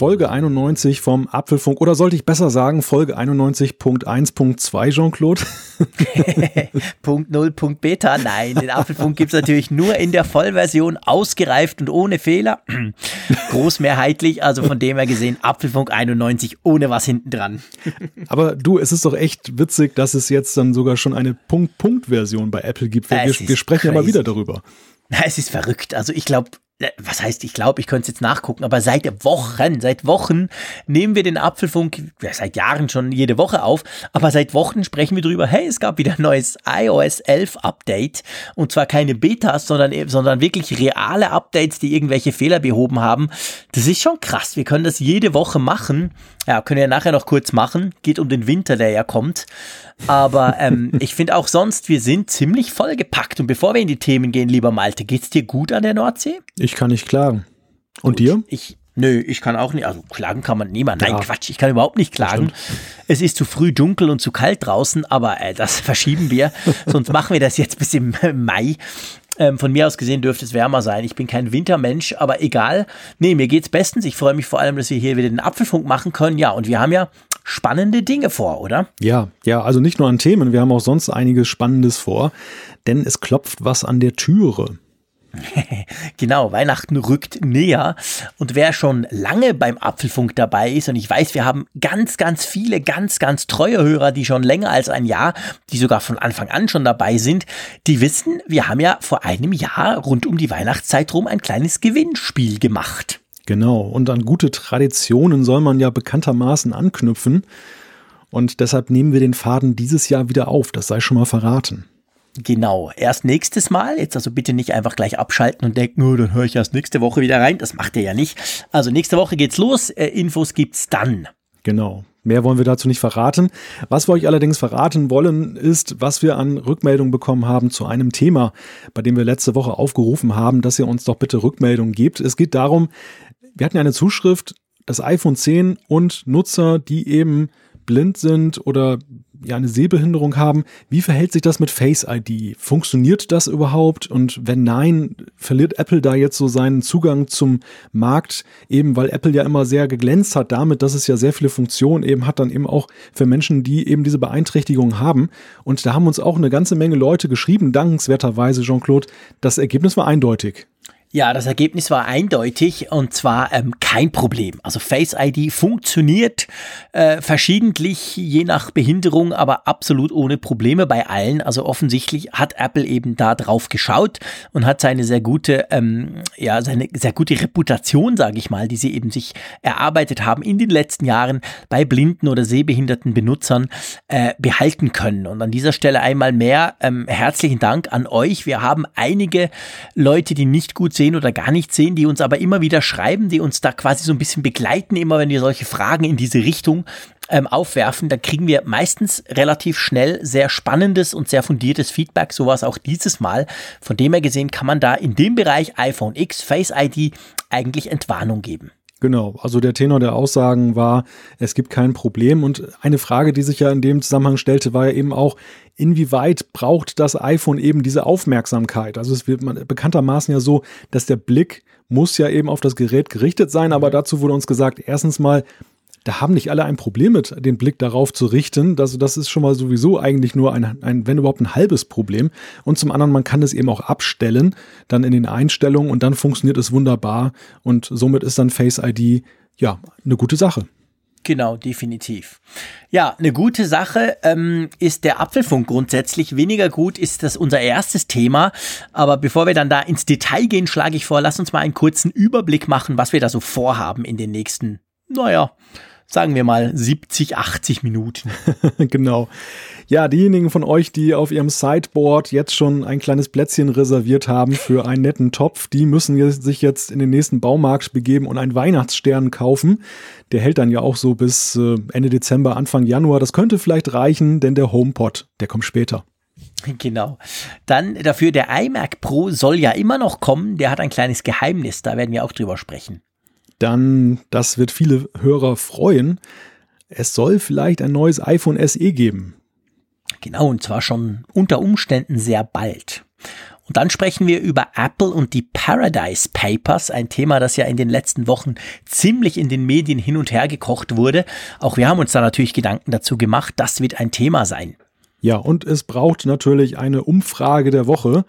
Folge 91 vom Apfelfunk. Oder sollte ich besser sagen, Folge 91.1.2, Jean-Claude? Punkt 0, Punkt Beta. Nein, den Apfelfunk gibt es natürlich nur in der Vollversion, ausgereift und ohne Fehler. Großmehrheitlich, also von dem her gesehen, Apfelfunk 91 ohne was hinten dran. Aber du, es ist doch echt witzig, dass es jetzt dann sogar schon eine Punkt-Punkt-Version bei Apple gibt. Wir, wir sprechen ja mal wieder darüber. Es ist verrückt. Also ich glaube, was heißt, ich glaube, ich könnte es jetzt nachgucken, aber seit Wochen, seit Wochen nehmen wir den Apfelfunk, ja, seit Jahren schon jede Woche auf, aber seit Wochen sprechen wir drüber, hey, es gab wieder ein neues iOS 11 Update und zwar keine Betas, sondern, sondern wirklich reale Updates, die irgendwelche Fehler behoben haben. Das ist schon krass. Wir können das jede Woche machen. Ja, können wir nachher noch kurz machen. Geht um den Winter, der ja kommt. Aber ähm, ich finde auch sonst, wir sind ziemlich vollgepackt. Und bevor wir in die Themen gehen, lieber Malte, geht's dir gut an der Nordsee? Ich kann nicht klagen. Und gut, dir? Ich, Nö, ich kann auch nicht. Also klagen kann man niemand. Nein, ja. Quatsch, ich kann überhaupt nicht klagen. Es ist zu früh dunkel und zu kalt draußen, aber äh, das verschieben wir. Sonst machen wir das jetzt bis im Mai. Ähm, von mir aus gesehen dürfte es wärmer sein. Ich bin kein Wintermensch, aber egal. Nee, mir geht's bestens. Ich freue mich vor allem, dass wir hier wieder den Apfelfunk machen können. Ja, und wir haben ja spannende Dinge vor, oder? Ja, ja, also nicht nur an Themen, wir haben auch sonst einiges Spannendes vor, denn es klopft was an der Türe. genau, Weihnachten rückt näher. Und wer schon lange beim Apfelfunk dabei ist, und ich weiß, wir haben ganz, ganz viele, ganz, ganz treue Hörer, die schon länger als ein Jahr, die sogar von Anfang an schon dabei sind, die wissen, wir haben ja vor einem Jahr rund um die Weihnachtszeit rum ein kleines Gewinnspiel gemacht. Genau, und an gute Traditionen soll man ja bekanntermaßen anknüpfen. Und deshalb nehmen wir den Faden dieses Jahr wieder auf, das sei schon mal verraten. Genau, erst nächstes Mal. Jetzt also bitte nicht einfach gleich abschalten und denken, nur dann höre ich erst nächste Woche wieder rein. Das macht ihr ja nicht. Also nächste Woche geht's los. Äh, Infos gibt's dann. Genau. Mehr wollen wir dazu nicht verraten. Was wir euch allerdings verraten wollen, ist, was wir an Rückmeldungen bekommen haben zu einem Thema, bei dem wir letzte Woche aufgerufen haben, dass ihr uns doch bitte Rückmeldungen gebt. Es geht darum, wir hatten eine Zuschrift, das iPhone 10 und Nutzer, die eben blind sind oder ja eine Sehbehinderung haben, wie verhält sich das mit Face ID? Funktioniert das überhaupt? Und wenn nein, verliert Apple da jetzt so seinen Zugang zum Markt, eben weil Apple ja immer sehr geglänzt hat damit, dass es ja sehr viele Funktionen eben hat, dann eben auch für Menschen, die eben diese Beeinträchtigung haben. Und da haben uns auch eine ganze Menge Leute geschrieben, dankenswerterweise, Jean-Claude. Das Ergebnis war eindeutig. Ja, das Ergebnis war eindeutig und zwar ähm, kein Problem. Also Face ID funktioniert äh, verschiedentlich, je nach Behinderung, aber absolut ohne Probleme bei allen. Also offensichtlich hat Apple eben da drauf geschaut und hat seine sehr gute, ähm, ja, seine sehr gute Reputation, sage ich mal, die sie eben sich erarbeitet haben in den letzten Jahren bei blinden oder sehbehinderten Benutzern äh, behalten können. Und an dieser Stelle einmal mehr ähm, herzlichen Dank an euch. Wir haben einige Leute, die nicht gut sehen oder gar nicht sehen, die uns aber immer wieder schreiben, die uns da quasi so ein bisschen begleiten, immer wenn wir solche Fragen in diese Richtung ähm, aufwerfen, dann kriegen wir meistens relativ schnell sehr spannendes und sehr fundiertes Feedback, sowas auch dieses Mal. Von dem her gesehen kann man da in dem Bereich iPhone X, Face ID eigentlich Entwarnung geben. Genau, also der Tenor der Aussagen war, es gibt kein Problem. Und eine Frage, die sich ja in dem Zusammenhang stellte, war ja eben auch, inwieweit braucht das iPhone eben diese Aufmerksamkeit? Also es wird bekanntermaßen ja so, dass der Blick muss ja eben auf das Gerät gerichtet sein, aber dazu wurde uns gesagt, erstens mal, da haben nicht alle ein Problem mit, den Blick darauf zu richten. Also das ist schon mal sowieso eigentlich nur ein, ein, wenn überhaupt ein halbes Problem. Und zum anderen, man kann es eben auch abstellen, dann in den Einstellungen und dann funktioniert es wunderbar. Und somit ist dann Face ID ja eine gute Sache. Genau, definitiv. Ja, eine gute Sache ähm, ist der Apfelfunk grundsätzlich. Weniger gut ist das unser erstes Thema. Aber bevor wir dann da ins Detail gehen, schlage ich vor, lass uns mal einen kurzen Überblick machen, was wir da so vorhaben in den nächsten, naja, sagen wir mal 70, 80 Minuten. genau. Ja, diejenigen von euch, die auf ihrem Sideboard jetzt schon ein kleines Plätzchen reserviert haben für einen netten Topf, die müssen sich jetzt in den nächsten Baumarkt begeben und einen Weihnachtsstern kaufen. Der hält dann ja auch so bis äh, Ende Dezember, Anfang Januar. Das könnte vielleicht reichen, denn der HomePod, der kommt später. Genau. Dann dafür der iMac Pro soll ja immer noch kommen. Der hat ein kleines Geheimnis. Da werden wir auch drüber sprechen. Dann das wird viele Hörer freuen. Es soll vielleicht ein neues iPhone SE geben. Genau, und zwar schon unter Umständen sehr bald. Und dann sprechen wir über Apple und die Paradise Papers, ein Thema, das ja in den letzten Wochen ziemlich in den Medien hin und her gekocht wurde. Auch wir haben uns da natürlich Gedanken dazu gemacht, das wird ein Thema sein. Ja, und es braucht natürlich eine Umfrage der Woche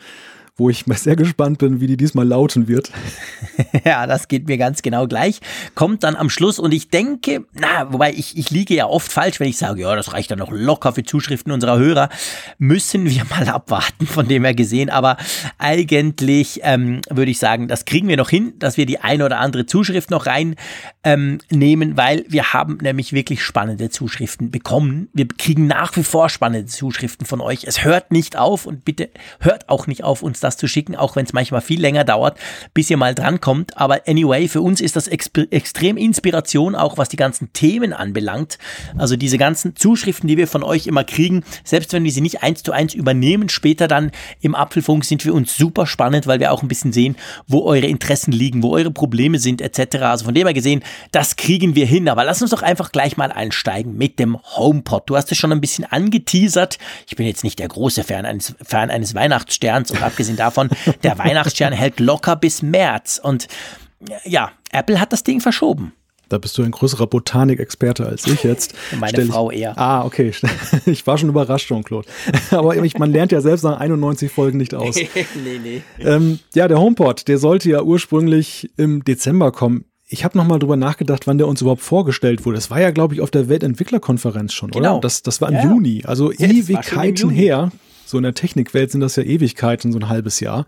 wo ich mal sehr gespannt bin, wie die diesmal lauten wird. ja, das geht mir ganz genau gleich. Kommt dann am Schluss und ich denke, na, wobei ich, ich liege ja oft falsch, wenn ich sage, ja, das reicht dann noch locker für Zuschriften unserer Hörer, müssen wir mal abwarten, von dem her gesehen. Aber eigentlich ähm, würde ich sagen, das kriegen wir noch hin, dass wir die eine oder andere Zuschrift noch reinnehmen, ähm, weil wir haben nämlich wirklich spannende Zuschriften bekommen. Wir kriegen nach wie vor spannende Zuschriften von euch. Es hört nicht auf und bitte hört auch nicht auf, uns das zu schicken, auch wenn es manchmal viel länger dauert, bis ihr mal drankommt. Aber anyway, für uns ist das extrem Inspiration, auch was die ganzen Themen anbelangt. Also diese ganzen Zuschriften, die wir von euch immer kriegen, selbst wenn wir sie nicht eins zu eins übernehmen, später dann im Apfelfunk sind für uns super spannend, weil wir auch ein bisschen sehen, wo eure Interessen liegen, wo eure Probleme sind, etc. Also von dem her gesehen, das kriegen wir hin. Aber lass uns doch einfach gleich mal einsteigen mit dem HomePod. Du hast es schon ein bisschen angeteasert. Ich bin jetzt nicht der große Fan eines, Fan eines Weihnachtssterns und abgesehen davon, der Weihnachtsstern hält locker bis März. Und ja, Apple hat das Ding verschoben. Da bist du ein größerer Botanikexperte als ich jetzt. Meine Stell Frau eher. Ah, okay. Ich war schon überrascht, Jean-Claude. Aber ich, man lernt ja selbst nach 91 Folgen nicht aus. nee, nee. Ähm, ja, der HomePod, der sollte ja ursprünglich im Dezember kommen. Ich habe nochmal drüber nachgedacht, wann der uns überhaupt vorgestellt wurde. Das war ja, glaube ich, auf der Weltentwicklerkonferenz schon, genau. oder? Das, das war im ja. Juni, also Ewigkeiten her so in der Technikwelt sind das ja Ewigkeiten, so ein halbes Jahr.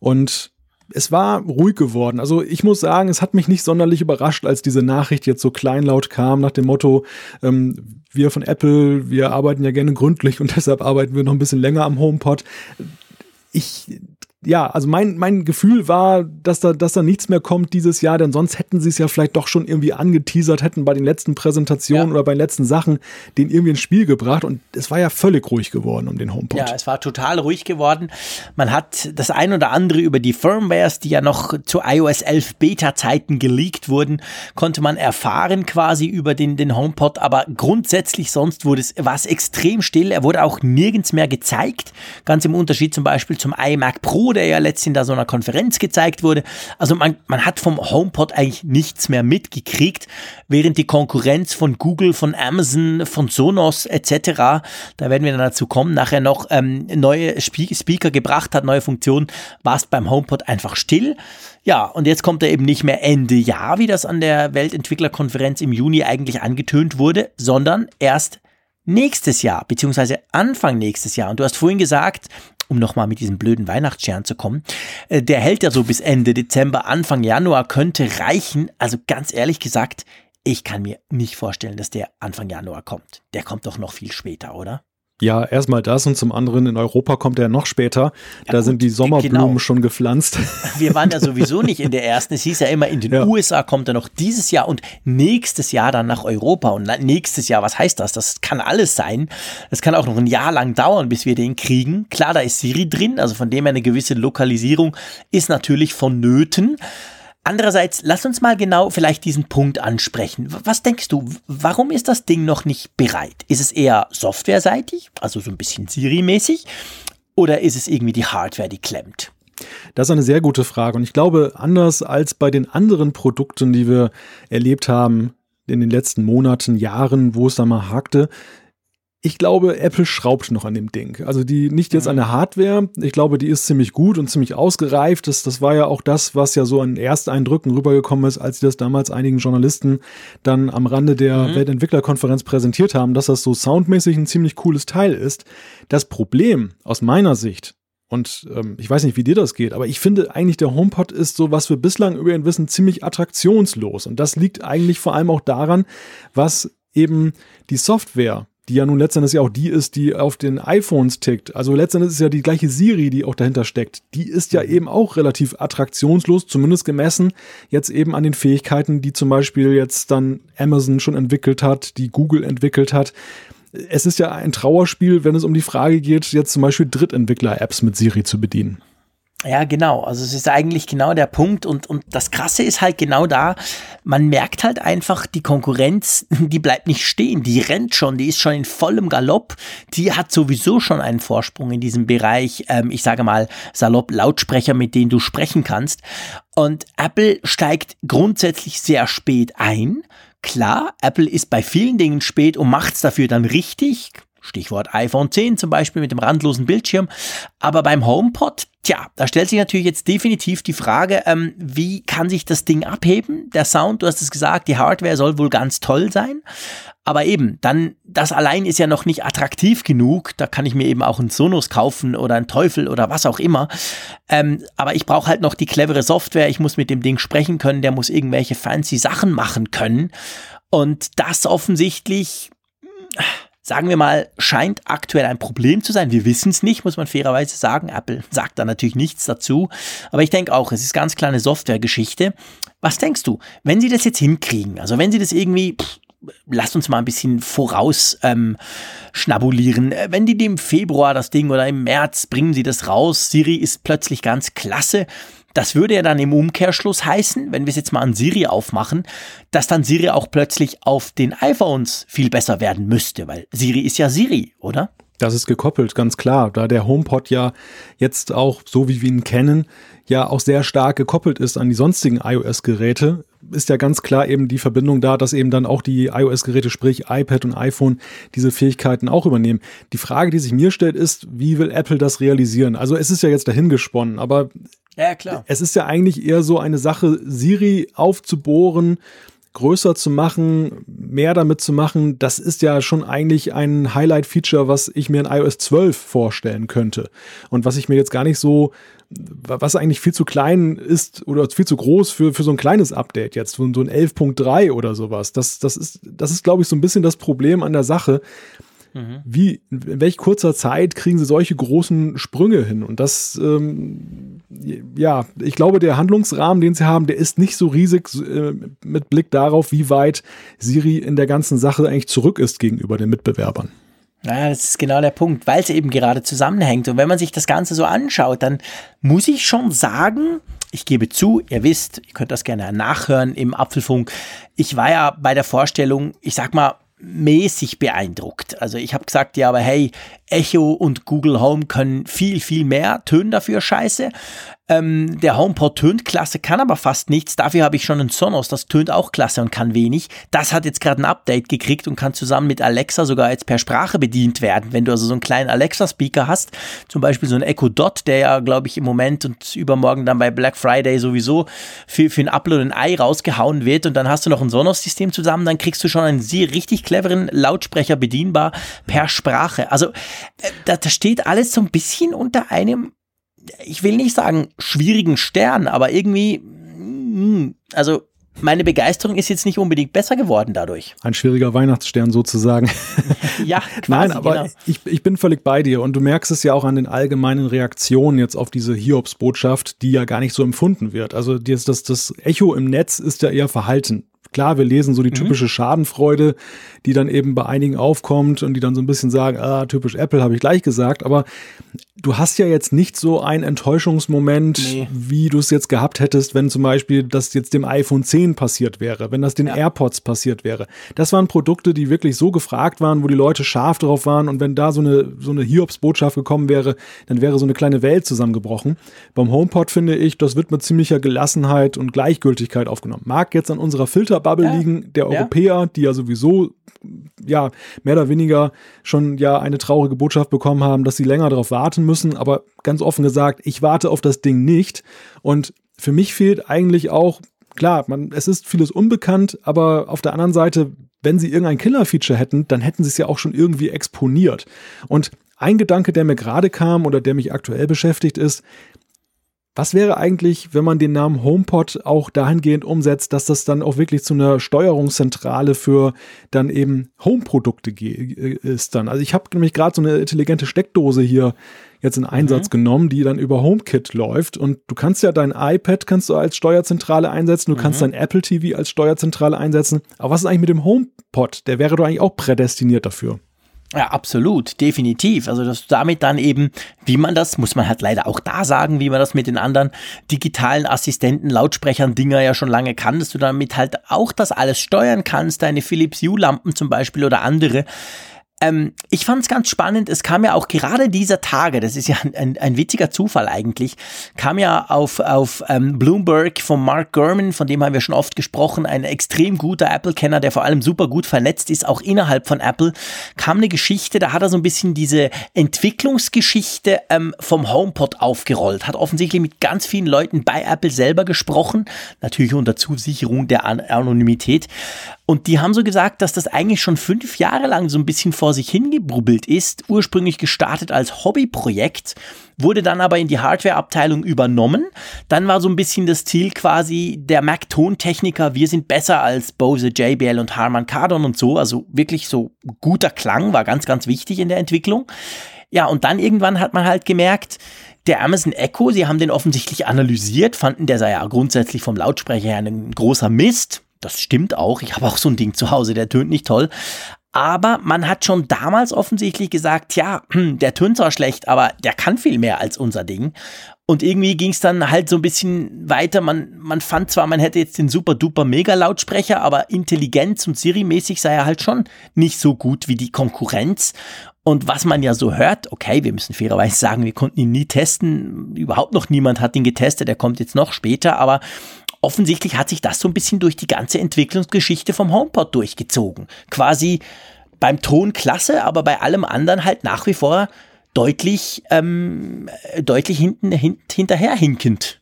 Und es war ruhig geworden. Also ich muss sagen, es hat mich nicht sonderlich überrascht, als diese Nachricht jetzt so kleinlaut kam, nach dem Motto, ähm, wir von Apple, wir arbeiten ja gerne gründlich und deshalb arbeiten wir noch ein bisschen länger am HomePod. Ich ja, also mein, mein Gefühl war, dass da, dass da nichts mehr kommt dieses Jahr, denn sonst hätten sie es ja vielleicht doch schon irgendwie angeteasert, hätten bei den letzten Präsentationen ja. oder bei den letzten Sachen den irgendwie ins Spiel gebracht und es war ja völlig ruhig geworden um den HomePod. Ja, es war total ruhig geworden. Man hat das ein oder andere über die Firmwares, die ja noch zu iOS 11 Beta-Zeiten geleakt wurden, konnte man erfahren quasi über den, den HomePod, aber grundsätzlich sonst wurde es, war es extrem still. Er wurde auch nirgends mehr gezeigt, ganz im Unterschied zum Beispiel zum iMac Pro, der ja letztens da so einer Konferenz gezeigt wurde. Also man, man hat vom HomePod eigentlich nichts mehr mitgekriegt, während die Konkurrenz von Google, von Amazon, von Sonos etc., da werden wir dann dazu kommen, nachher noch ähm, neue Speaker gebracht hat, neue Funktionen, war es beim HomePod einfach still. Ja, und jetzt kommt er eben nicht mehr Ende Jahr, wie das an der Weltentwicklerkonferenz im Juni eigentlich angetönt wurde, sondern erst nächstes Jahr, beziehungsweise Anfang nächstes Jahr. Und du hast vorhin gesagt, um nochmal mit diesem blöden Weihnachtsstern zu kommen, äh, der hält ja so bis Ende Dezember, Anfang Januar könnte reichen. Also ganz ehrlich gesagt, ich kann mir nicht vorstellen, dass der Anfang Januar kommt. Der kommt doch noch viel später, oder? Ja, erstmal das und zum anderen in Europa kommt er noch später. Ja, da gut, sind die Sommerblumen genau. schon gepflanzt. Wir waren ja sowieso nicht in der ersten. Es hieß ja immer, in den ja. USA kommt er noch dieses Jahr und nächstes Jahr dann nach Europa. Und nächstes Jahr, was heißt das? Das kann alles sein. Das kann auch noch ein Jahr lang dauern, bis wir den kriegen. Klar, da ist Siri drin, also von dem her eine gewisse Lokalisierung ist natürlich vonnöten. Andererseits, lass uns mal genau vielleicht diesen Punkt ansprechen. Was denkst du, warum ist das Ding noch nicht bereit? Ist es eher softwareseitig, also so ein bisschen Siri-mäßig, oder ist es irgendwie die Hardware, die klemmt? Das ist eine sehr gute Frage und ich glaube, anders als bei den anderen Produkten, die wir erlebt haben in den letzten Monaten, Jahren, wo es da mal hakte, ich glaube, Apple schraubt noch an dem Ding. Also die nicht jetzt an der Hardware. Ich glaube, die ist ziemlich gut und ziemlich ausgereift. Das, das war ja auch das, was ja so an Ersteindrücken rübergekommen ist, als sie das damals einigen Journalisten dann am Rande der mhm. Weltentwicklerkonferenz präsentiert haben, dass das so soundmäßig ein ziemlich cooles Teil ist. Das Problem aus meiner Sicht und ähm, ich weiß nicht, wie dir das geht, aber ich finde eigentlich, der HomePod ist so, was wir bislang über ihn wissen, ziemlich attraktionslos. Und das liegt eigentlich vor allem auch daran, was eben die Software die ja nun letztendlich ja auch die ist, die auf den iPhones tickt. Also letztendlich ist ja die gleiche Siri, die auch dahinter steckt. Die ist ja mhm. eben auch relativ attraktionslos, zumindest gemessen jetzt eben an den Fähigkeiten, die zum Beispiel jetzt dann Amazon schon entwickelt hat, die Google entwickelt hat. Es ist ja ein Trauerspiel, wenn es um die Frage geht, jetzt zum Beispiel Drittentwickler-Apps mit Siri zu bedienen. Ja, genau. Also es ist eigentlich genau der Punkt und, und das Krasse ist halt genau da, man merkt halt einfach, die Konkurrenz, die bleibt nicht stehen, die rennt schon, die ist schon in vollem Galopp, die hat sowieso schon einen Vorsprung in diesem Bereich, ähm, ich sage mal salopp Lautsprecher, mit denen du sprechen kannst. Und Apple steigt grundsätzlich sehr spät ein. Klar, Apple ist bei vielen Dingen spät und macht's dafür dann richtig. Stichwort iPhone 10 zum Beispiel mit dem randlosen Bildschirm. Aber beim HomePod, tja, da stellt sich natürlich jetzt definitiv die Frage, ähm, wie kann sich das Ding abheben? Der Sound, du hast es gesagt, die Hardware soll wohl ganz toll sein. Aber eben, dann, das allein ist ja noch nicht attraktiv genug. Da kann ich mir eben auch einen Sonos kaufen oder einen Teufel oder was auch immer. Ähm, aber ich brauche halt noch die clevere Software. Ich muss mit dem Ding sprechen können. Der muss irgendwelche fancy Sachen machen können. Und das offensichtlich sagen wir mal, scheint aktuell ein Problem zu sein. Wir wissen es nicht, muss man fairerweise sagen. Apple sagt da natürlich nichts dazu. Aber ich denke auch, es ist ganz klar eine Softwaregeschichte. Was denkst du, wenn sie das jetzt hinkriegen? Also wenn sie das irgendwie, pff, lasst uns mal ein bisschen voraus ähm, schnabulieren. Wenn die im Februar das Ding oder im März bringen sie das raus, Siri ist plötzlich ganz klasse, das würde ja dann im Umkehrschluss heißen, wenn wir es jetzt mal an Siri aufmachen, dass dann Siri auch plötzlich auf den iPhones viel besser werden müsste, weil Siri ist ja Siri, oder? Das ist gekoppelt, ganz klar. Da der HomePod ja jetzt auch, so wie wir ihn kennen, ja auch sehr stark gekoppelt ist an die sonstigen iOS-Geräte, ist ja ganz klar eben die Verbindung da, dass eben dann auch die iOS-Geräte, sprich iPad und iPhone, diese Fähigkeiten auch übernehmen. Die Frage, die sich mir stellt, ist, wie will Apple das realisieren? Also es ist ja jetzt dahingesponnen, aber ja, klar. Es ist ja eigentlich eher so eine Sache, Siri aufzubohren, größer zu machen, mehr damit zu machen, das ist ja schon eigentlich ein Highlight-Feature, was ich mir in iOS 12 vorstellen könnte. Und was ich mir jetzt gar nicht so, was eigentlich viel zu klein ist oder viel zu groß für, für so ein kleines Update jetzt, so ein 11.3 oder sowas. Das, das ist, das ist, glaube ich, so ein bisschen das Problem an der Sache. Mhm. Wie, in welch kurzer Zeit kriegen sie solche großen Sprünge hin? Und das, ähm, ja, ich glaube, der Handlungsrahmen, den sie haben, der ist nicht so riesig äh, mit Blick darauf, wie weit Siri in der ganzen Sache eigentlich zurück ist gegenüber den Mitbewerbern. Ja, das ist genau der Punkt, weil es eben gerade zusammenhängt. Und wenn man sich das Ganze so anschaut, dann muss ich schon sagen, ich gebe zu, ihr wisst, ihr könnt das gerne nachhören im Apfelfunk. Ich war ja bei der Vorstellung, ich sag mal, mäßig beeindruckt. Also ich habe gesagt, ja, aber hey, Echo und Google Home können viel, viel mehr, tönen dafür scheiße. Ähm, der HomePod tönt klasse, kann aber fast nichts. Dafür habe ich schon einen Sonos, das tönt auch klasse und kann wenig. Das hat jetzt gerade ein Update gekriegt und kann zusammen mit Alexa sogar jetzt per Sprache bedient werden. Wenn du also so einen kleinen Alexa-Speaker hast, zum Beispiel so ein Echo Dot, der ja, glaube ich, im Moment und übermorgen dann bei Black Friday sowieso für, für ein Upload ein Ei rausgehauen wird und dann hast du noch ein Sonos-System zusammen, dann kriegst du schon einen sehr richtig cleveren Lautsprecher bedienbar per Sprache. Also da, da steht alles so ein bisschen unter einem ich will nicht sagen schwierigen Stern, aber irgendwie, hm, also meine Begeisterung ist jetzt nicht unbedingt besser geworden dadurch. Ein schwieriger Weihnachtsstern sozusagen. ja, quasi, Nein, aber genau. ich, ich bin völlig bei dir und du merkst es ja auch an den allgemeinen Reaktionen jetzt auf diese Hiobs-Botschaft, die ja gar nicht so empfunden wird. Also das, das, das Echo im Netz ist ja eher verhalten. Klar, wir lesen so die mhm. typische Schadenfreude, die dann eben bei einigen aufkommt und die dann so ein bisschen sagen, ah, typisch Apple, habe ich gleich gesagt. Aber du hast ja jetzt nicht so einen Enttäuschungsmoment, nee. wie du es jetzt gehabt hättest, wenn zum Beispiel das jetzt dem iPhone 10 passiert wäre, wenn das den ja. AirPods passiert wäre. Das waren Produkte, die wirklich so gefragt waren, wo die Leute scharf drauf waren und wenn da so eine, so eine Hiobs-Botschaft gekommen wäre, dann wäre so eine kleine Welt zusammengebrochen. Beim HomePod finde ich, das wird mit ziemlicher Gelassenheit und Gleichgültigkeit aufgenommen. Mag jetzt an unserer Filterbubble ja. liegen, der Europäer, die ja sowieso ja, mehr oder weniger schon ja eine traurige Botschaft bekommen haben, dass sie länger darauf warten müssen. Aber ganz offen gesagt, ich warte auf das Ding nicht. Und für mich fehlt eigentlich auch, klar, man, es ist vieles unbekannt, aber auf der anderen Seite, wenn sie irgendein Killer-Feature hätten, dann hätten sie es ja auch schon irgendwie exponiert. Und ein Gedanke, der mir gerade kam oder der mich aktuell beschäftigt, ist, was wäre eigentlich, wenn man den Namen HomePod auch dahingehend umsetzt, dass das dann auch wirklich zu einer Steuerungszentrale für dann eben Home-Produkte äh, ist dann? Also ich habe nämlich gerade so eine intelligente Steckdose hier jetzt in Einsatz mhm. genommen, die dann über HomeKit läuft und du kannst ja dein iPad kannst du als Steuerzentrale einsetzen, du mhm. kannst dein Apple TV als Steuerzentrale einsetzen. Aber was ist eigentlich mit dem HomePod? Der wäre doch eigentlich auch prädestiniert dafür. Ja, absolut, definitiv. Also dass damit dann eben, wie man das, muss man halt leider auch da sagen, wie man das mit den anderen digitalen Assistenten, Lautsprechern, Dinger ja schon lange kann, dass du damit halt auch das alles steuern kannst, deine Philips Hue-Lampen zum Beispiel oder andere. Ähm, ich fand es ganz spannend. Es kam ja auch gerade dieser Tage, das ist ja ein, ein, witziger Zufall eigentlich, kam ja auf, auf ähm, Bloomberg von Mark Gurman, von dem haben wir schon oft gesprochen, ein extrem guter Apple-Kenner, der vor allem super gut vernetzt ist, auch innerhalb von Apple, kam eine Geschichte, da hat er so ein bisschen diese Entwicklungsgeschichte ähm, vom HomePod aufgerollt, hat offensichtlich mit ganz vielen Leuten bei Apple selber gesprochen, natürlich unter Zusicherung der An Anonymität. Und die haben so gesagt, dass das eigentlich schon fünf Jahre lang so ein bisschen vor sich hingebrubbelt ist. Ursprünglich gestartet als Hobbyprojekt, wurde dann aber in die Hardware-Abteilung übernommen. Dann war so ein bisschen das Ziel quasi der Mac-Tontechniker. Wir sind besser als Bose, JBL und Harman Kardon und so. Also wirklich so guter Klang war ganz, ganz wichtig in der Entwicklung. Ja, und dann irgendwann hat man halt gemerkt, der Amazon Echo, sie haben den offensichtlich analysiert, fanden, der sei ja grundsätzlich vom Lautsprecher her ein großer Mist das stimmt auch. Ich habe auch so ein Ding zu Hause, der tönt nicht toll. Aber man hat schon damals offensichtlich gesagt, ja, der tönt zwar schlecht, aber der kann viel mehr als unser Ding. Und irgendwie ging es dann halt so ein bisschen weiter. Man, man fand zwar, man hätte jetzt den super duper mega Lautsprecher, aber Intelligenz und Siri-mäßig sei er halt schon nicht so gut wie die Konkurrenz. Und was man ja so hört, okay, wir müssen fairerweise sagen, wir konnten ihn nie testen. Überhaupt noch niemand hat ihn getestet. Er kommt jetzt noch später, aber offensichtlich hat sich das so ein bisschen durch die ganze Entwicklungsgeschichte vom HomePod durchgezogen. Quasi beim Ton klasse, aber bei allem anderen halt nach wie vor deutlich, ähm, deutlich hinten, hint, hinterherhinkend.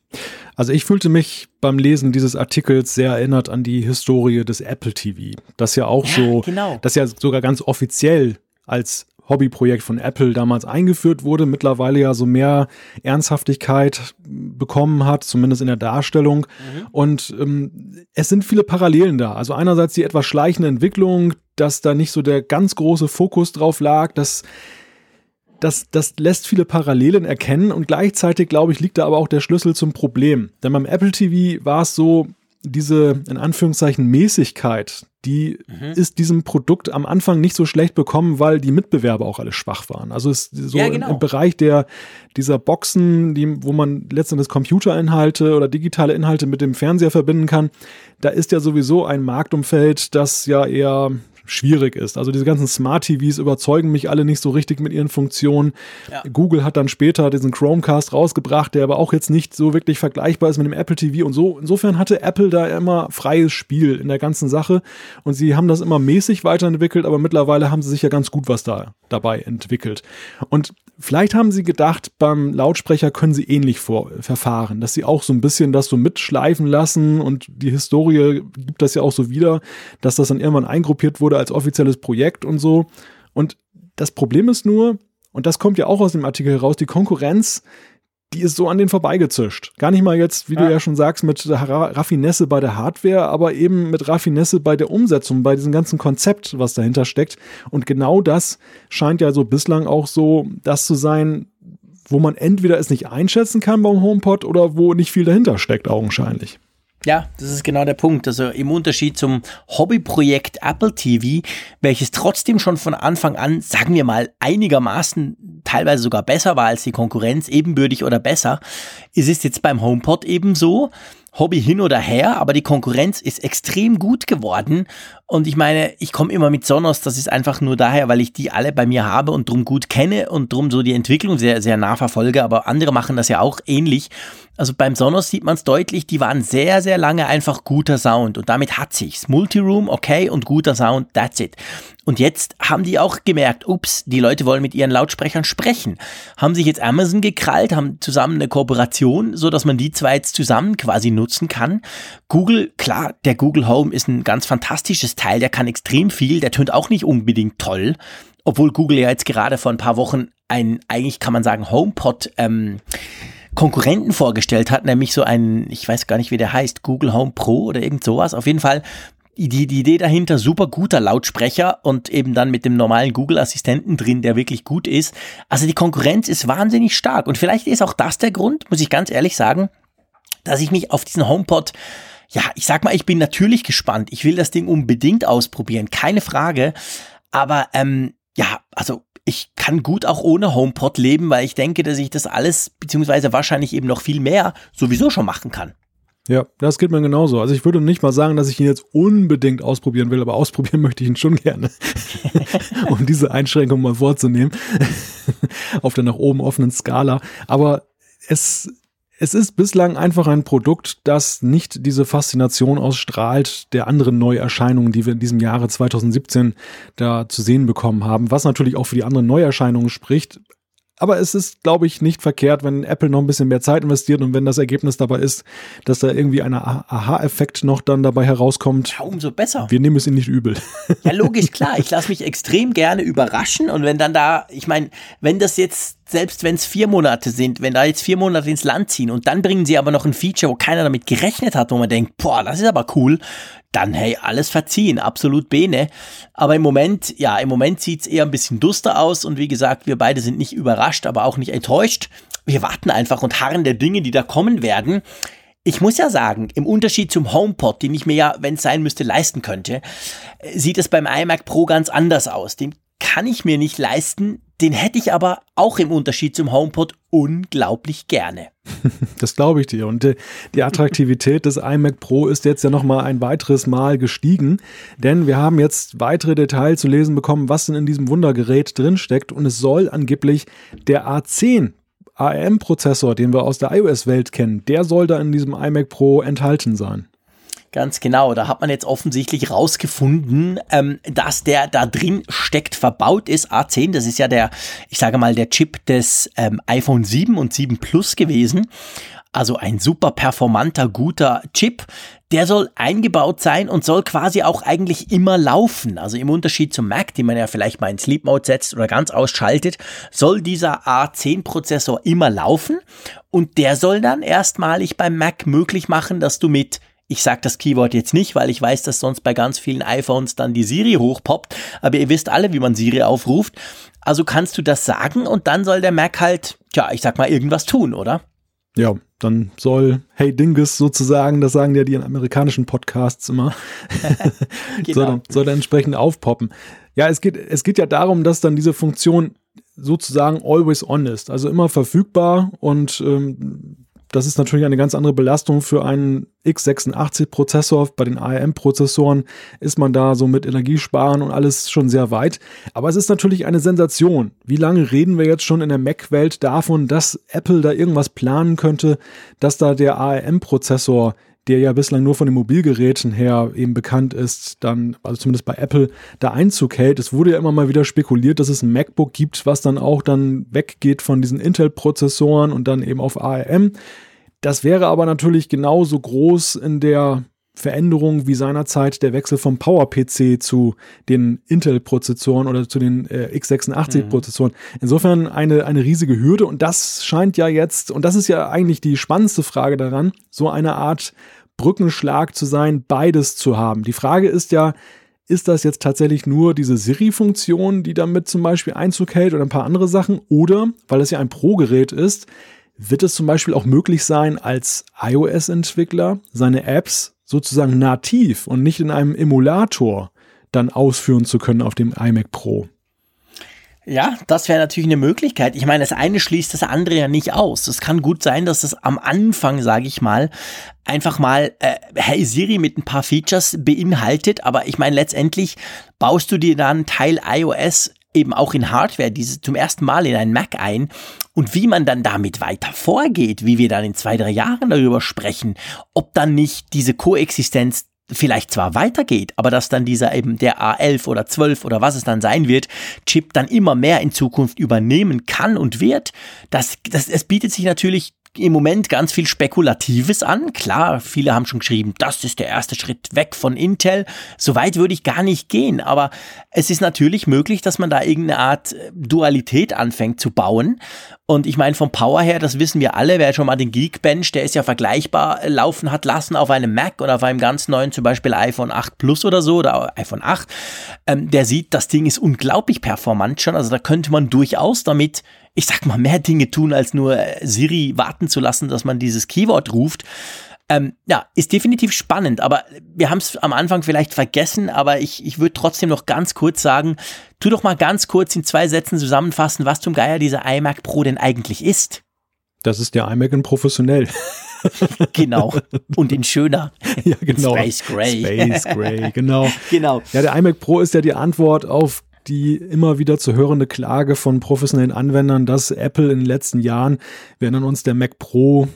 Also ich fühlte mich beim Lesen dieses Artikels sehr erinnert an die Historie des Apple TV, das ja auch ja, so, genau. das ja sogar ganz offiziell als Hobbyprojekt von Apple damals eingeführt wurde, mittlerweile ja so mehr Ernsthaftigkeit bekommen hat, zumindest in der Darstellung. Mhm. Und ähm, es sind viele Parallelen da. Also einerseits die etwas schleichende Entwicklung, dass da nicht so der ganz große Fokus drauf lag, dass das, das lässt viele Parallelen erkennen und gleichzeitig, glaube ich, liegt da aber auch der Schlüssel zum Problem. Denn beim Apple TV war es so, diese in Anführungszeichen Mäßigkeit, die mhm. ist diesem Produkt am Anfang nicht so schlecht bekommen, weil die Mitbewerber auch alle schwach waren. Also ist so ja, genau. im, im, Bereich der dieser Boxen, die, wo man letztendlich Computerinhalte oder digitale Inhalte mit dem Fernseher verbinden kann, da ist ja sowieso ein Marktumfeld, das ja eher schwierig ist. Also diese ganzen Smart TVs überzeugen mich alle nicht so richtig mit ihren Funktionen. Ja. Google hat dann später diesen Chromecast rausgebracht, der aber auch jetzt nicht so wirklich vergleichbar ist mit dem Apple TV und so. Insofern hatte Apple da immer freies Spiel in der ganzen Sache und sie haben das immer mäßig weiterentwickelt, aber mittlerweile haben sie sich ja ganz gut was da dabei entwickelt. Und Vielleicht haben sie gedacht, beim Lautsprecher können sie ähnlich vor, verfahren, dass sie auch so ein bisschen das so mitschleifen lassen und die Historie gibt das ja auch so wieder, dass das dann irgendwann eingruppiert wurde als offizielles Projekt und so. Und das Problem ist nur, und das kommt ja auch aus dem Artikel heraus, die Konkurrenz die ist so an den vorbeigezischt. Gar nicht mal jetzt, wie ja. du ja schon sagst, mit Raffinesse bei der Hardware, aber eben mit Raffinesse bei der Umsetzung, bei diesem ganzen Konzept, was dahinter steckt. Und genau das scheint ja so bislang auch so das zu sein, wo man entweder es nicht einschätzen kann beim HomePod oder wo nicht viel dahinter steckt, augenscheinlich. Ja, das ist genau der Punkt. Also im Unterschied zum Hobbyprojekt Apple TV, welches trotzdem schon von Anfang an, sagen wir mal, einigermaßen teilweise sogar besser war als die Konkurrenz, ebenbürtig oder besser, ist es jetzt beim HomePod eben so, Hobby hin oder her, aber die Konkurrenz ist extrem gut geworden. Und ich meine, ich komme immer mit Sonos, das ist einfach nur daher, weil ich die alle bei mir habe und drum gut kenne und drum so die Entwicklung sehr, sehr nah verfolge, aber andere machen das ja auch ähnlich. Also beim Sonos sieht man es deutlich, die waren sehr, sehr lange einfach guter Sound und damit hat sich's. Multiroom, okay, und guter Sound, that's it. Und jetzt haben die auch gemerkt, ups, die Leute wollen mit ihren Lautsprechern sprechen. Haben sich jetzt Amazon gekrallt, haben zusammen eine Kooperation, so dass man die zwei jetzt zusammen quasi nutzen kann. Google, klar, der Google Home ist ein ganz fantastisches Teil, der kann extrem viel, der tönt auch nicht unbedingt toll. Obwohl Google ja jetzt gerade vor ein paar Wochen ein, eigentlich kann man sagen, HomePod, ähm, Konkurrenten vorgestellt hat, nämlich so ein, ich weiß gar nicht, wie der heißt, Google Home Pro oder irgend sowas. Auf jeden Fall die, die Idee dahinter, super guter Lautsprecher und eben dann mit dem normalen Google-Assistenten drin, der wirklich gut ist. Also die Konkurrenz ist wahnsinnig stark. Und vielleicht ist auch das der Grund, muss ich ganz ehrlich sagen, dass ich mich auf diesen HomePod ja, ich sag mal, ich bin natürlich gespannt. Ich will das Ding unbedingt ausprobieren, keine Frage. Aber ähm, ja, also ich kann gut auch ohne HomePod leben, weil ich denke, dass ich das alles, beziehungsweise wahrscheinlich eben noch viel mehr, sowieso schon machen kann. Ja, das geht mir genauso. Also ich würde nicht mal sagen, dass ich ihn jetzt unbedingt ausprobieren will, aber ausprobieren möchte ich ihn schon gerne. um diese Einschränkung mal vorzunehmen. Auf der nach oben offenen Skala. Aber es, es ist bislang einfach ein Produkt, das nicht diese Faszination ausstrahlt der anderen Neuerscheinungen, die wir in diesem Jahre 2017 da zu sehen bekommen haben. Was natürlich auch für die anderen Neuerscheinungen spricht. Aber es ist, glaube ich, nicht verkehrt, wenn Apple noch ein bisschen mehr Zeit investiert und wenn das Ergebnis dabei ist, dass da irgendwie ein Aha-Effekt noch dann dabei herauskommt. Ja, umso besser. Wir nehmen es ihnen nicht übel. Ja, logisch, klar. Ich lasse mich extrem gerne überraschen und wenn dann da, ich meine, wenn das jetzt selbst wenn es vier Monate sind, wenn da jetzt vier Monate ins Land ziehen und dann bringen sie aber noch ein Feature, wo keiner damit gerechnet hat, wo man denkt, boah, das ist aber cool, dann hey, alles verziehen, absolut bene. Aber im Moment, ja, im Moment sieht's eher ein bisschen duster aus und wie gesagt, wir beide sind nicht überrascht, aber auch nicht enttäuscht. Wir warten einfach und harren der Dinge, die da kommen werden. Ich muss ja sagen, im Unterschied zum HomePod, den ich mir ja, wenn es sein müsste, leisten könnte, sieht es beim iMac Pro ganz anders aus. Den kann ich mir nicht leisten, den hätte ich aber auch im Unterschied zum HomePod unglaublich gerne. Das glaube ich dir. Und äh, die Attraktivität des iMac Pro ist jetzt ja nochmal ein weiteres Mal gestiegen, denn wir haben jetzt weitere Details zu lesen bekommen, was denn in diesem Wundergerät drinsteckt. Und es soll angeblich der A10 ARM-Prozessor, den wir aus der iOS-Welt kennen, der soll da in diesem iMac Pro enthalten sein. Ganz genau. Da hat man jetzt offensichtlich rausgefunden, ähm, dass der da drin steckt, verbaut ist. A10, das ist ja der, ich sage mal, der Chip des ähm, iPhone 7 und 7 Plus gewesen. Also ein super performanter, guter Chip. Der soll eingebaut sein und soll quasi auch eigentlich immer laufen. Also im Unterschied zum Mac, den man ja vielleicht mal in Sleep Mode setzt oder ganz ausschaltet, soll dieser A10-Prozessor immer laufen. Und der soll dann erstmalig beim Mac möglich machen, dass du mit ich sage das Keyword jetzt nicht, weil ich weiß, dass sonst bei ganz vielen iPhones dann die Siri hochpoppt. Aber ihr wisst alle, wie man Siri aufruft. Also kannst du das sagen und dann soll der Mac halt, ja, ich sag mal, irgendwas tun, oder? Ja, dann soll Hey Dingus sozusagen, das sagen ja die amerikanischen Podcasts immer, genau. soll, soll dann entsprechend aufpoppen. Ja, es geht, es geht ja darum, dass dann diese Funktion sozusagen always on ist, also immer verfügbar und ähm, das ist natürlich eine ganz andere Belastung für einen x86-Prozessor. Bei den ARM-Prozessoren ist man da so mit Energiesparen und alles schon sehr weit. Aber es ist natürlich eine Sensation. Wie lange reden wir jetzt schon in der Mac-Welt davon, dass Apple da irgendwas planen könnte, dass da der ARM-Prozessor der ja bislang nur von den Mobilgeräten her eben bekannt ist, dann, also zumindest bei Apple, da Einzug hält. Es wurde ja immer mal wieder spekuliert, dass es ein MacBook gibt, was dann auch dann weggeht von diesen Intel-Prozessoren und dann eben auf ARM. Das wäre aber natürlich genauso groß in der Veränderung wie seinerzeit der Wechsel vom Power-PC zu den Intel-Prozessoren oder zu den äh, x86-Prozessoren. Mhm. Insofern eine, eine riesige Hürde und das scheint ja jetzt, und das ist ja eigentlich die spannendste Frage daran, so eine Art Brückenschlag zu sein, beides zu haben. Die Frage ist ja, ist das jetzt tatsächlich nur diese Siri-Funktion, die damit zum Beispiel Einzug hält oder ein paar andere Sachen? Oder, weil es ja ein Pro-Gerät ist, wird es zum Beispiel auch möglich sein, als iOS-Entwickler seine Apps sozusagen nativ und nicht in einem Emulator dann ausführen zu können auf dem iMac Pro. Ja, das wäre natürlich eine Möglichkeit. Ich meine, das eine schließt das andere ja nicht aus. Es kann gut sein, dass es am Anfang, sage ich mal, einfach mal äh, Hey Siri mit ein paar Features beinhaltet. Aber ich meine, letztendlich baust du dir dann Teil iOS eben auch in Hardware dieses zum ersten Mal in einen Mac ein und wie man dann damit weiter vorgeht, wie wir dann in zwei, drei Jahren darüber sprechen, ob dann nicht diese Koexistenz vielleicht zwar weitergeht, aber dass dann dieser eben der A11 oder 12 oder was es dann sein wird, Chip dann immer mehr in Zukunft übernehmen kann und wird, das, das, es bietet sich natürlich im Moment ganz viel Spekulatives an. Klar, viele haben schon geschrieben, das ist der erste Schritt weg von Intel. Soweit würde ich gar nicht gehen, aber es ist natürlich möglich, dass man da irgendeine Art äh, Dualität anfängt zu bauen. Und ich meine, vom Power her, das wissen wir alle, wer schon mal den Geekbench, der ist ja vergleichbar, äh, laufen hat lassen auf einem Mac oder auf einem ganz neuen, zum Beispiel iPhone 8 Plus oder so oder iPhone 8, ähm, der sieht, das Ding ist unglaublich performant schon. Also da könnte man durchaus damit ich sag mal, mehr Dinge tun, als nur äh, Siri warten zu lassen, dass man dieses Keyword ruft. Ähm, ja, ist definitiv spannend, aber wir haben es am Anfang vielleicht vergessen, aber ich, ich würde trotzdem noch ganz kurz sagen, tu doch mal ganz kurz in zwei Sätzen zusammenfassen, was zum Geier dieser iMac Pro denn eigentlich ist. Das ist der iMac in professionell. genau. Und in schöner. Ja, genau. Space Gray. Space Gray, genau. genau. Ja, der iMac Pro ist ja die Antwort auf die immer wieder zu hörende Klage von professionellen Anwendern, dass Apple in den letzten Jahren, wir erinnern uns, der Mac Pro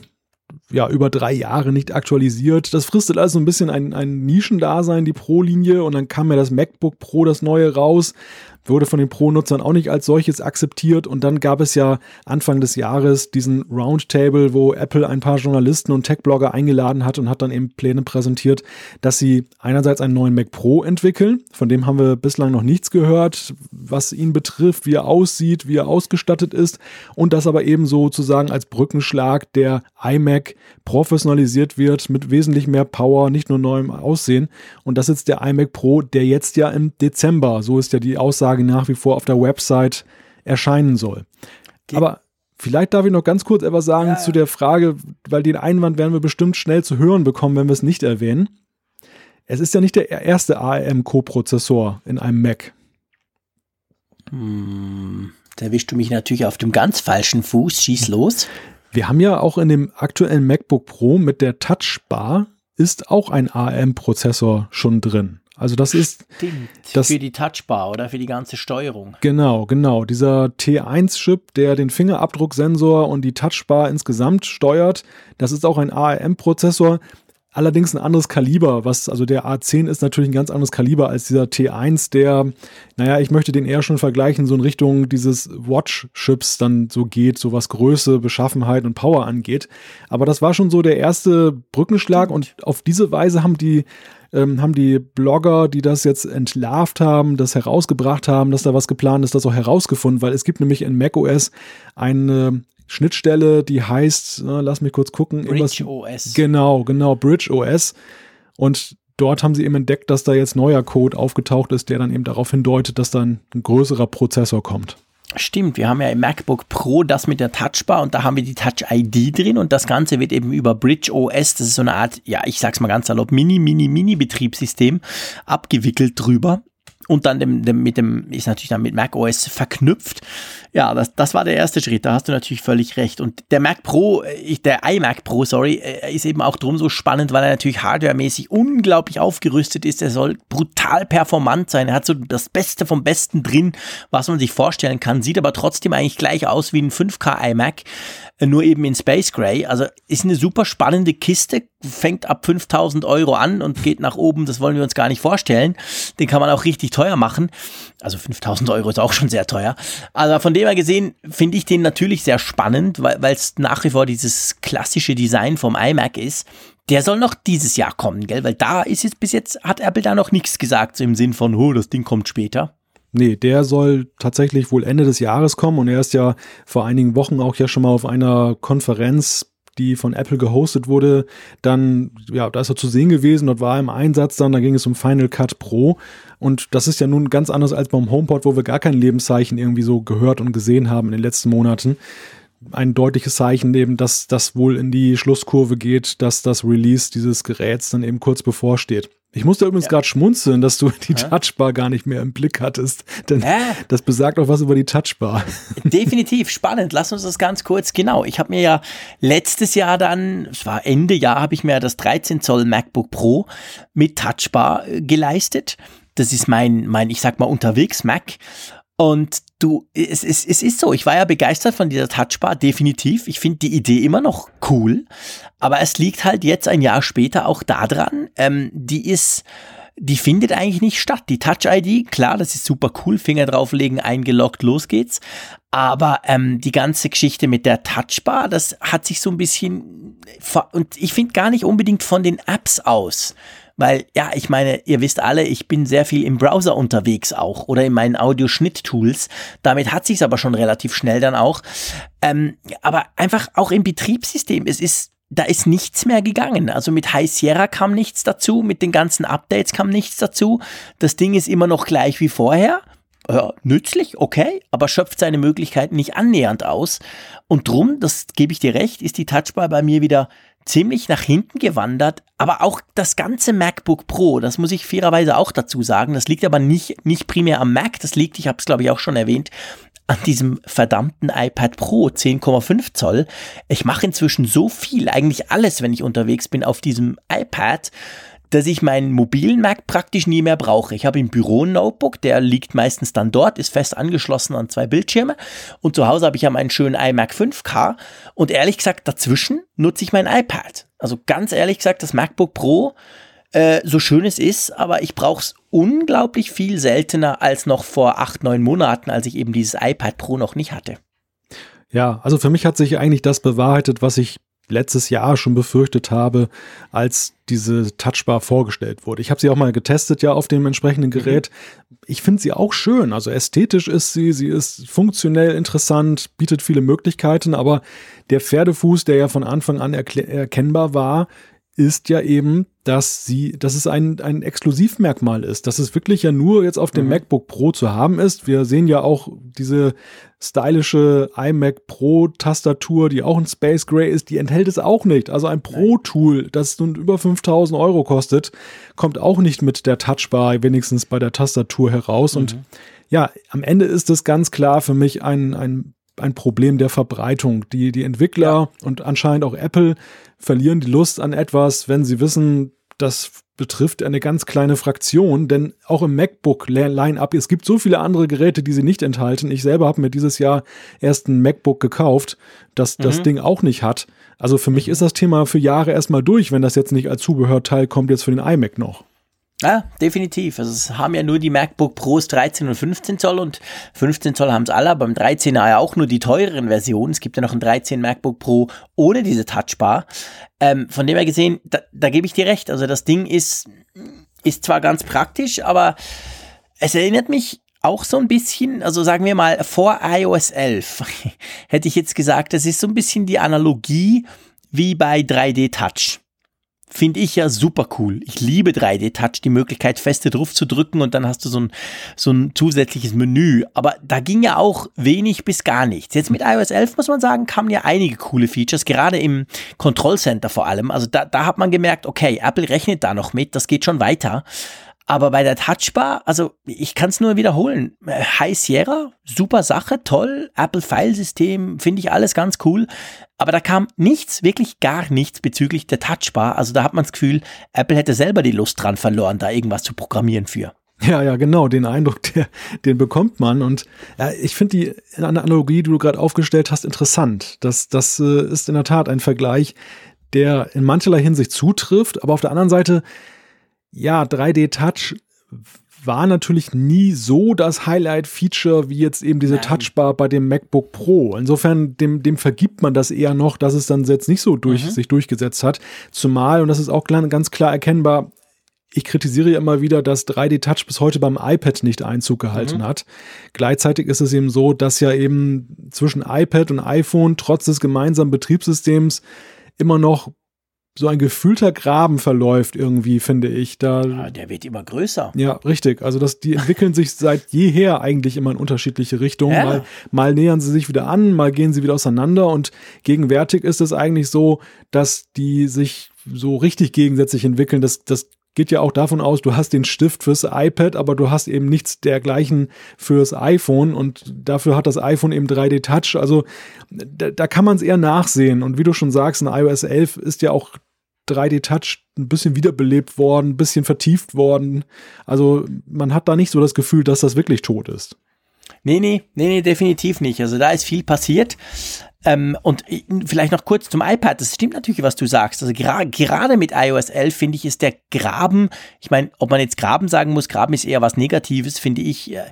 ja, über drei Jahre nicht aktualisiert. Das fristet also ein bisschen ein, ein Nischendasein, die Pro-Linie. Und dann kam ja das MacBook Pro, das neue raus wurde von den Pro-Nutzern auch nicht als solches akzeptiert. Und dann gab es ja Anfang des Jahres diesen Roundtable, wo Apple ein paar Journalisten und Tech-Blogger eingeladen hat und hat dann eben Pläne präsentiert, dass sie einerseits einen neuen Mac Pro entwickeln. Von dem haben wir bislang noch nichts gehört, was ihn betrifft, wie er aussieht, wie er ausgestattet ist. Und dass aber eben sozusagen als Brückenschlag der iMac professionalisiert wird mit wesentlich mehr Power, nicht nur neuem Aussehen. Und das ist der iMac Pro, der jetzt ja im Dezember, so ist ja die Aussage, nach wie vor auf der Website erscheinen soll. Ge Aber vielleicht darf ich noch ganz kurz etwas sagen ja, zu der Frage, weil den Einwand werden wir bestimmt schnell zu hören bekommen, wenn wir es nicht erwähnen. Es ist ja nicht der erste ARM-Coprozessor in einem Mac. Hm, da erwischst du mich natürlich auf dem ganz falschen Fuß. Schieß los. Wir haben ja auch in dem aktuellen MacBook Pro mit der Touchbar ist auch ein ARM-Prozessor schon drin. Also das ist Stimmt. Das, für die Touchbar oder für die ganze Steuerung. Genau, genau. Dieser T1-Chip, der den Fingerabdrucksensor und die Touchbar insgesamt steuert, das ist auch ein ARM-Prozessor. Allerdings ein anderes Kaliber, was, also der A10 ist natürlich ein ganz anderes Kaliber als dieser T1, der, naja, ich möchte den eher schon vergleichen, so in Richtung dieses Watch-Chips dann so geht, so was Größe, Beschaffenheit und Power angeht. Aber das war schon so der erste Brückenschlag und auf diese Weise haben die ähm, haben die Blogger, die das jetzt entlarvt haben, das herausgebracht haben, dass da was geplant ist, das auch herausgefunden, weil es gibt nämlich in macOS eine Schnittstelle, die heißt, äh, lass mich kurz gucken. Bridge OS. Genau, genau, Bridge OS. Und dort haben sie eben entdeckt, dass da jetzt neuer Code aufgetaucht ist, der dann eben darauf hindeutet, dass dann ein größerer Prozessor kommt. Stimmt, wir haben ja im MacBook Pro das mit der Touchbar und da haben wir die Touch ID drin und das Ganze wird eben über Bridge OS, das ist so eine Art, ja, ich sag's mal ganz salopp, Mini, Mini, Mini Betriebssystem abgewickelt drüber und dann dem, dem, mit dem, ist natürlich dann mit macOS verknüpft. Ja, das, das war der erste Schritt, da hast du natürlich völlig recht. Und der Mac Pro, äh, der iMac Pro, sorry, äh, ist eben auch drum so spannend, weil er natürlich hardwaremäßig unglaublich aufgerüstet ist. Er soll brutal performant sein. Er hat so das Beste vom Besten drin, was man sich vorstellen kann, sieht aber trotzdem eigentlich gleich aus wie ein 5K iMac, äh, nur eben in Space Gray. Also ist eine super spannende Kiste, fängt ab 5000 Euro an und geht nach oben, das wollen wir uns gar nicht vorstellen. Den kann man auch richtig teuer machen. Also 5000 Euro ist auch schon sehr teuer. Also von dem her gesehen finde ich den natürlich sehr spannend, weil es nach wie vor dieses klassische Design vom iMac ist. Der soll noch dieses Jahr kommen, gell? Weil da ist jetzt bis jetzt, hat Apple da noch nichts gesagt, so im Sinn von, oh, das Ding kommt später. Nee, der soll tatsächlich wohl Ende des Jahres kommen und er ist ja vor einigen Wochen auch ja schon mal auf einer Konferenz die von Apple gehostet wurde, dann, ja, da ist er zu sehen gewesen, dort war er im Einsatz dann, da ging es um Final Cut Pro und das ist ja nun ganz anders als beim HomePod, wo wir gar kein Lebenszeichen irgendwie so gehört und gesehen haben in den letzten Monaten. Ein deutliches Zeichen eben, dass das wohl in die Schlusskurve geht, dass das Release dieses Geräts dann eben kurz bevorsteht. Ich musste übrigens ja. gerade schmunzeln, dass du die ja. Touchbar gar nicht mehr im Blick hattest. Denn ja. das besagt auch was über die Touchbar. Definitiv spannend. Lass uns das ganz kurz. Genau. Ich habe mir ja letztes Jahr dann, es war Ende Jahr, habe ich mir das 13 Zoll MacBook Pro mit Touchbar äh, geleistet. Das ist mein, mein, ich sag mal, unterwegs Mac. Und du, es, es, es ist so, ich war ja begeistert von dieser Touchbar, definitiv. Ich finde die Idee immer noch cool. Aber es liegt halt jetzt ein Jahr später auch daran, ähm, die ist, die findet eigentlich nicht statt. Die Touch-ID, klar, das ist super cool, Finger drauflegen, eingeloggt, los geht's. Aber ähm, die ganze Geschichte mit der Touchbar, das hat sich so ein bisschen, und ich finde gar nicht unbedingt von den Apps aus. Weil, ja, ich meine, ihr wisst alle, ich bin sehr viel im Browser unterwegs auch oder in meinen Audioschnitt-Tools. Damit hat sich's aber schon relativ schnell dann auch. Ähm, aber einfach auch im Betriebssystem. Es ist da ist nichts mehr gegangen. Also mit High Sierra kam nichts dazu, mit den ganzen Updates kam nichts dazu. Das Ding ist immer noch gleich wie vorher. Ja, nützlich, okay, aber schöpft seine Möglichkeiten nicht annähernd aus. Und drum, das gebe ich dir recht, ist die Touchbar bei mir wieder ziemlich nach hinten gewandert, aber auch das ganze MacBook Pro, das muss ich fairerweise auch dazu sagen, das liegt aber nicht, nicht primär am Mac, das liegt, ich habe es glaube ich auch schon erwähnt, an diesem verdammten iPad Pro 10,5 Zoll. Ich mache inzwischen so viel, eigentlich alles, wenn ich unterwegs bin auf diesem iPad, dass ich meinen mobilen Mac praktisch nie mehr brauche. Ich habe im Büro ein Notebook, der liegt meistens dann dort, ist fest angeschlossen an zwei Bildschirme und zu Hause habe ich ja meinen schönen iMac 5K und ehrlich gesagt dazwischen nutze ich mein iPad. Also ganz ehrlich gesagt, das MacBook Pro, äh, so schön es ist, aber ich brauche es unglaublich viel seltener als noch vor acht, neun Monaten, als ich eben dieses iPad Pro noch nicht hatte. Ja, also für mich hat sich eigentlich das bewahrheitet, was ich letztes Jahr schon befürchtet habe, als diese Touchbar vorgestellt wurde. Ich habe sie auch mal getestet, ja, auf dem entsprechenden Gerät. Ich finde sie auch schön. Also ästhetisch ist sie, sie ist funktionell interessant, bietet viele Möglichkeiten, aber der Pferdefuß, der ja von Anfang an erkennbar war, ist ja eben, dass sie, dass es ein, ein Exklusivmerkmal ist, dass es wirklich ja nur jetzt auf dem mhm. MacBook Pro zu haben ist. Wir sehen ja auch diese stylische iMac Pro Tastatur, die auch ein Space Gray ist, die enthält es auch nicht. Also ein Pro Tool, das nun über 5000 Euro kostet, kommt auch nicht mit der Touchbar, wenigstens bei der Tastatur heraus. Mhm. Und ja, am Ende ist es ganz klar für mich ein, ein ein Problem der Verbreitung. Die, die Entwickler ja. und anscheinend auch Apple verlieren die Lust an etwas, wenn sie wissen, das betrifft eine ganz kleine Fraktion, denn auch im MacBook Line-up, es gibt so viele andere Geräte, die sie nicht enthalten. Ich selber habe mir dieses Jahr erst ein MacBook gekauft, das mhm. das Ding auch nicht hat. Also für mich ist das Thema für Jahre erstmal durch, wenn das jetzt nicht als Zubehörteil kommt, jetzt für den iMac noch. Ja, definitiv. Also es haben ja nur die MacBook Pros 13 und 15 Zoll und 15 Zoll haben es alle, beim 13er ja auch nur die teureren Versionen. Es gibt ja noch ein 13 MacBook Pro ohne diese Touchbar. Ähm, von dem her gesehen, da, da gebe ich dir recht. Also das Ding ist, ist zwar ganz praktisch, aber es erinnert mich auch so ein bisschen, also sagen wir mal vor iOS 11, hätte ich jetzt gesagt, das ist so ein bisschen die Analogie wie bei 3D Touch finde ich ja super cool. Ich liebe 3D-Touch, die Möglichkeit, feste drauf zu drücken und dann hast du so ein, so ein zusätzliches Menü. Aber da ging ja auch wenig bis gar nichts. Jetzt mit iOS 11 muss man sagen, kamen ja einige coole Features, gerade im Control Center vor allem. Also da, da hat man gemerkt, okay, Apple rechnet da noch mit, das geht schon weiter. Aber bei der Touchbar, also ich kann es nur wiederholen. High Sierra, super Sache, toll. Apple File-System, finde ich alles ganz cool. Aber da kam nichts, wirklich gar nichts bezüglich der Touchbar. Also da hat man das Gefühl, Apple hätte selber die Lust dran verloren, da irgendwas zu programmieren für. Ja, ja, genau, den Eindruck, der, den bekommt man. Und ja, ich finde die Analogie, die du gerade aufgestellt hast, interessant. Das, das äh, ist in der Tat ein Vergleich, der in mancherlei Hinsicht zutrifft, aber auf der anderen Seite ja, 3D-Touch war natürlich nie so das Highlight-Feature wie jetzt eben diese Nein. Touchbar bei dem MacBook Pro. Insofern, dem, dem vergibt man das eher noch, dass es dann jetzt nicht so durch, mhm. sich durchgesetzt hat. Zumal, und das ist auch ganz klar erkennbar, ich kritisiere ja immer wieder, dass 3D-Touch bis heute beim iPad nicht Einzug gehalten mhm. hat. Gleichzeitig ist es eben so, dass ja eben zwischen iPad und iPhone trotz des gemeinsamen Betriebssystems immer noch so ein gefühlter Graben verläuft irgendwie, finde ich. Da, ja, der wird immer größer. Ja, richtig. Also das, die entwickeln sich seit jeher eigentlich immer in unterschiedliche Richtungen. Ja. Mal, mal nähern sie sich wieder an, mal gehen sie wieder auseinander und gegenwärtig ist es eigentlich so, dass die sich so richtig gegensätzlich entwickeln. Das, das geht ja auch davon aus, du hast den Stift fürs iPad, aber du hast eben nichts dergleichen fürs iPhone und dafür hat das iPhone eben 3D Touch. Also da, da kann man es eher nachsehen. Und wie du schon sagst, in iOS 11 ist ja auch 3D Touch ein bisschen wiederbelebt worden, ein bisschen vertieft worden. Also man hat da nicht so das Gefühl, dass das wirklich tot ist. Nee, nee, nee, nee, definitiv nicht. Also da ist viel passiert. Ähm, und vielleicht noch kurz zum iPad. Das stimmt natürlich, was du sagst. Also gra gerade mit iOS 11 finde ich, ist der Graben, ich meine, ob man jetzt Graben sagen muss, Graben ist eher was Negatives, finde ich. Äh,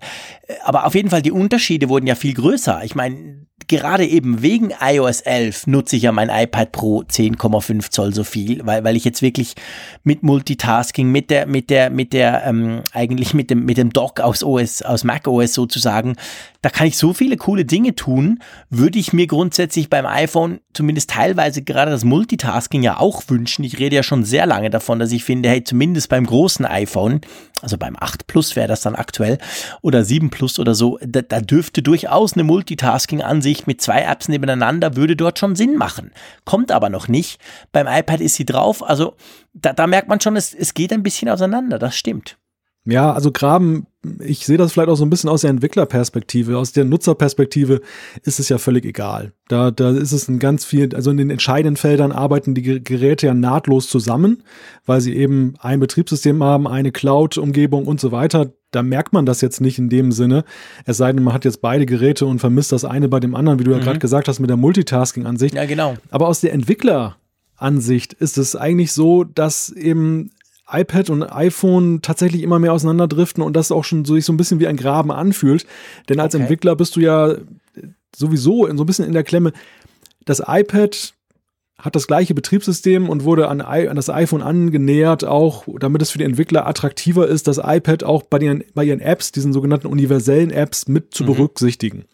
aber auf jeden Fall, die Unterschiede wurden ja viel größer. Ich meine, gerade eben wegen iOS 11 nutze ich ja mein iPad Pro 10,5 Zoll so viel, weil, weil ich jetzt wirklich mit Multitasking, mit der, mit der, mit der, ähm, eigentlich mit dem, mit dem Dock aus OS, aus Mac OS sozusagen, da kann ich so viele coole Dinge tun, würde ich mir grundsätzlich beim iPhone zumindest teilweise gerade das Multitasking ja auch wünschen. Ich rede ja schon sehr lange davon, dass ich finde, hey, zumindest beim großen iPhone, also beim 8 Plus wäre das dann aktuell oder 7 Plus oder so, da, da dürfte durchaus eine Multitasking-Ansicht mit zwei Apps nebeneinander würde dort schon Sinn machen. Kommt aber noch nicht. Beim iPad ist sie drauf, also da, da merkt man schon, es, es geht ein bisschen auseinander, das stimmt. Ja, also Graben, ich sehe das vielleicht auch so ein bisschen aus der Entwicklerperspektive. Aus der Nutzerperspektive ist es ja völlig egal. Da, da ist es ein ganz viel, also in den entscheidenden Feldern arbeiten die Geräte ja nahtlos zusammen, weil sie eben ein Betriebssystem haben, eine Cloud-Umgebung und so weiter. Da merkt man das jetzt nicht in dem Sinne. Es sei denn, man hat jetzt beide Geräte und vermisst das eine bei dem anderen, wie du ja mhm. gerade gesagt hast, mit der Multitasking-Ansicht. Ja, genau. Aber aus der Entwickler-Ansicht ist es eigentlich so, dass eben iPad und iPhone tatsächlich immer mehr auseinanderdriften und das auch schon so, sich so ein bisschen wie ein Graben anfühlt. Denn als okay. Entwickler bist du ja sowieso in, so ein bisschen in der Klemme. Das iPad hat das gleiche Betriebssystem und wurde an, an, das iPhone angenähert, auch damit es für die Entwickler attraktiver ist, das iPad auch bei ihren, bei ihren Apps, diesen sogenannten universellen Apps, mit zu mhm. berücksichtigen.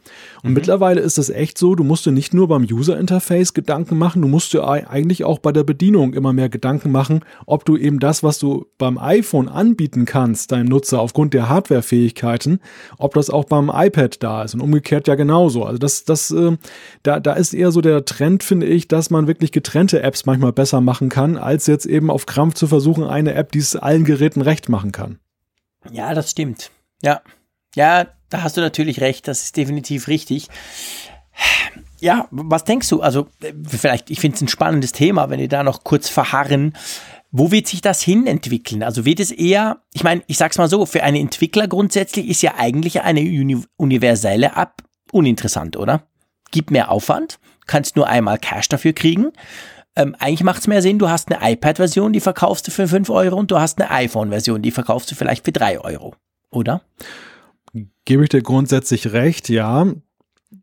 Und mhm. mittlerweile ist das echt so, du musst dir nicht nur beim User-Interface Gedanken machen, du musst dir eigentlich auch bei der Bedienung immer mehr Gedanken machen, ob du eben das, was du beim iPhone anbieten kannst, deinem Nutzer aufgrund der Hardware-Fähigkeiten, ob das auch beim iPad da ist und umgekehrt ja genauso. Also das, das, äh, da, da ist eher so der Trend, finde ich, dass man wirklich getrennte Apps manchmal besser machen kann, als jetzt eben auf Krampf zu versuchen, eine App, die es allen Geräten recht machen kann. Ja, das stimmt. Ja. Ja, da hast du natürlich recht, das ist definitiv richtig. Ja, was denkst du? Also, vielleicht, ich finde es ein spannendes Thema, wenn wir da noch kurz verharren. Wo wird sich das hin entwickeln? Also wird es eher, ich meine, ich sag's mal so, für einen Entwickler grundsätzlich ist ja eigentlich eine uni universelle App uninteressant, oder? Gibt mehr Aufwand, kannst nur einmal Cash dafür kriegen. Ähm, eigentlich macht es mehr Sinn, du hast eine iPad-Version, die verkaufst du für 5 Euro und du hast eine iPhone-Version, die verkaufst du vielleicht für 3 Euro, oder? Gebe ich dir grundsätzlich recht, ja.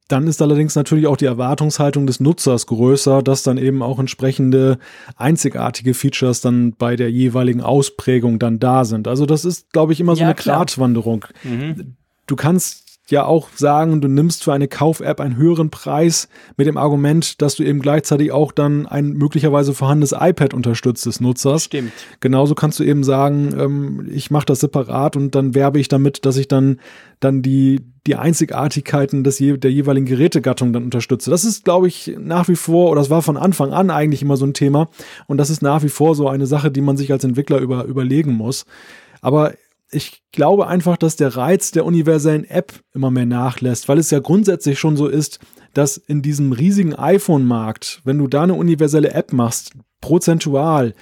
Dann ist allerdings natürlich auch die Erwartungshaltung des Nutzers größer, dass dann eben auch entsprechende einzigartige Features dann bei der jeweiligen Ausprägung dann da sind. Also das ist, glaube ich, immer so ja, eine Gratwanderung. Mhm. Du kannst ja auch sagen, du nimmst für eine Kauf-App einen höheren Preis mit dem Argument, dass du eben gleichzeitig auch dann ein möglicherweise vorhandenes iPad unterstützt des Nutzers. Stimmt. Genauso kannst du eben sagen, ähm, ich mache das separat und dann werbe ich damit, dass ich dann, dann die, die Einzigartigkeiten des je, der jeweiligen Gerätegattung dann unterstütze. Das ist, glaube ich, nach wie vor, oder das war von Anfang an eigentlich immer so ein Thema. Und das ist nach wie vor so eine Sache, die man sich als Entwickler über, überlegen muss. Aber ich glaube einfach, dass der Reiz der universellen App immer mehr nachlässt, weil es ja grundsätzlich schon so ist, dass in diesem riesigen iPhone-Markt, wenn du da eine universelle App machst, prozentual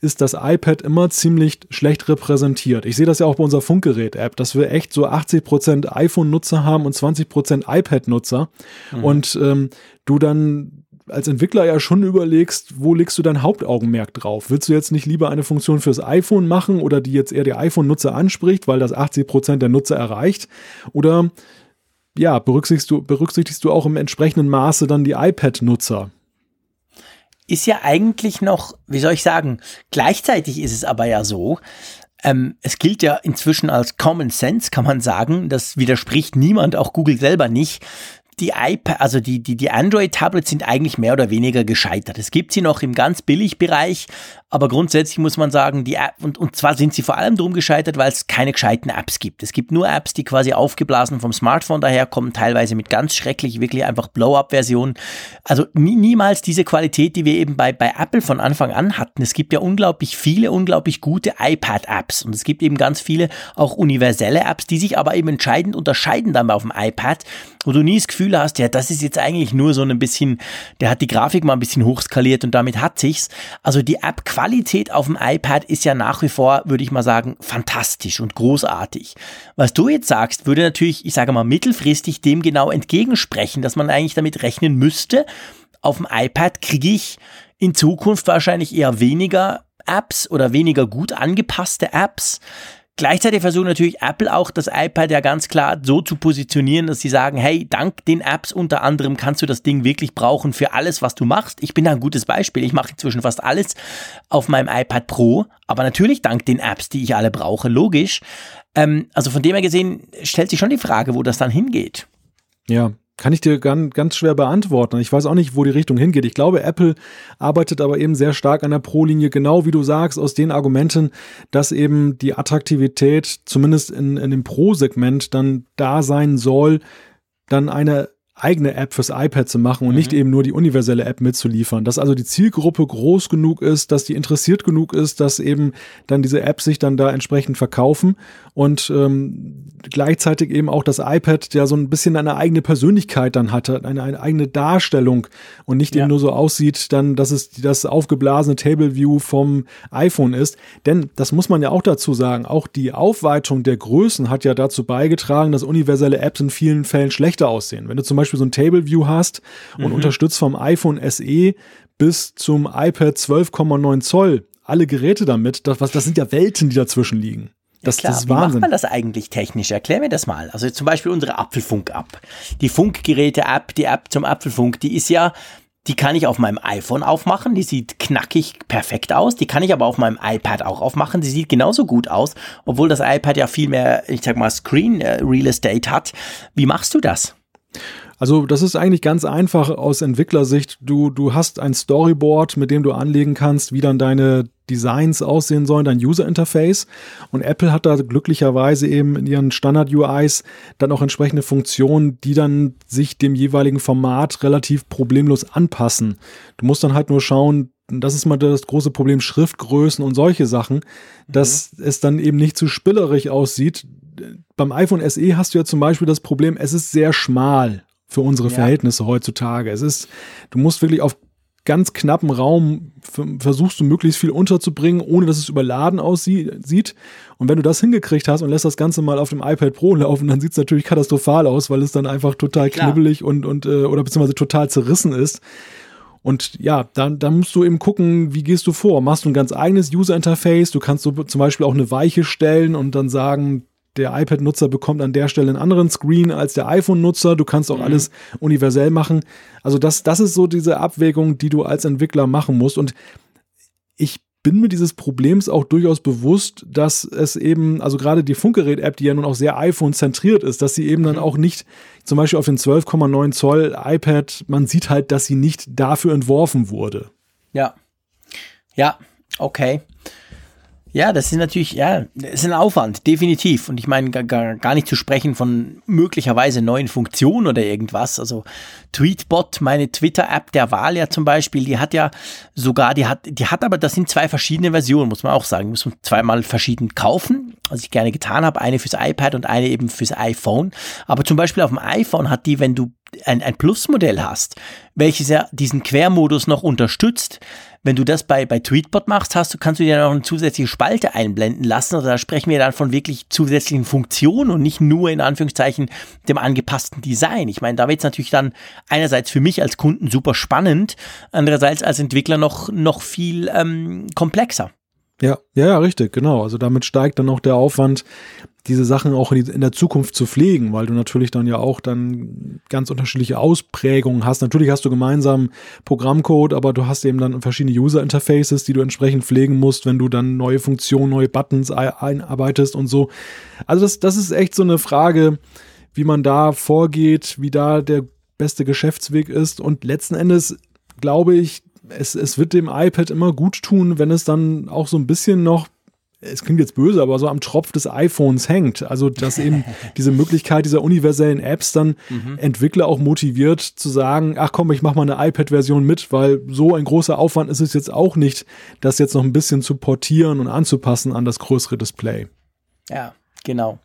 ist das iPad immer ziemlich schlecht repräsentiert. Ich sehe das ja auch bei unserer Funkgerät-App, dass wir echt so 80% iPhone-Nutzer haben und 20% iPad-Nutzer. Mhm. Und ähm, du dann als Entwickler ja schon überlegst, wo legst du dein Hauptaugenmerk drauf? Willst du jetzt nicht lieber eine Funktion fürs iPhone machen oder die jetzt eher die iPhone-Nutzer anspricht, weil das 80 Prozent der Nutzer erreicht? Oder ja, berücksichtigst du, berücksichtigst du auch im entsprechenden Maße dann die iPad-Nutzer? Ist ja eigentlich noch, wie soll ich sagen, gleichzeitig ist es aber ja so, ähm, es gilt ja inzwischen als Common Sense, kann man sagen. Das widerspricht niemand, auch Google selber nicht, die iPad, also die, die, die Android-Tablets sind eigentlich mehr oder weniger gescheitert. Es gibt sie noch im ganz Billig-Bereich, aber grundsätzlich muss man sagen, die App, und, und zwar sind sie vor allem drum gescheitert, weil es keine gescheiten Apps gibt. Es gibt nur Apps, die quasi aufgeblasen vom Smartphone daherkommen, teilweise mit ganz schrecklich, wirklich einfach Blow-up-Versionen. Also nie, niemals diese Qualität, die wir eben bei, bei Apple von Anfang an hatten. Es gibt ja unglaublich viele, unglaublich gute iPad-Apps und es gibt eben ganz viele auch universelle Apps, die sich aber eben entscheidend unterscheiden dann auf dem iPad, wo du nie das Gefühl hast, ja, das ist jetzt eigentlich nur so ein bisschen, der hat die Grafik mal ein bisschen hochskaliert und damit hat sich's. Also die App Qualität auf dem iPad ist ja nach wie vor, würde ich mal sagen, fantastisch und großartig. Was du jetzt sagst, würde natürlich, ich sage mal, mittelfristig dem genau entgegensprechen, dass man eigentlich damit rechnen müsste, auf dem iPad kriege ich in Zukunft wahrscheinlich eher weniger Apps oder weniger gut angepasste Apps. Gleichzeitig versucht natürlich Apple auch das iPad ja ganz klar so zu positionieren, dass sie sagen, hey, dank den Apps unter anderem kannst du das Ding wirklich brauchen für alles, was du machst. Ich bin da ein gutes Beispiel. Ich mache inzwischen fast alles auf meinem iPad Pro, aber natürlich dank den Apps, die ich alle brauche, logisch. Ähm, also von dem her gesehen stellt sich schon die Frage, wo das dann hingeht. Ja, kann ich dir ganz, schwer beantworten. Ich weiß auch nicht, wo die Richtung hingeht. Ich glaube, Apple arbeitet aber eben sehr stark an der Pro-Linie, genau wie du sagst, aus den Argumenten, dass eben die Attraktivität zumindest in, in dem Pro-Segment dann da sein soll, dann eine eigene App fürs iPad zu machen und mhm. nicht eben nur die universelle App mitzuliefern. Dass also die Zielgruppe groß genug ist, dass die interessiert genug ist, dass eben dann diese Apps sich dann da entsprechend verkaufen und ähm, gleichzeitig eben auch das iPad ja so ein bisschen eine eigene Persönlichkeit dann hatte, eine, eine eigene Darstellung und nicht ja. eben nur so aussieht, dann, dass es das aufgeblasene Table View vom iPhone ist. Denn das muss man ja auch dazu sagen, auch die Aufweitung der Größen hat ja dazu beigetragen, dass universelle Apps in vielen Fällen schlechter aussehen. Wenn du zum Beispiel Beispiel so ein Table View hast und mhm. unterstützt vom iPhone SE bis zum iPad 12,9 Zoll alle Geräte damit, das, was, das sind ja Welten, die dazwischen liegen. Das, ja, klar. das ist Wie Wahnsinn. macht man das eigentlich technisch? Erklär mir das mal. Also zum Beispiel unsere Apfelfunk-App. Die Funkgeräte-App, die App zum Apfelfunk, die ist ja, die kann ich auf meinem iPhone aufmachen, die sieht knackig perfekt aus. Die kann ich aber auf meinem iPad auch aufmachen, die sieht genauso gut aus, obwohl das iPad ja viel mehr, ich sag mal, Screen äh, Real Estate hat. Wie machst du das? Also das ist eigentlich ganz einfach aus Entwicklersicht. Du, du hast ein Storyboard, mit dem du anlegen kannst, wie dann deine Designs aussehen sollen, dein User Interface. Und Apple hat da glücklicherweise eben in ihren Standard UIs dann auch entsprechende Funktionen, die dann sich dem jeweiligen Format relativ problemlos anpassen. Du musst dann halt nur schauen, das ist mal das große Problem, Schriftgrößen und solche Sachen, dass mhm. es dann eben nicht zu spillerig aussieht. Beim iPhone SE hast du ja zum Beispiel das Problem, es ist sehr schmal für unsere ja. Verhältnisse heutzutage. Es ist, du musst wirklich auf ganz knappen Raum versuchst du möglichst viel unterzubringen, ohne dass es überladen aussieht. Und wenn du das hingekriegt hast und lässt das Ganze mal auf dem iPad Pro laufen, dann sieht es natürlich katastrophal aus, weil es dann einfach total Klar. knibbelig und, und äh, oder beziehungsweise total zerrissen ist. Und ja, dann, dann musst du eben gucken, wie gehst du vor? Machst du ein ganz eigenes User Interface? Du kannst so zum Beispiel auch eine Weiche stellen und dann sagen, der iPad-Nutzer bekommt an der Stelle einen anderen Screen als der iPhone-Nutzer. Du kannst auch mhm. alles universell machen. Also das, das ist so diese Abwägung, die du als Entwickler machen musst. Und ich bin mir dieses Problems auch durchaus bewusst, dass es eben, also gerade die Funkgerät-App, die ja nun auch sehr iPhone-zentriert ist, dass sie eben dann mhm. auch nicht, zum Beispiel auf den 12,9 Zoll iPad, man sieht halt, dass sie nicht dafür entworfen wurde. Ja. Ja, okay. Ja, das ist natürlich, ja, das ist ein Aufwand, definitiv. Und ich meine, gar, gar nicht zu sprechen von möglicherweise neuen Funktionen oder irgendwas. Also Tweetbot, meine Twitter-App der Wahl ja zum Beispiel, die hat ja sogar, die hat, die hat aber, das sind zwei verschiedene Versionen, muss man auch sagen. Muss man zweimal verschieden kaufen, was ich gerne getan habe. Eine fürs iPad und eine eben fürs iPhone. Aber zum Beispiel auf dem iPhone hat die, wenn du ein, ein Plus-Modell hast, welches ja diesen Quermodus noch unterstützt, wenn du das bei, bei Tweetbot machst, hast du, kannst du dir noch eine zusätzliche Spalte einblenden lassen. Also da sprechen wir dann von wirklich zusätzlichen Funktionen und nicht nur in Anführungszeichen dem angepassten Design. Ich meine, da wird es natürlich dann einerseits für mich als Kunden super spannend, andererseits als Entwickler noch, noch viel ähm, komplexer. Ja, ja, ja, richtig, genau. Also damit steigt dann auch der Aufwand, diese Sachen auch in, der Zukunft zu pflegen, weil du natürlich dann ja auch dann ganz unterschiedliche Ausprägungen hast. Natürlich hast du gemeinsam Programmcode, aber du hast eben dann verschiedene User Interfaces, die du entsprechend pflegen musst, wenn du dann neue Funktionen, neue Buttons einarbeitest und so. Also das, das ist echt so eine Frage, wie man da vorgeht, wie da der beste Geschäftsweg ist und letzten Endes glaube ich, es, es wird dem iPad immer gut tun, wenn es dann auch so ein bisschen noch es klingt jetzt böse, aber so am Tropf des iPhones hängt. Also, dass eben diese Möglichkeit dieser universellen Apps dann mhm. Entwickler auch motiviert zu sagen, ach komm, ich mach mal eine iPad-Version mit, weil so ein großer Aufwand ist es jetzt auch nicht, das jetzt noch ein bisschen zu portieren und anzupassen an das größere Display. Ja, genau.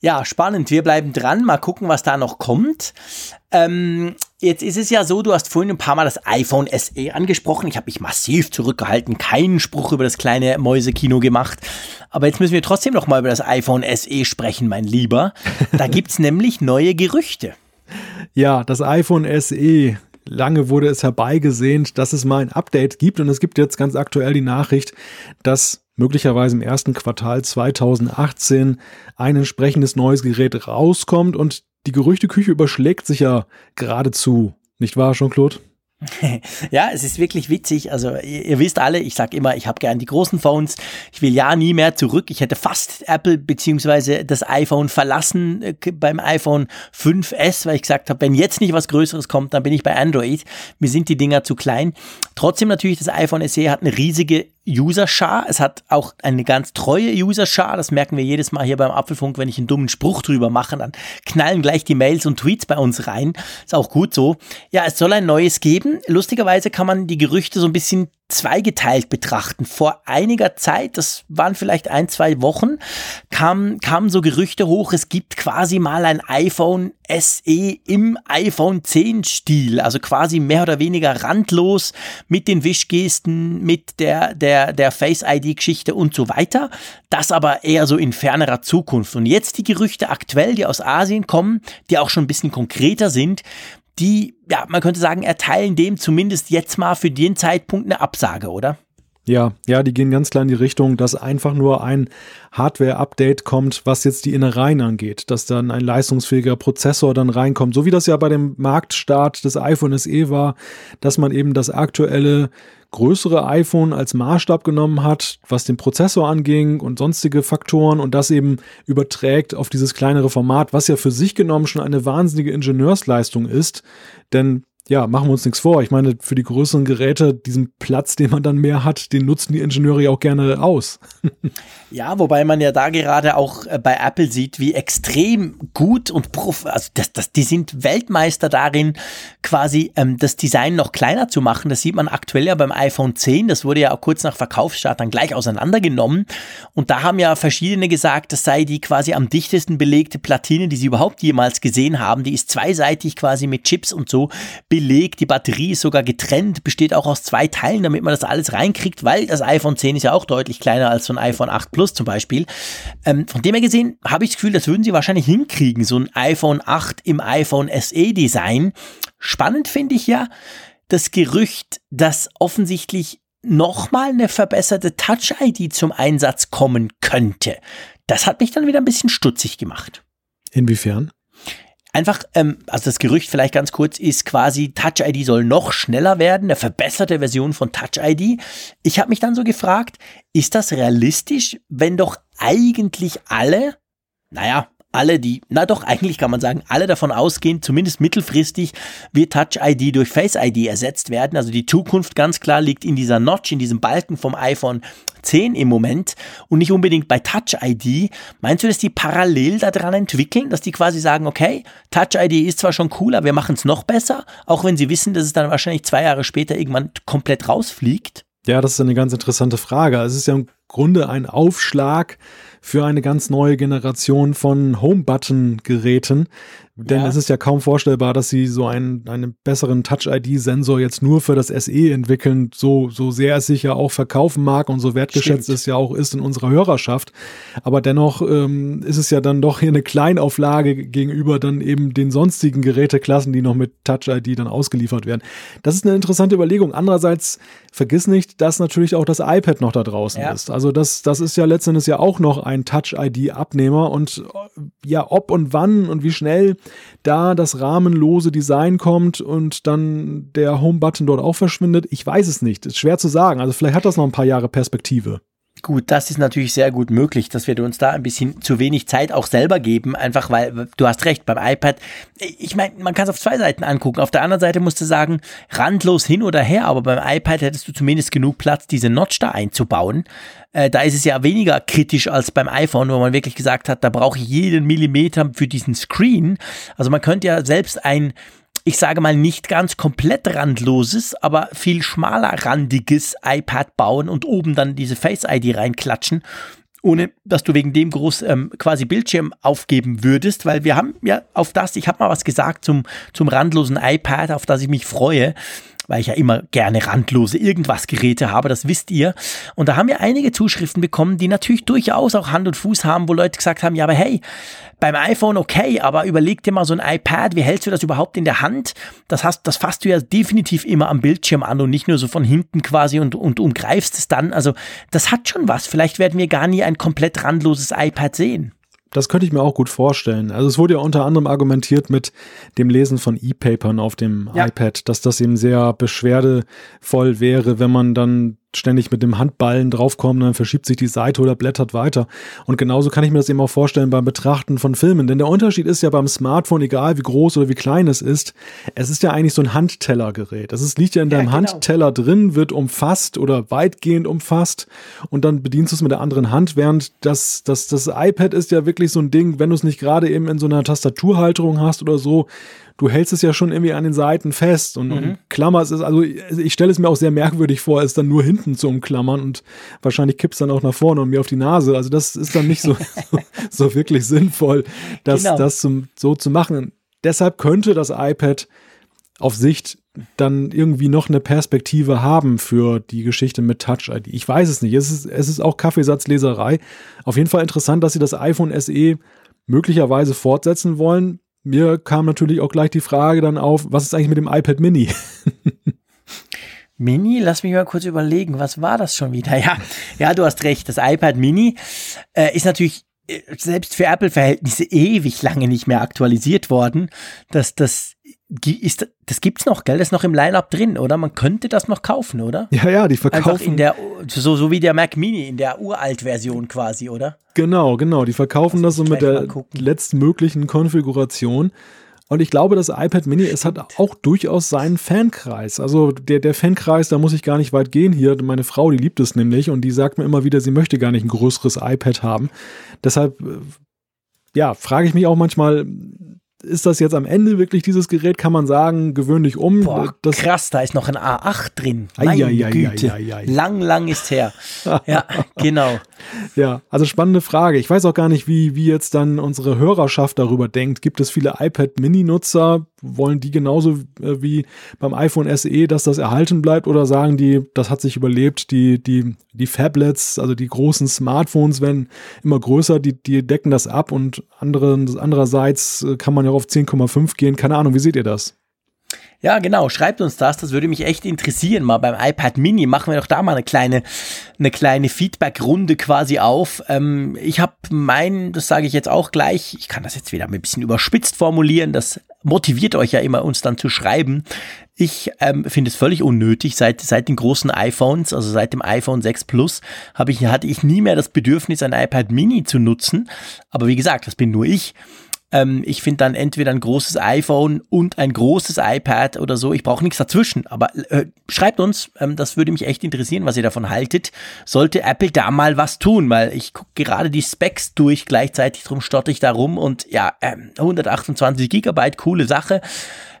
Ja, spannend. Wir bleiben dran. Mal gucken, was da noch kommt. Ähm, jetzt ist es ja so, du hast vorhin ein paar Mal das iPhone SE angesprochen. Ich habe mich massiv zurückgehalten, keinen Spruch über das kleine Mäusekino gemacht. Aber jetzt müssen wir trotzdem noch mal über das iPhone SE sprechen, mein Lieber. Da gibt's nämlich neue Gerüchte. Ja, das iPhone SE. Lange wurde es herbeigesehnt, dass es mal ein Update gibt. Und es gibt jetzt ganz aktuell die Nachricht, dass möglicherweise im ersten Quartal 2018 ein entsprechendes neues Gerät rauskommt und die Gerüchteküche überschlägt sich ja geradezu, nicht wahr, Jean-Claude? ja, es ist wirklich witzig. Also ihr, ihr wisst alle, ich sage immer, ich habe gern die großen Phones. Ich will ja nie mehr zurück. Ich hätte fast Apple beziehungsweise das iPhone verlassen äh, beim iPhone 5S, weil ich gesagt habe, wenn jetzt nicht was Größeres kommt, dann bin ich bei Android. Mir sind die Dinger zu klein. Trotzdem natürlich, das iPhone SE hat eine riesige User-Schar. Es hat auch eine ganz treue User-Schar. Das merken wir jedes Mal hier beim Apfelfunk, wenn ich einen dummen Spruch drüber mache, dann knallen gleich die Mails und Tweets bei uns rein. Ist auch gut so. Ja, es soll ein neues geben. Lustigerweise kann man die Gerüchte so ein bisschen zweigeteilt betrachten. Vor einiger Zeit, das waren vielleicht ein, zwei Wochen, kamen kam so Gerüchte hoch, es gibt quasi mal ein iPhone SE im iPhone 10 Stil, also quasi mehr oder weniger randlos mit den Wischgesten, mit der, der, der Face ID Geschichte und so weiter. Das aber eher so in fernerer Zukunft. Und jetzt die Gerüchte aktuell, die aus Asien kommen, die auch schon ein bisschen konkreter sind, die, ja, man könnte sagen, erteilen dem zumindest jetzt mal für den Zeitpunkt eine Absage, oder? Ja, ja, die gehen ganz klar in die Richtung, dass einfach nur ein Hardware-Update kommt, was jetzt die Innereien angeht, dass dann ein leistungsfähiger Prozessor dann reinkommt, so wie das ja bei dem Marktstart des iPhone SE war, dass man eben das aktuelle größere iPhone als Maßstab genommen hat, was den Prozessor anging und sonstige Faktoren und das eben überträgt auf dieses kleinere Format, was ja für sich genommen schon eine wahnsinnige Ingenieursleistung ist, denn ja, machen wir uns nichts vor. Ich meine, für die größeren Geräte, diesen Platz, den man dann mehr hat, den nutzen die Ingenieure ja auch gerne aus. ja, wobei man ja da gerade auch äh, bei Apple sieht, wie extrem gut und prof, also das, das, die sind Weltmeister darin, quasi ähm, das Design noch kleiner zu machen. Das sieht man aktuell ja beim iPhone 10. Das wurde ja auch kurz nach Verkaufsstart dann gleich auseinandergenommen. Und da haben ja verschiedene gesagt, das sei die quasi am dichtesten belegte Platine, die sie überhaupt jemals gesehen haben. Die ist zweiseitig quasi mit Chips und so belegt. Die Batterie ist sogar getrennt, besteht auch aus zwei Teilen, damit man das alles reinkriegt, weil das iPhone 10 ist ja auch deutlich kleiner als so ein iPhone 8 Plus zum Beispiel. Ähm, von dem her gesehen habe ich das Gefühl, das würden sie wahrscheinlich hinkriegen, so ein iPhone 8 im iPhone SE Design. Spannend finde ich ja das Gerücht, dass offensichtlich nochmal eine verbesserte Touch-ID zum Einsatz kommen könnte. Das hat mich dann wieder ein bisschen stutzig gemacht. Inwiefern? Einfach, ähm, also das Gerücht vielleicht ganz kurz ist quasi, Touch ID soll noch schneller werden, eine verbesserte Version von Touch ID. Ich habe mich dann so gefragt, ist das realistisch, wenn doch eigentlich alle, naja, alle, die, na doch, eigentlich kann man sagen, alle davon ausgehen, zumindest mittelfristig wird Touch ID durch Face ID ersetzt werden. Also die Zukunft ganz klar liegt in dieser Notch, in diesem Balken vom iPhone 10 im Moment und nicht unbedingt bei Touch ID. Meinst du, dass die parallel daran entwickeln, dass die quasi sagen, okay, Touch ID ist zwar schon cool, aber wir machen es noch besser, auch wenn sie wissen, dass es dann wahrscheinlich zwei Jahre später irgendwann komplett rausfliegt? Ja, das ist eine ganz interessante Frage. Es ist ja Grunde ein Aufschlag für eine ganz neue Generation von Home-Button-Geräten. Denn ja. es ist ja kaum vorstellbar, dass sie so einen, einen besseren Touch-ID-Sensor jetzt nur für das SE entwickeln, so, so sehr es sich ja auch verkaufen mag und so wertgeschätzt Stimmt. es ja auch ist in unserer Hörerschaft. Aber dennoch ähm, ist es ja dann doch hier eine Kleinauflage gegenüber dann eben den sonstigen Geräteklassen, die noch mit Touch-ID dann ausgeliefert werden. Das ist eine interessante Überlegung. Andererseits vergiss nicht, dass natürlich auch das iPad noch da draußen ja. ist. Also das, das ist ja letztendlich ja auch noch ein Touch-ID-Abnehmer und ja, ob und wann und wie schnell da das rahmenlose Design kommt und dann der Home-Button dort auch verschwindet, ich weiß es nicht. Ist schwer zu sagen. Also vielleicht hat das noch ein paar Jahre Perspektive. Gut, das ist natürlich sehr gut möglich, dass wir uns da ein bisschen zu wenig Zeit auch selber geben, einfach weil du hast recht, beim iPad, ich meine, man kann es auf zwei Seiten angucken. Auf der anderen Seite musst du sagen, randlos hin oder her, aber beim iPad hättest du zumindest genug Platz, diese Notch da einzubauen. Äh, da ist es ja weniger kritisch als beim iPhone, wo man wirklich gesagt hat, da brauche ich jeden Millimeter für diesen Screen. Also man könnte ja selbst ein ich sage mal, nicht ganz komplett randloses, aber viel schmaler randiges iPad bauen und oben dann diese Face ID reinklatschen, ohne dass du wegen dem groß ähm, quasi Bildschirm aufgeben würdest, weil wir haben ja auf das, ich habe mal was gesagt zum, zum randlosen iPad, auf das ich mich freue weil ich ja immer gerne randlose irgendwas Geräte habe, das wisst ihr. Und da haben wir einige Zuschriften bekommen, die natürlich durchaus auch Hand und Fuß haben, wo Leute gesagt haben, ja, aber hey, beim iPhone okay, aber überleg dir mal so ein iPad, wie hältst du das überhaupt in der Hand? Das hast, das fasst du ja definitiv immer am Bildschirm an und nicht nur so von hinten quasi und, und umgreifst es dann. Also, das hat schon was. Vielleicht werden wir gar nie ein komplett randloses iPad sehen. Das könnte ich mir auch gut vorstellen. Also es wurde ja unter anderem argumentiert mit dem Lesen von E-Papern auf dem ja. iPad, dass das eben sehr beschwerdevoll wäre, wenn man dann ständig mit dem Handballen draufkommt, dann verschiebt sich die Seite oder blättert weiter. Und genauso kann ich mir das eben auch vorstellen beim Betrachten von Filmen. Denn der Unterschied ist ja beim Smartphone, egal wie groß oder wie klein es ist, es ist ja eigentlich so ein Handtellergerät. Das ist, liegt ja in deinem ja, genau. Handteller drin, wird umfasst oder weitgehend umfasst und dann bedienst du es mit der anderen Hand, während das, das, das iPad ist ja wirklich so ein Ding, wenn du es nicht gerade eben in so einer Tastaturhalterung hast oder so, du hältst es ja schon irgendwie an den Seiten fest und, mhm. und klammerst es, also ich stelle es mir auch sehr merkwürdig vor, es dann nur hinten zu umklammern und wahrscheinlich kippst dann auch nach vorne und mir auf die Nase. Also das ist dann nicht so, so, so, wirklich sinnvoll, das, genau. das zum, so zu machen. Deshalb könnte das iPad auf Sicht dann irgendwie noch eine Perspektive haben für die Geschichte mit Touch ID. Ich weiß es nicht. Es ist, es ist auch Kaffeesatzleserei. Auf jeden Fall interessant, dass sie das iPhone SE möglicherweise fortsetzen wollen mir kam natürlich auch gleich die Frage dann auf, was ist eigentlich mit dem iPad Mini? Mini, lass mich mal kurz überlegen, was war das schon wieder? Ja, ja, du hast recht. Das iPad Mini äh, ist natürlich äh, selbst für Apple-Verhältnisse ewig lange nicht mehr aktualisiert worden. Das, das ist, das gibt's noch, gell? Das ist noch im Line-Up drin, oder? Man könnte das noch kaufen, oder? Ja, ja, die verkaufen. Einfach in der, so, so wie der Mac Mini, in der Uralt-Version quasi, oder? Genau, genau. Die verkaufen das so mit der letztmöglichen Konfiguration. Und ich glaube, das iPad Mini, es hat auch durchaus seinen Fankreis. Also der, der Fankreis, da muss ich gar nicht weit gehen hier. Meine Frau, die liebt es nämlich und die sagt mir immer wieder, sie möchte gar nicht ein größeres iPad haben. Deshalb, äh, ja, frage ich mich auch manchmal, ist das jetzt am Ende wirklich dieses Gerät, kann man sagen, gewöhnlich um. Boah, das krass, da ist noch ein A8 drin. Meine ai, ai, Güte. Ai, lang, lang ist her. ja, genau. Ja, also spannende Frage. Ich weiß auch gar nicht, wie, wie jetzt dann unsere Hörerschaft darüber denkt. Gibt es viele iPad Mini-Nutzer? Wollen die genauso äh, wie beim iPhone SE, dass das erhalten bleibt? Oder sagen die, das hat sich überlebt, die, die, die Phablets, also die großen Smartphones werden immer größer, die, die decken das ab und andere, andererseits äh, kann man ja auf 10,5 gehen. Keine Ahnung, wie seht ihr das? Ja, genau. Schreibt uns das. Das würde mich echt interessieren. Mal beim iPad Mini machen wir doch da mal eine kleine, eine kleine Feedback-Runde quasi auf. Ähm, ich habe mein, das sage ich jetzt auch gleich. Ich kann das jetzt wieder ein bisschen überspitzt formulieren. Das motiviert euch ja immer, uns dann zu schreiben. Ich ähm, finde es völlig unnötig. Seit, seit den großen iPhones, also seit dem iPhone 6 Plus, habe ich, hatte ich nie mehr das Bedürfnis, ein iPad Mini zu nutzen. Aber wie gesagt, das bin nur ich. Ähm, ich finde dann entweder ein großes iPhone und ein großes iPad oder so. Ich brauche nichts dazwischen. Aber äh, schreibt uns, ähm, das würde mich echt interessieren, was ihr davon haltet. Sollte Apple da mal was tun? Weil ich gucke gerade die Specs durch, gleichzeitig drum stotter ich da rum und ja, ähm, 128 Gigabyte, coole Sache.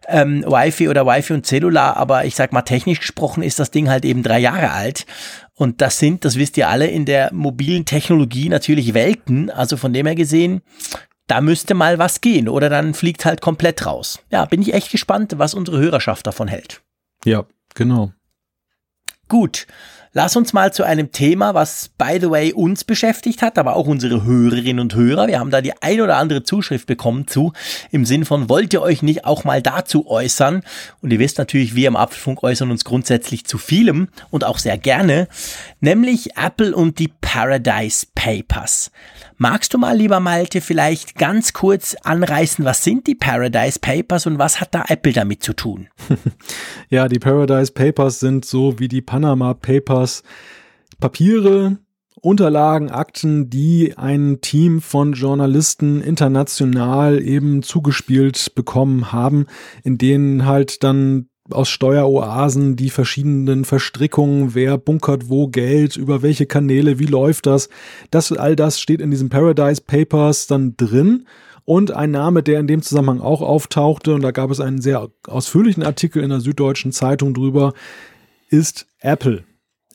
Ähm, Wi-Fi oder Wi-Fi und Cellular, aber ich sag mal, technisch gesprochen ist das Ding halt eben drei Jahre alt. Und das sind, das wisst ihr alle, in der mobilen Technologie natürlich Welten. Also von dem her gesehen, da müsste mal was gehen oder dann fliegt halt komplett raus. Ja, bin ich echt gespannt, was unsere Hörerschaft davon hält. Ja, genau. Gut. Lass uns mal zu einem Thema, was by the way uns beschäftigt hat, aber auch unsere Hörerinnen und Hörer. Wir haben da die ein oder andere Zuschrift bekommen zu, im Sinn von, wollt ihr euch nicht auch mal dazu äußern? Und ihr wisst natürlich, wir im Apfelfunk äußern uns grundsätzlich zu vielem und auch sehr gerne, nämlich Apple und die Paradise Papers. Magst du mal, lieber Malte, vielleicht ganz kurz anreißen, was sind die Paradise Papers und was hat da Apple damit zu tun? ja, die Paradise Papers sind so wie die Panama Papers Papiere, Unterlagen, Akten, die ein Team von Journalisten international eben zugespielt bekommen haben, in denen halt dann aus Steueroasen, die verschiedenen Verstrickungen, wer bunkert wo Geld, über welche Kanäle, wie läuft das. Das, all das steht in diesen Paradise Papers dann drin. Und ein Name, der in dem Zusammenhang auch auftauchte, und da gab es einen sehr ausführlichen Artikel in der Süddeutschen Zeitung drüber, ist Apple.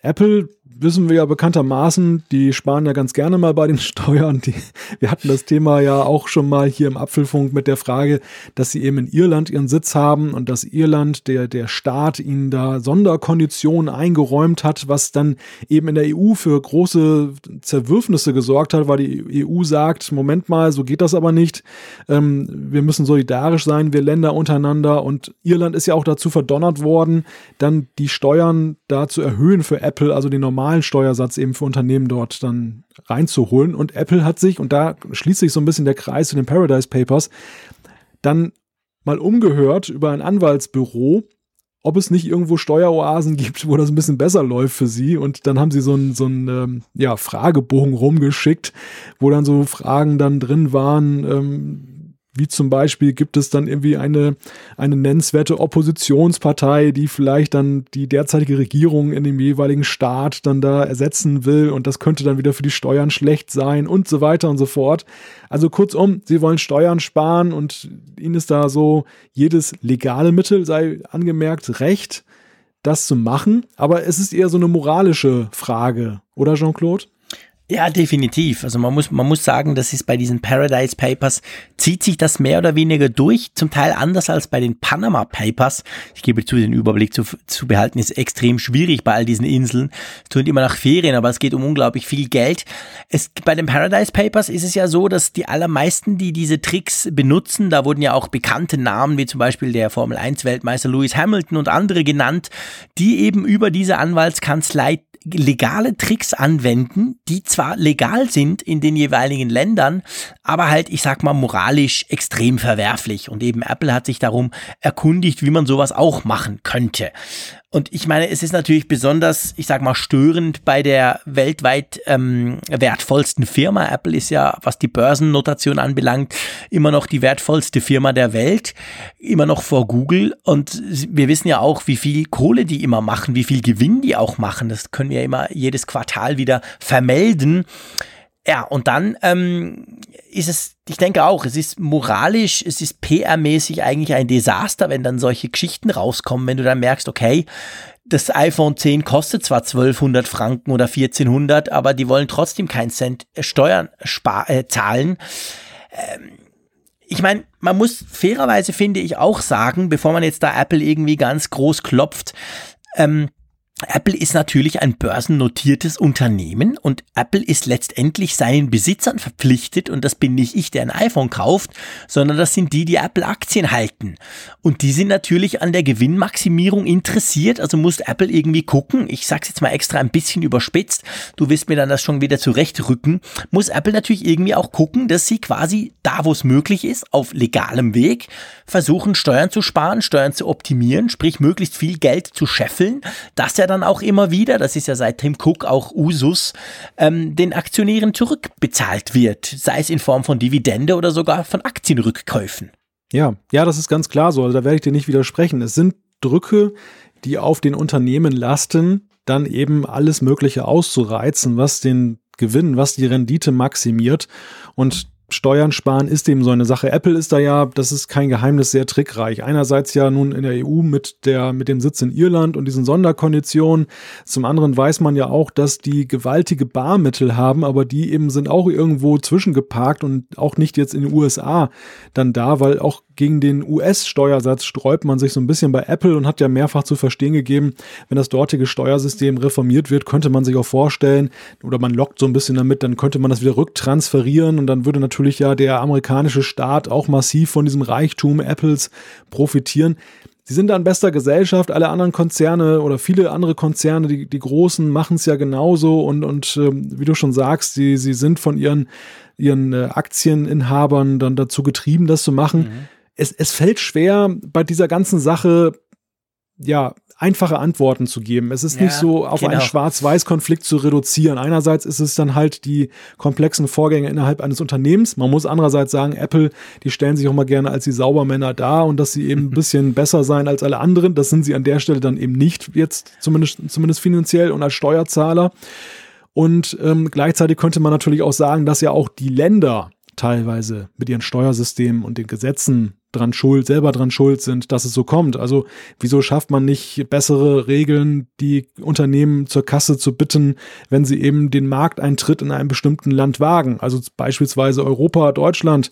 Apple wissen wir ja bekanntermaßen, die sparen ja ganz gerne mal bei den Steuern. Die, wir hatten das Thema ja auch schon mal hier im Apfelfunk mit der Frage, dass sie eben in Irland ihren Sitz haben und dass Irland, der, der Staat, ihnen da Sonderkonditionen eingeräumt hat, was dann eben in der EU für große Zerwürfnisse gesorgt hat, weil die EU sagt, Moment mal, so geht das aber nicht. Ähm, wir müssen solidarisch sein, wir Länder untereinander und Irland ist ja auch dazu verdonnert worden, dann die Steuern da zu erhöhen für Apple, also die normalen normalen Steuersatz eben für Unternehmen dort dann reinzuholen. Und Apple hat sich, und da schließt sich so ein bisschen der Kreis zu den Paradise Papers, dann mal umgehört über ein Anwaltsbüro, ob es nicht irgendwo Steueroasen gibt, wo das ein bisschen besser läuft für sie. Und dann haben sie so einen so einen, ähm, ja, Fragebogen rumgeschickt, wo dann so Fragen dann drin waren, ähm, wie zum Beispiel gibt es dann irgendwie eine, eine nennenswerte Oppositionspartei, die vielleicht dann die derzeitige Regierung in dem jeweiligen Staat dann da ersetzen will und das könnte dann wieder für die Steuern schlecht sein und so weiter und so fort. Also kurzum, sie wollen Steuern sparen und ihnen ist da so jedes legale Mittel, sei angemerkt, recht, das zu machen. Aber es ist eher so eine moralische Frage, oder Jean-Claude? Ja, definitiv. Also man muss, man muss sagen, das ist bei diesen Paradise Papers, zieht sich das mehr oder weniger durch, zum Teil anders als bei den Panama Papers. Ich gebe zu, den Überblick zu, zu behalten ist extrem schwierig bei all diesen Inseln. Es tun immer nach Ferien, aber es geht um unglaublich viel Geld. Es, bei den Paradise Papers ist es ja so, dass die allermeisten, die diese Tricks benutzen, da wurden ja auch bekannte Namen, wie zum Beispiel der Formel 1 Weltmeister Lewis Hamilton und andere genannt, die eben über diese Anwaltskanzlei legale Tricks anwenden, die zwar legal sind in den jeweiligen Ländern, aber halt, ich sag mal, moralisch extrem verwerflich. Und eben Apple hat sich darum erkundigt, wie man sowas auch machen könnte. Und ich meine, es ist natürlich besonders, ich sag mal, störend bei der weltweit ähm, wertvollsten Firma. Apple ist ja, was die Börsennotation anbelangt, immer noch die wertvollste Firma der Welt, immer noch vor Google. Und wir wissen ja auch, wie viel Kohle die immer machen, wie viel Gewinn die auch machen. Das können wir immer jedes Quartal wieder vermelden. Ja, und dann ähm, ist es, ich denke auch, es ist moralisch, es ist PR-mäßig eigentlich ein Desaster, wenn dann solche Geschichten rauskommen, wenn du dann merkst, okay, das iPhone 10 kostet zwar 1200 Franken oder 1400, aber die wollen trotzdem keinen Cent Steuern spar äh, zahlen. Ähm, ich meine, man muss fairerweise, finde ich, auch sagen, bevor man jetzt da Apple irgendwie ganz groß klopft, ähm, Apple ist natürlich ein börsennotiertes Unternehmen und Apple ist letztendlich seinen Besitzern verpflichtet und das bin nicht ich, der ein iPhone kauft, sondern das sind die, die Apple-Aktien halten. Und die sind natürlich an der Gewinnmaximierung interessiert, also muss Apple irgendwie gucken, ich sag's jetzt mal extra ein bisschen überspitzt, du wirst mir dann das schon wieder zurechtrücken, muss Apple natürlich irgendwie auch gucken, dass sie quasi da, wo es möglich ist, auf legalem Weg versuchen, Steuern zu sparen, Steuern zu optimieren, sprich möglichst viel Geld zu scheffeln, dass er dann auch immer wieder, das ist ja seit Tim Cook auch Usus, ähm, den Aktionären zurückbezahlt wird, sei es in Form von Dividende oder sogar von Aktienrückkäufen. Ja, ja, das ist ganz klar so. Also da werde ich dir nicht widersprechen. Es sind Drücke, die auf den Unternehmen lasten, dann eben alles Mögliche auszureizen, was den Gewinn, was die Rendite maximiert. Und Steuern sparen ist eben so eine Sache. Apple ist da ja, das ist kein Geheimnis, sehr trickreich. Einerseits ja nun in der EU mit der, mit dem Sitz in Irland und diesen Sonderkonditionen. Zum anderen weiß man ja auch, dass die gewaltige Barmittel haben, aber die eben sind auch irgendwo zwischengeparkt und auch nicht jetzt in den USA dann da, weil auch gegen den US-Steuersatz sträubt man sich so ein bisschen bei Apple und hat ja mehrfach zu verstehen gegeben, wenn das dortige Steuersystem reformiert wird, könnte man sich auch vorstellen, oder man lockt so ein bisschen damit, dann könnte man das wieder rücktransferieren und dann würde natürlich ja der amerikanische Staat auch massiv von diesem Reichtum Apples profitieren. Sie sind da in bester Gesellschaft, alle anderen Konzerne oder viele andere Konzerne, die, die großen, machen es ja genauso und, und äh, wie du schon sagst, sie, sie sind von ihren, ihren äh, Aktieninhabern dann dazu getrieben, das zu machen. Mhm es, es fällt schwer, bei dieser ganzen Sache, ja, einfache Antworten zu geben. Es ist ja, nicht so auf genau. einen Schwarz-Weiß-Konflikt zu reduzieren. Einerseits ist es dann halt die komplexen Vorgänge innerhalb eines Unternehmens. Man muss andererseits sagen, Apple, die stellen sich auch mal gerne als die Saubermänner dar und dass sie eben ein bisschen besser sein als alle anderen. Das sind sie an der Stelle dann eben nicht jetzt, zumindest, zumindest finanziell und als Steuerzahler. Und ähm, gleichzeitig könnte man natürlich auch sagen, dass ja auch die Länder teilweise mit ihren Steuersystemen und den Gesetzen dran schuld, selber dran schuld sind, dass es so kommt. Also wieso schafft man nicht bessere Regeln, die Unternehmen zur Kasse zu bitten, wenn sie eben den Markteintritt in einem bestimmten Land wagen? Also beispielsweise Europa, Deutschland,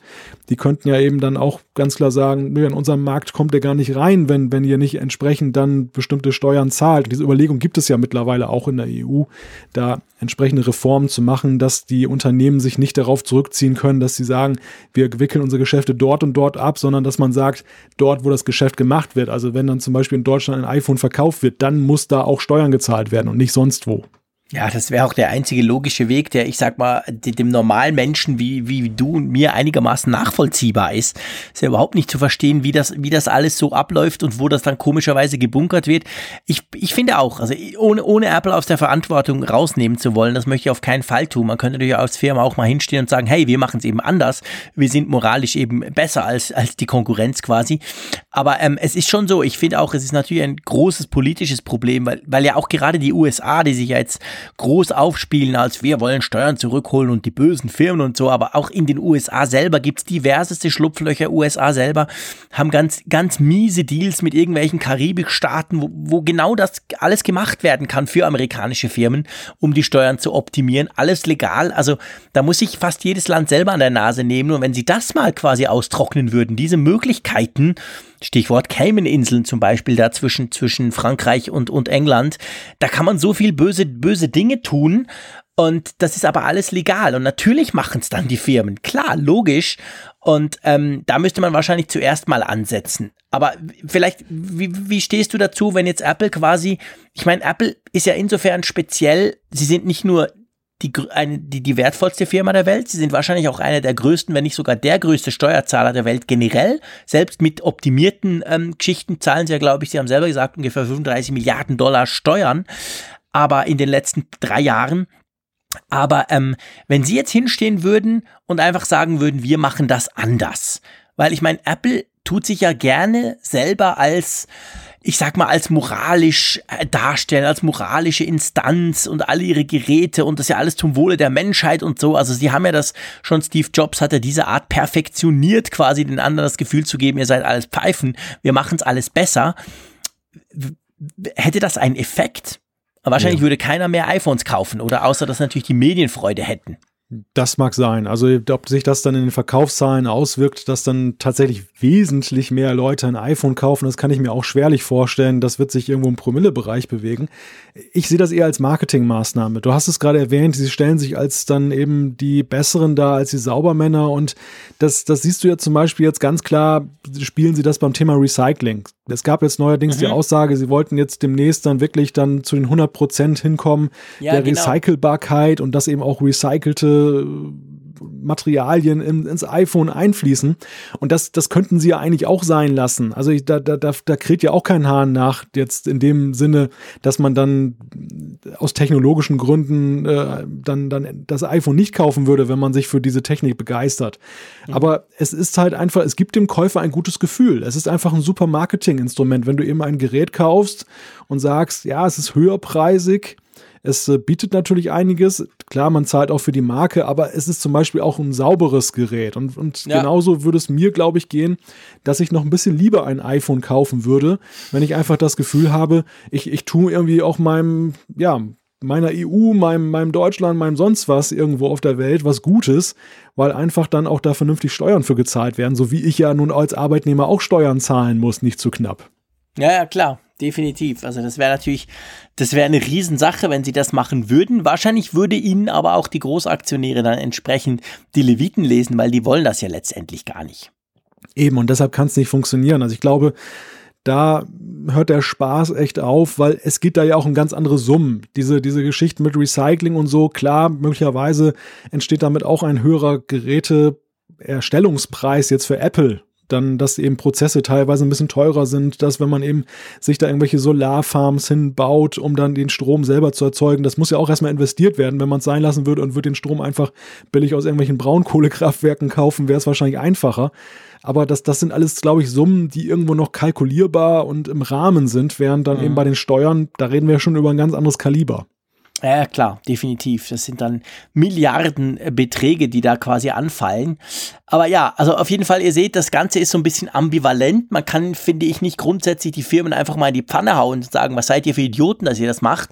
die könnten ja eben dann auch ganz klar sagen, in unserem Markt kommt der gar nicht rein, wenn, wenn ihr nicht entsprechend dann bestimmte Steuern zahlt. Diese Überlegung gibt es ja mittlerweile auch in der EU, da entsprechende Reformen zu machen, dass die Unternehmen sich nicht darauf zurückziehen können, dass sie sagen, wir wickeln unsere Geschäfte dort und dort ab, sondern dass man sagt, dort, wo das Geschäft gemacht wird, also wenn dann zum Beispiel in Deutschland ein iPhone verkauft wird, dann muss da auch Steuern gezahlt werden und nicht sonst wo. Ja, das wäre auch der einzige logische Weg, der, ich sag mal, dem normalen Menschen wie, wie du und mir einigermaßen nachvollziehbar ist. Ist ja überhaupt nicht zu verstehen, wie das, wie das alles so abläuft und wo das dann komischerweise gebunkert wird. Ich, ich finde auch, also ohne, ohne Apple aus der Verantwortung rausnehmen zu wollen, das möchte ich auf keinen Fall tun. Man könnte natürlich als Firma auch mal hinstehen und sagen, hey, wir machen es eben anders. Wir sind moralisch eben besser als, als die Konkurrenz quasi. Aber ähm, es ist schon so, ich finde auch, es ist natürlich ein großes politisches Problem, weil, weil ja auch gerade die USA, die sich ja jetzt groß aufspielen, als wir wollen Steuern zurückholen und die bösen Firmen und so, aber auch in den USA selber gibt es diverseste Schlupflöcher. USA selber haben ganz, ganz miese Deals mit irgendwelchen Karibikstaaten, wo, wo genau das alles gemacht werden kann für amerikanische Firmen, um die Steuern zu optimieren. Alles legal. Also da muss sich fast jedes Land selber an der Nase nehmen. Und wenn sie das mal quasi austrocknen würden, diese Möglichkeiten, Stichwort Cayman-Inseln zum Beispiel, da zwischen, zwischen Frankreich und, und England. Da kann man so viel böse, böse Dinge tun. Und das ist aber alles legal. Und natürlich machen es dann die Firmen. Klar, logisch. Und ähm, da müsste man wahrscheinlich zuerst mal ansetzen. Aber vielleicht, wie, wie stehst du dazu, wenn jetzt Apple quasi, ich meine, Apple ist ja insofern speziell, sie sind nicht nur die, eine, die, die wertvollste Firma der Welt. Sie sind wahrscheinlich auch einer der größten, wenn nicht sogar der größte Steuerzahler der Welt generell. Selbst mit optimierten ähm, Geschichten zahlen sie ja, glaube ich, Sie haben selber gesagt, ungefähr 35 Milliarden Dollar Steuern. Aber in den letzten drei Jahren. Aber ähm, wenn Sie jetzt hinstehen würden und einfach sagen würden, wir machen das anders. Weil ich meine, Apple tut sich ja gerne selber als ich sag mal, als moralisch äh, darstellen, als moralische Instanz und alle ihre Geräte und das ja alles zum Wohle der Menschheit und so. Also sie haben ja das schon, Steve Jobs hat ja diese Art perfektioniert, quasi den anderen das Gefühl zu geben, ihr seid alles Pfeifen, wir machen es alles besser. Hätte das einen Effekt? Wahrscheinlich ja. würde keiner mehr iPhones kaufen oder außer dass natürlich die Medienfreude hätten. Das mag sein. Also ob sich das dann in den Verkaufszahlen auswirkt, dass dann tatsächlich wesentlich mehr Leute ein iPhone kaufen, das kann ich mir auch schwerlich vorstellen. Das wird sich irgendwo im Promillebereich bewegen. Ich sehe das eher als Marketingmaßnahme. Du hast es gerade erwähnt, sie stellen sich als dann eben die Besseren da, als die Saubermänner. Und das, das siehst du ja zum Beispiel jetzt ganz klar, spielen sie das beim Thema Recycling. Es gab jetzt neuerdings mhm. die Aussage, sie wollten jetzt demnächst dann wirklich dann zu den 100 Prozent hinkommen ja, der genau. Recycelbarkeit und dass eben auch recycelte Materialien in, ins iPhone einfließen. Und das, das könnten sie ja eigentlich auch sein lassen. Also ich, da, da, da, da kräht ja auch kein Hahn nach, jetzt in dem Sinne, dass man dann aus technologischen Gründen äh, dann, dann das iPhone nicht kaufen würde, wenn man sich für diese Technik begeistert. Mhm. Aber es ist halt einfach, es gibt dem Käufer ein gutes Gefühl. Es ist einfach ein super Marketinginstrument. Wenn du eben ein Gerät kaufst und sagst, ja, es ist höherpreisig, es äh, bietet natürlich einiges. Klar, man zahlt auch für die Marke, aber es ist zum Beispiel auch ein sauberes Gerät. Und, und ja. genauso würde es mir, glaube ich, gehen, dass ich noch ein bisschen lieber ein iPhone kaufen würde, wenn ich einfach das Gefühl habe, ich, ich tue irgendwie auch meinem, ja, meiner EU, meinem, meinem Deutschland, meinem sonst was irgendwo auf der Welt was Gutes, weil einfach dann auch da vernünftig Steuern für gezahlt werden, so wie ich ja nun als Arbeitnehmer auch Steuern zahlen muss, nicht zu knapp. Ja, ja, klar definitiv. Also das wäre natürlich, das wäre eine Riesensache, wenn sie das machen würden. Wahrscheinlich würde ihnen aber auch die Großaktionäre dann entsprechend die Leviten lesen, weil die wollen das ja letztendlich gar nicht. Eben, und deshalb kann es nicht funktionieren. Also ich glaube, da hört der Spaß echt auf, weil es geht da ja auch um ganz andere Summen. Diese, diese Geschichten mit Recycling und so, klar, möglicherweise entsteht damit auch ein höherer Geräteerstellungspreis jetzt für Apple dann, dass eben Prozesse teilweise ein bisschen teurer sind, dass wenn man eben sich da irgendwelche Solarfarms hinbaut, um dann den Strom selber zu erzeugen, das muss ja auch erstmal investiert werden. Wenn man es sein lassen würde und würde den Strom einfach billig aus irgendwelchen Braunkohlekraftwerken kaufen, wäre es wahrscheinlich einfacher. Aber das, das sind alles, glaube ich, Summen, die irgendwo noch kalkulierbar und im Rahmen sind, während dann mhm. eben bei den Steuern, da reden wir schon über ein ganz anderes Kaliber. Ja, klar, definitiv. Das sind dann Milliardenbeträge, die da quasi anfallen. Aber ja, also auf jeden Fall, ihr seht, das Ganze ist so ein bisschen ambivalent. Man kann, finde ich, nicht grundsätzlich die Firmen einfach mal in die Pfanne hauen und sagen, was seid ihr für Idioten, dass ihr das macht?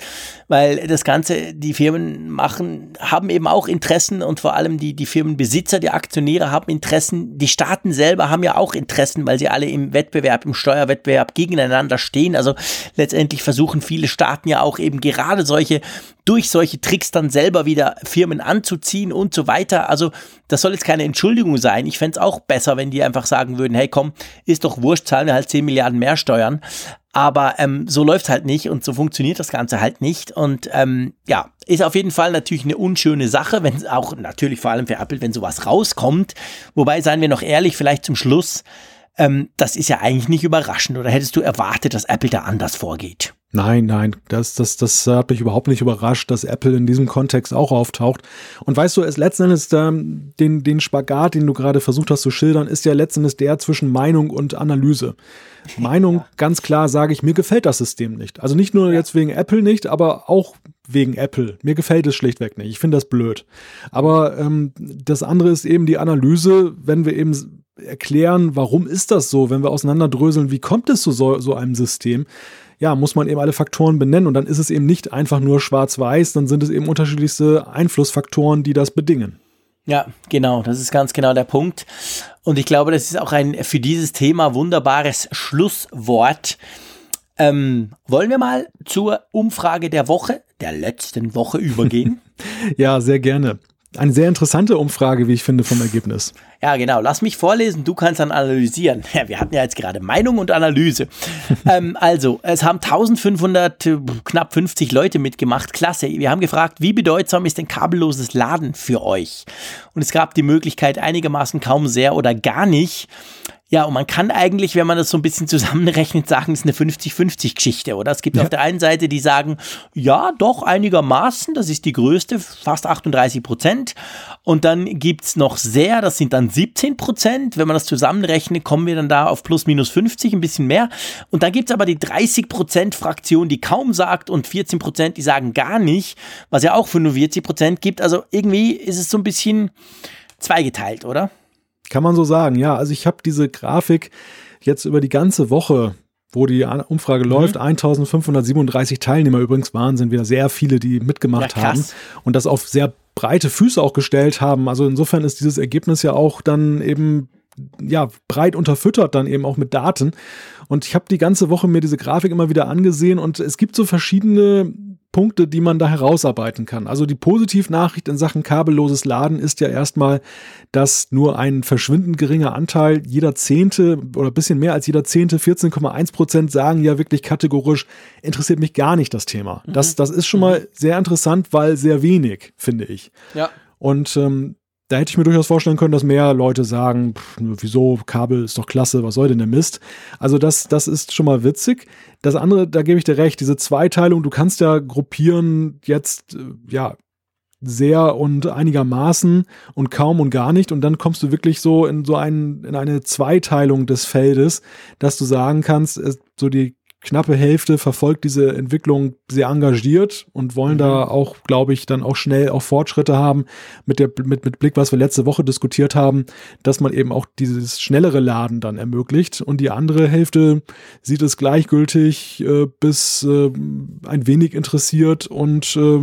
Weil das Ganze, die Firmen machen, haben eben auch Interessen und vor allem die, die Firmenbesitzer, die Aktionäre haben Interessen. Die Staaten selber haben ja auch Interessen, weil sie alle im Wettbewerb, im Steuerwettbewerb gegeneinander stehen. Also letztendlich versuchen viele Staaten ja auch eben gerade solche durch solche Tricks dann selber wieder Firmen anzuziehen und so weiter. Also das soll jetzt keine Entschuldigung sein. Ich fände es auch besser, wenn die einfach sagen würden, hey komm, ist doch wurscht, zahlen wir halt 10 Milliarden mehr Steuern. Aber ähm, so läuft halt nicht und so funktioniert das Ganze halt nicht. Und ähm, ja, ist auf jeden Fall natürlich eine unschöne Sache, wenn auch natürlich vor allem für Apple, wenn sowas rauskommt. Wobei, seien wir noch ehrlich, vielleicht zum Schluss, ähm, das ist ja eigentlich nicht überraschend. Oder hättest du erwartet, dass Apple da anders vorgeht? Nein, nein, das, das, das hat mich überhaupt nicht überrascht, dass Apple in diesem Kontext auch auftaucht. Und weißt du, es letzten Endes ähm, den, den Spagat, den du gerade versucht hast zu schildern, ist ja letzten Endes der zwischen Meinung und Analyse. Meinung, ja. ganz klar sage ich, mir gefällt das System nicht. Also nicht nur ja. jetzt wegen Apple nicht, aber auch wegen Apple. Mir gefällt es schlichtweg nicht. Ich finde das blöd. Aber ähm, das andere ist eben die Analyse, wenn wir eben erklären, warum ist das so, wenn wir auseinanderdröseln, wie kommt es zu so, so einem System, ja, muss man eben alle Faktoren benennen und dann ist es eben nicht einfach nur schwarz-weiß, dann sind es eben unterschiedlichste Einflussfaktoren, die das bedingen. Ja, genau, das ist ganz genau der Punkt. Und ich glaube, das ist auch ein für dieses Thema wunderbares Schlusswort. Ähm, wollen wir mal zur Umfrage der Woche, der letzten Woche übergehen? ja, sehr gerne eine sehr interessante Umfrage, wie ich finde, vom Ergebnis. Ja, genau. Lass mich vorlesen, du kannst dann analysieren. Ja, wir hatten ja jetzt gerade Meinung und Analyse. ähm, also, es haben 1500, äh, knapp 50 Leute mitgemacht. Klasse. Wir haben gefragt, wie bedeutsam ist denn kabelloses Laden für euch? Und es gab die Möglichkeit einigermaßen kaum sehr oder gar nicht. Ja, und man kann eigentlich, wenn man das so ein bisschen zusammenrechnet, sagen, es ist eine 50-50-Geschichte, oder? Es gibt ja. auf der einen Seite, die sagen, ja, doch, einigermaßen, das ist die größte, fast 38 Prozent. Und dann gibt's noch sehr, das sind dann 17 Prozent. Wenn man das zusammenrechnet, kommen wir dann da auf plus minus 50, ein bisschen mehr. Und dann gibt's aber die 30 Prozent Fraktion, die kaum sagt und 14 Prozent, die sagen gar nicht, was ja auch 45 Prozent gibt. Also irgendwie ist es so ein bisschen zweigeteilt, oder? Kann man so sagen, ja. Also ich habe diese Grafik jetzt über die ganze Woche wo die Umfrage mhm. läuft. 1537 Teilnehmer übrigens waren, sind wieder sehr viele, die mitgemacht ja, haben und das auf sehr breite Füße auch gestellt haben. Also insofern ist dieses Ergebnis ja auch dann eben ja breit unterfüttert dann eben auch mit Daten. Und ich habe die ganze Woche mir diese Grafik immer wieder angesehen und es gibt so verschiedene Punkte, die man da herausarbeiten kann. Also die Positivnachricht in Sachen kabelloses Laden ist ja erstmal, dass nur ein verschwindend geringer Anteil, jeder Zehnte oder bisschen mehr als jeder Zehnte, 14,1 Prozent sagen ja wirklich kategorisch, interessiert mich gar nicht das Thema. Mhm. Das, das ist schon mal sehr interessant, weil sehr wenig, finde ich. Ja. Und ähm, da hätte ich mir durchaus vorstellen können, dass mehr Leute sagen, pff, wieso, Kabel ist doch klasse, was soll denn der Mist? Also das, das ist schon mal witzig. Das andere, da gebe ich dir recht, diese Zweiteilung, du kannst ja gruppieren jetzt, äh, ja, sehr und einigermaßen und kaum und gar nicht. Und dann kommst du wirklich so in so ein, in eine Zweiteilung des Feldes, dass du sagen kannst, so die knappe Hälfte verfolgt diese Entwicklung sehr engagiert und wollen mhm. da auch, glaube ich, dann auch schnell auch Fortschritte haben mit der mit mit Blick, was wir letzte Woche diskutiert haben, dass man eben auch dieses schnellere Laden dann ermöglicht und die andere Hälfte sieht es gleichgültig äh, bis äh, ein wenig interessiert und äh,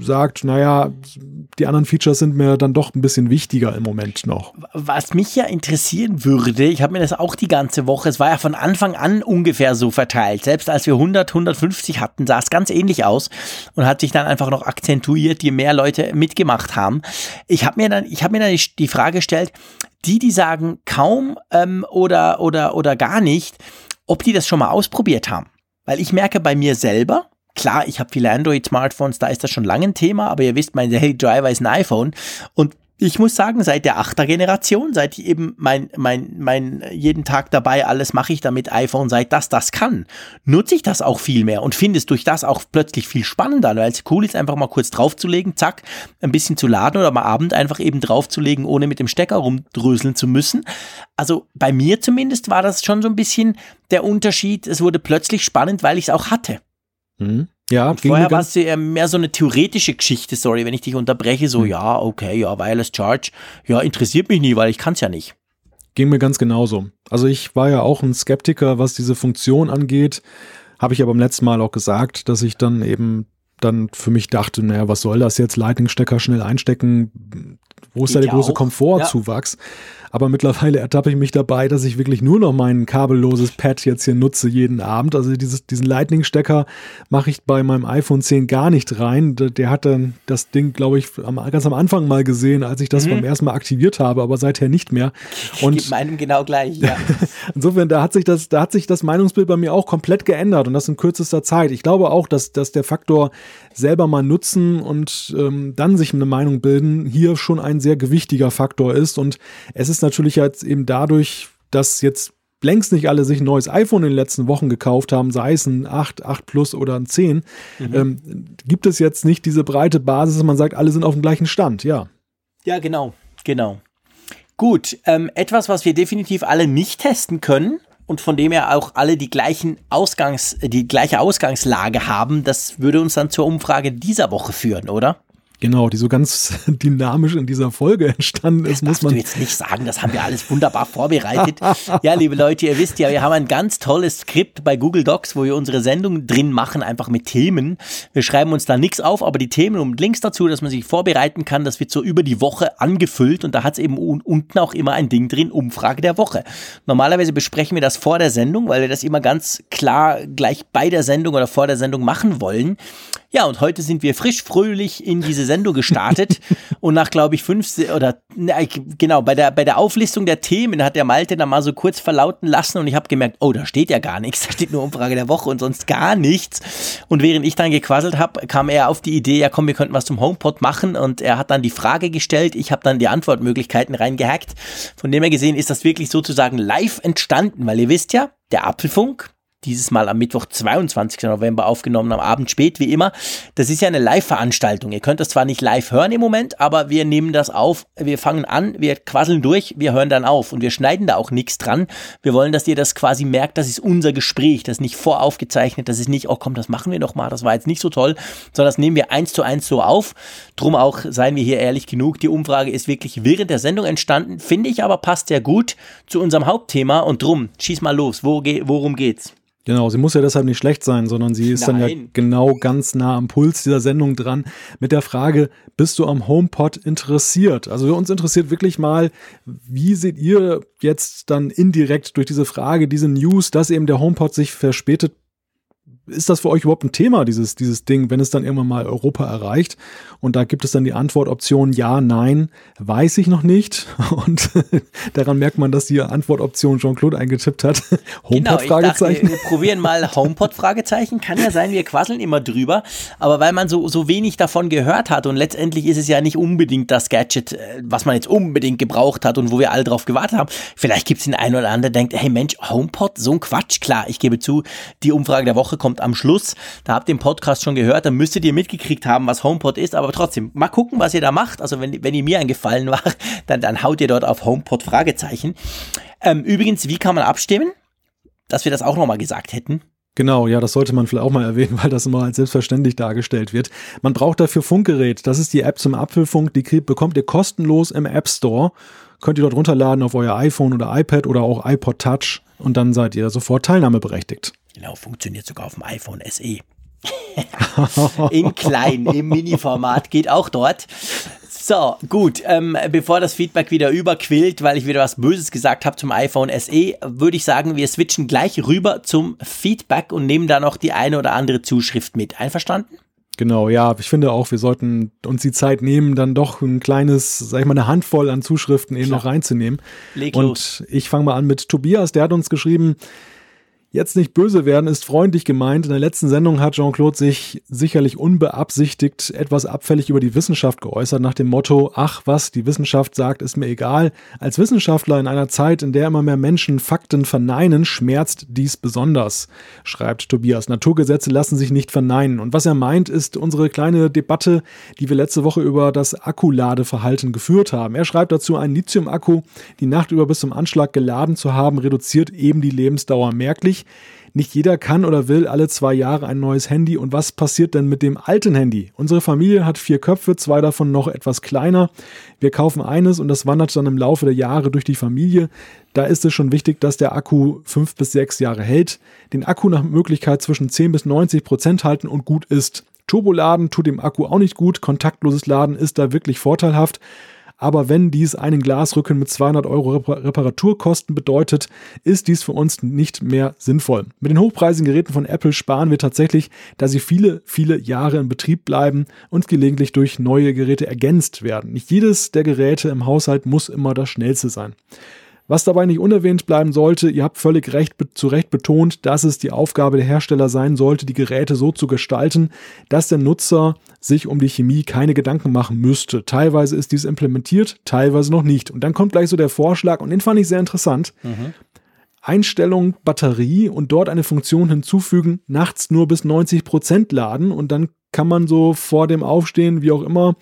sagt, naja, die anderen Features sind mir dann doch ein bisschen wichtiger im Moment noch. Was mich ja interessieren würde, ich habe mir das auch die ganze Woche, es war ja von Anfang an ungefähr so verteilt verteilt. Selbst als wir 100, 150 hatten, sah es ganz ähnlich aus und hat sich dann einfach noch akzentuiert, je mehr Leute mitgemacht haben. Ich habe mir dann, ich habe mir dann die, Frage gestellt, die, die sagen kaum ähm, oder, oder, oder gar nicht, ob die das schon mal ausprobiert haben. Weil ich merke bei mir selber, Klar, ich habe viele Android-Smartphones, da ist das schon lange ein Thema, aber ihr wisst, mein Daily Driver ist ein iPhone und ich muss sagen, seit der 8er Generation, seit ich eben mein, mein, mein jeden Tag dabei, alles mache ich damit iPhone, seit das das kann, nutze ich das auch viel mehr und finde es durch das auch plötzlich viel spannender, weil es cool ist, einfach mal kurz draufzulegen, zack, ein bisschen zu laden oder mal Abend einfach eben draufzulegen, ohne mit dem Stecker rumdröseln zu müssen. Also bei mir zumindest war das schon so ein bisschen der Unterschied. Es wurde plötzlich spannend, weil ich es auch hatte. Mhm. Ja, und vorher war es ja mehr so eine theoretische Geschichte, sorry, wenn ich dich unterbreche, so, hm. ja, okay, ja, Wireless Charge, ja, interessiert mich nie, weil ich kann es ja nicht. Ging mir ganz genauso. Also ich war ja auch ein Skeptiker, was diese Funktion angeht. Habe ich aber beim letzten Mal auch gesagt, dass ich dann eben dann für mich dachte, naja, was soll das jetzt? Lightning-Stecker schnell einstecken, Wo ist da der große auch. Komfortzuwachs? Ja. Aber mittlerweile ertappe ich mich dabei, dass ich wirklich nur noch mein kabelloses Pad jetzt hier nutze jeden Abend. Also dieses, diesen Lightning-Stecker mache ich bei meinem iPhone 10 gar nicht rein. Der, der hat dann das Ding, glaube ich, ganz am Anfang mal gesehen, als ich das mhm. beim ersten Mal aktiviert habe, aber seither nicht mehr. Und ich meinem genau gleich, ja. Insofern, da hat sich das, da hat sich das Meinungsbild bei mir auch komplett geändert und das in kürzester Zeit. Ich glaube auch, dass, dass der Faktor selber mal nutzen und ähm, dann sich eine Meinung bilden hier schon ein sehr gewichtiger Faktor ist und es ist natürlich jetzt eben dadurch, dass jetzt längst nicht alle sich ein neues iPhone in den letzten Wochen gekauft haben, sei es ein 8, 8 Plus oder ein 10, mhm. ähm, gibt es jetzt nicht diese breite Basis, dass man sagt, alle sind auf dem gleichen Stand, ja. Ja, genau, genau. Gut, ähm, etwas, was wir definitiv alle nicht testen können und von dem her auch alle die gleichen Ausgangs, die gleiche Ausgangslage haben, das würde uns dann zur Umfrage dieser Woche führen, oder? Genau, die so ganz dynamisch in dieser Folge entstanden ist, das muss man. Du jetzt nicht sagen, das haben wir alles wunderbar vorbereitet. ja, liebe Leute, ihr wisst ja, wir haben ein ganz tolles Skript bei Google Docs, wo wir unsere Sendung drin machen, einfach mit Themen. Wir schreiben uns da nichts auf, aber die Themen und Links dazu, dass man sich vorbereiten kann, das wird so über die Woche angefüllt und da hat es eben unten auch immer ein Ding drin, Umfrage der Woche. Normalerweise besprechen wir das vor der Sendung, weil wir das immer ganz klar gleich bei der Sendung oder vor der Sendung machen wollen. Ja, und heute sind wir frisch fröhlich in diese Sendung gestartet und nach, glaube ich, fünf oder ne, genau, bei der, bei der Auflistung der Themen hat der Malte dann mal so kurz verlauten lassen und ich habe gemerkt, oh, da steht ja gar nichts, da steht nur Umfrage der Woche und sonst gar nichts. Und während ich dann gequasselt habe, kam er auf die Idee, ja komm, wir könnten was zum HomePod machen und er hat dann die Frage gestellt, ich habe dann die Antwortmöglichkeiten reingehackt. Von dem her gesehen ist das wirklich sozusagen live entstanden, weil ihr wisst ja, der Apfelfunk, dieses Mal am Mittwoch, 22. November aufgenommen, am Abend spät, wie immer. Das ist ja eine Live-Veranstaltung. Ihr könnt das zwar nicht live hören im Moment, aber wir nehmen das auf. Wir fangen an, wir quasseln durch, wir hören dann auf und wir schneiden da auch nichts dran. Wir wollen, dass ihr das quasi merkt, das ist unser Gespräch, das ist nicht voraufgezeichnet, das ist nicht, oh komm, das machen wir noch mal, das war jetzt nicht so toll, sondern das nehmen wir eins zu eins so auf. Drum auch, seien wir hier ehrlich genug, die Umfrage ist wirklich während der Sendung entstanden, finde ich aber passt sehr gut zu unserem Hauptthema und drum, schieß mal los, wo, worum geht's? Genau, sie muss ja deshalb nicht schlecht sein, sondern sie ist Nein. dann ja genau ganz nah am Puls dieser Sendung dran mit der Frage, bist du am HomePod interessiert? Also uns interessiert wirklich mal, wie seht ihr jetzt dann indirekt durch diese Frage, diese News, dass eben der HomePod sich verspätet ist das für euch überhaupt ein Thema, dieses, dieses Ding, wenn es dann irgendwann mal Europa erreicht? Und da gibt es dann die Antwortoption ja, nein, weiß ich noch nicht. Und daran merkt man, dass die Antwortoption Jean-Claude eingetippt hat. HomePod genau, Fragezeichen. wir probieren mal HomePod Fragezeichen. Kann ja sein, wir quasseln immer drüber. Aber weil man so, so wenig davon gehört hat und letztendlich ist es ja nicht unbedingt das Gadget, äh, was man jetzt unbedingt gebraucht hat und wo wir alle drauf gewartet haben. Vielleicht gibt es den einen oder anderen, der denkt, hey Mensch, HomePod, so ein Quatsch. Klar, ich gebe zu, die Umfrage der Woche kommt kommt am Schluss. Da habt ihr den Podcast schon gehört, dann müsstet ihr mitgekriegt haben, was HomePod ist. Aber trotzdem, mal gucken, was ihr da macht. Also wenn, wenn ihr mir einen Gefallen macht, dann, dann haut ihr dort auf HomePod Fragezeichen. Ähm, übrigens, wie kann man abstimmen? Dass wir das auch nochmal gesagt hätten. Genau, ja, das sollte man vielleicht auch mal erwähnen, weil das immer als selbstverständlich dargestellt wird. Man braucht dafür Funkgerät. Das ist die App zum Apfelfunk. Die bekommt ihr kostenlos im App Store. Könnt ihr dort runterladen auf euer iPhone oder iPad oder auch iPod Touch und dann seid ihr sofort teilnahmeberechtigt. Genau, funktioniert sogar auf dem iPhone SE. In klein, im Mini-Format, geht auch dort. So, gut. Ähm, bevor das Feedback wieder überquillt, weil ich wieder was Böses gesagt habe zum iPhone SE, würde ich sagen, wir switchen gleich rüber zum Feedback und nehmen da noch die eine oder andere Zuschrift mit. Einverstanden? Genau, ja, ich finde auch, wir sollten uns die Zeit nehmen, dann doch ein kleines, sag ich mal, eine Handvoll an Zuschriften eben Klar. noch reinzunehmen. Leg und los. ich fange mal an mit Tobias, der hat uns geschrieben, Jetzt nicht böse werden ist freundlich gemeint. In der letzten Sendung hat Jean-Claude sich sicherlich unbeabsichtigt etwas abfällig über die Wissenschaft geäußert, nach dem Motto, ach was, die Wissenschaft sagt, ist mir egal. Als Wissenschaftler in einer Zeit, in der immer mehr Menschen Fakten verneinen, schmerzt dies besonders, schreibt Tobias. Naturgesetze lassen sich nicht verneinen. Und was er meint, ist unsere kleine Debatte, die wir letzte Woche über das Akkuladeverhalten geführt haben. Er schreibt dazu, ein Lithium-Akku die Nacht über bis zum Anschlag geladen zu haben, reduziert eben die Lebensdauer merklich. Nicht jeder kann oder will alle zwei Jahre ein neues Handy. Und was passiert denn mit dem alten Handy? Unsere Familie hat vier Köpfe, zwei davon noch etwas kleiner. Wir kaufen eines und das wandert dann im Laufe der Jahre durch die Familie. Da ist es schon wichtig, dass der Akku fünf bis sechs Jahre hält. Den Akku nach Möglichkeit zwischen 10 bis 90 Prozent halten und gut ist. Turboladen tut dem Akku auch nicht gut. Kontaktloses Laden ist da wirklich vorteilhaft. Aber wenn dies einen Glasrücken mit 200 Euro Reparaturkosten bedeutet, ist dies für uns nicht mehr sinnvoll. Mit den hochpreisigen Geräten von Apple sparen wir tatsächlich, da sie viele, viele Jahre in Betrieb bleiben und gelegentlich durch neue Geräte ergänzt werden. Nicht jedes der Geräte im Haushalt muss immer das schnellste sein. Was dabei nicht unerwähnt bleiben sollte, ihr habt völlig recht, zu Recht betont, dass es die Aufgabe der Hersteller sein sollte, die Geräte so zu gestalten, dass der Nutzer sich um die Chemie keine Gedanken machen müsste. Teilweise ist dies implementiert, teilweise noch nicht. Und dann kommt gleich so der Vorschlag, und den fand ich sehr interessant. Mhm. Einstellung Batterie und dort eine Funktion hinzufügen, nachts nur bis 90 Prozent laden und dann kann man so vor dem Aufstehen, wie auch immer,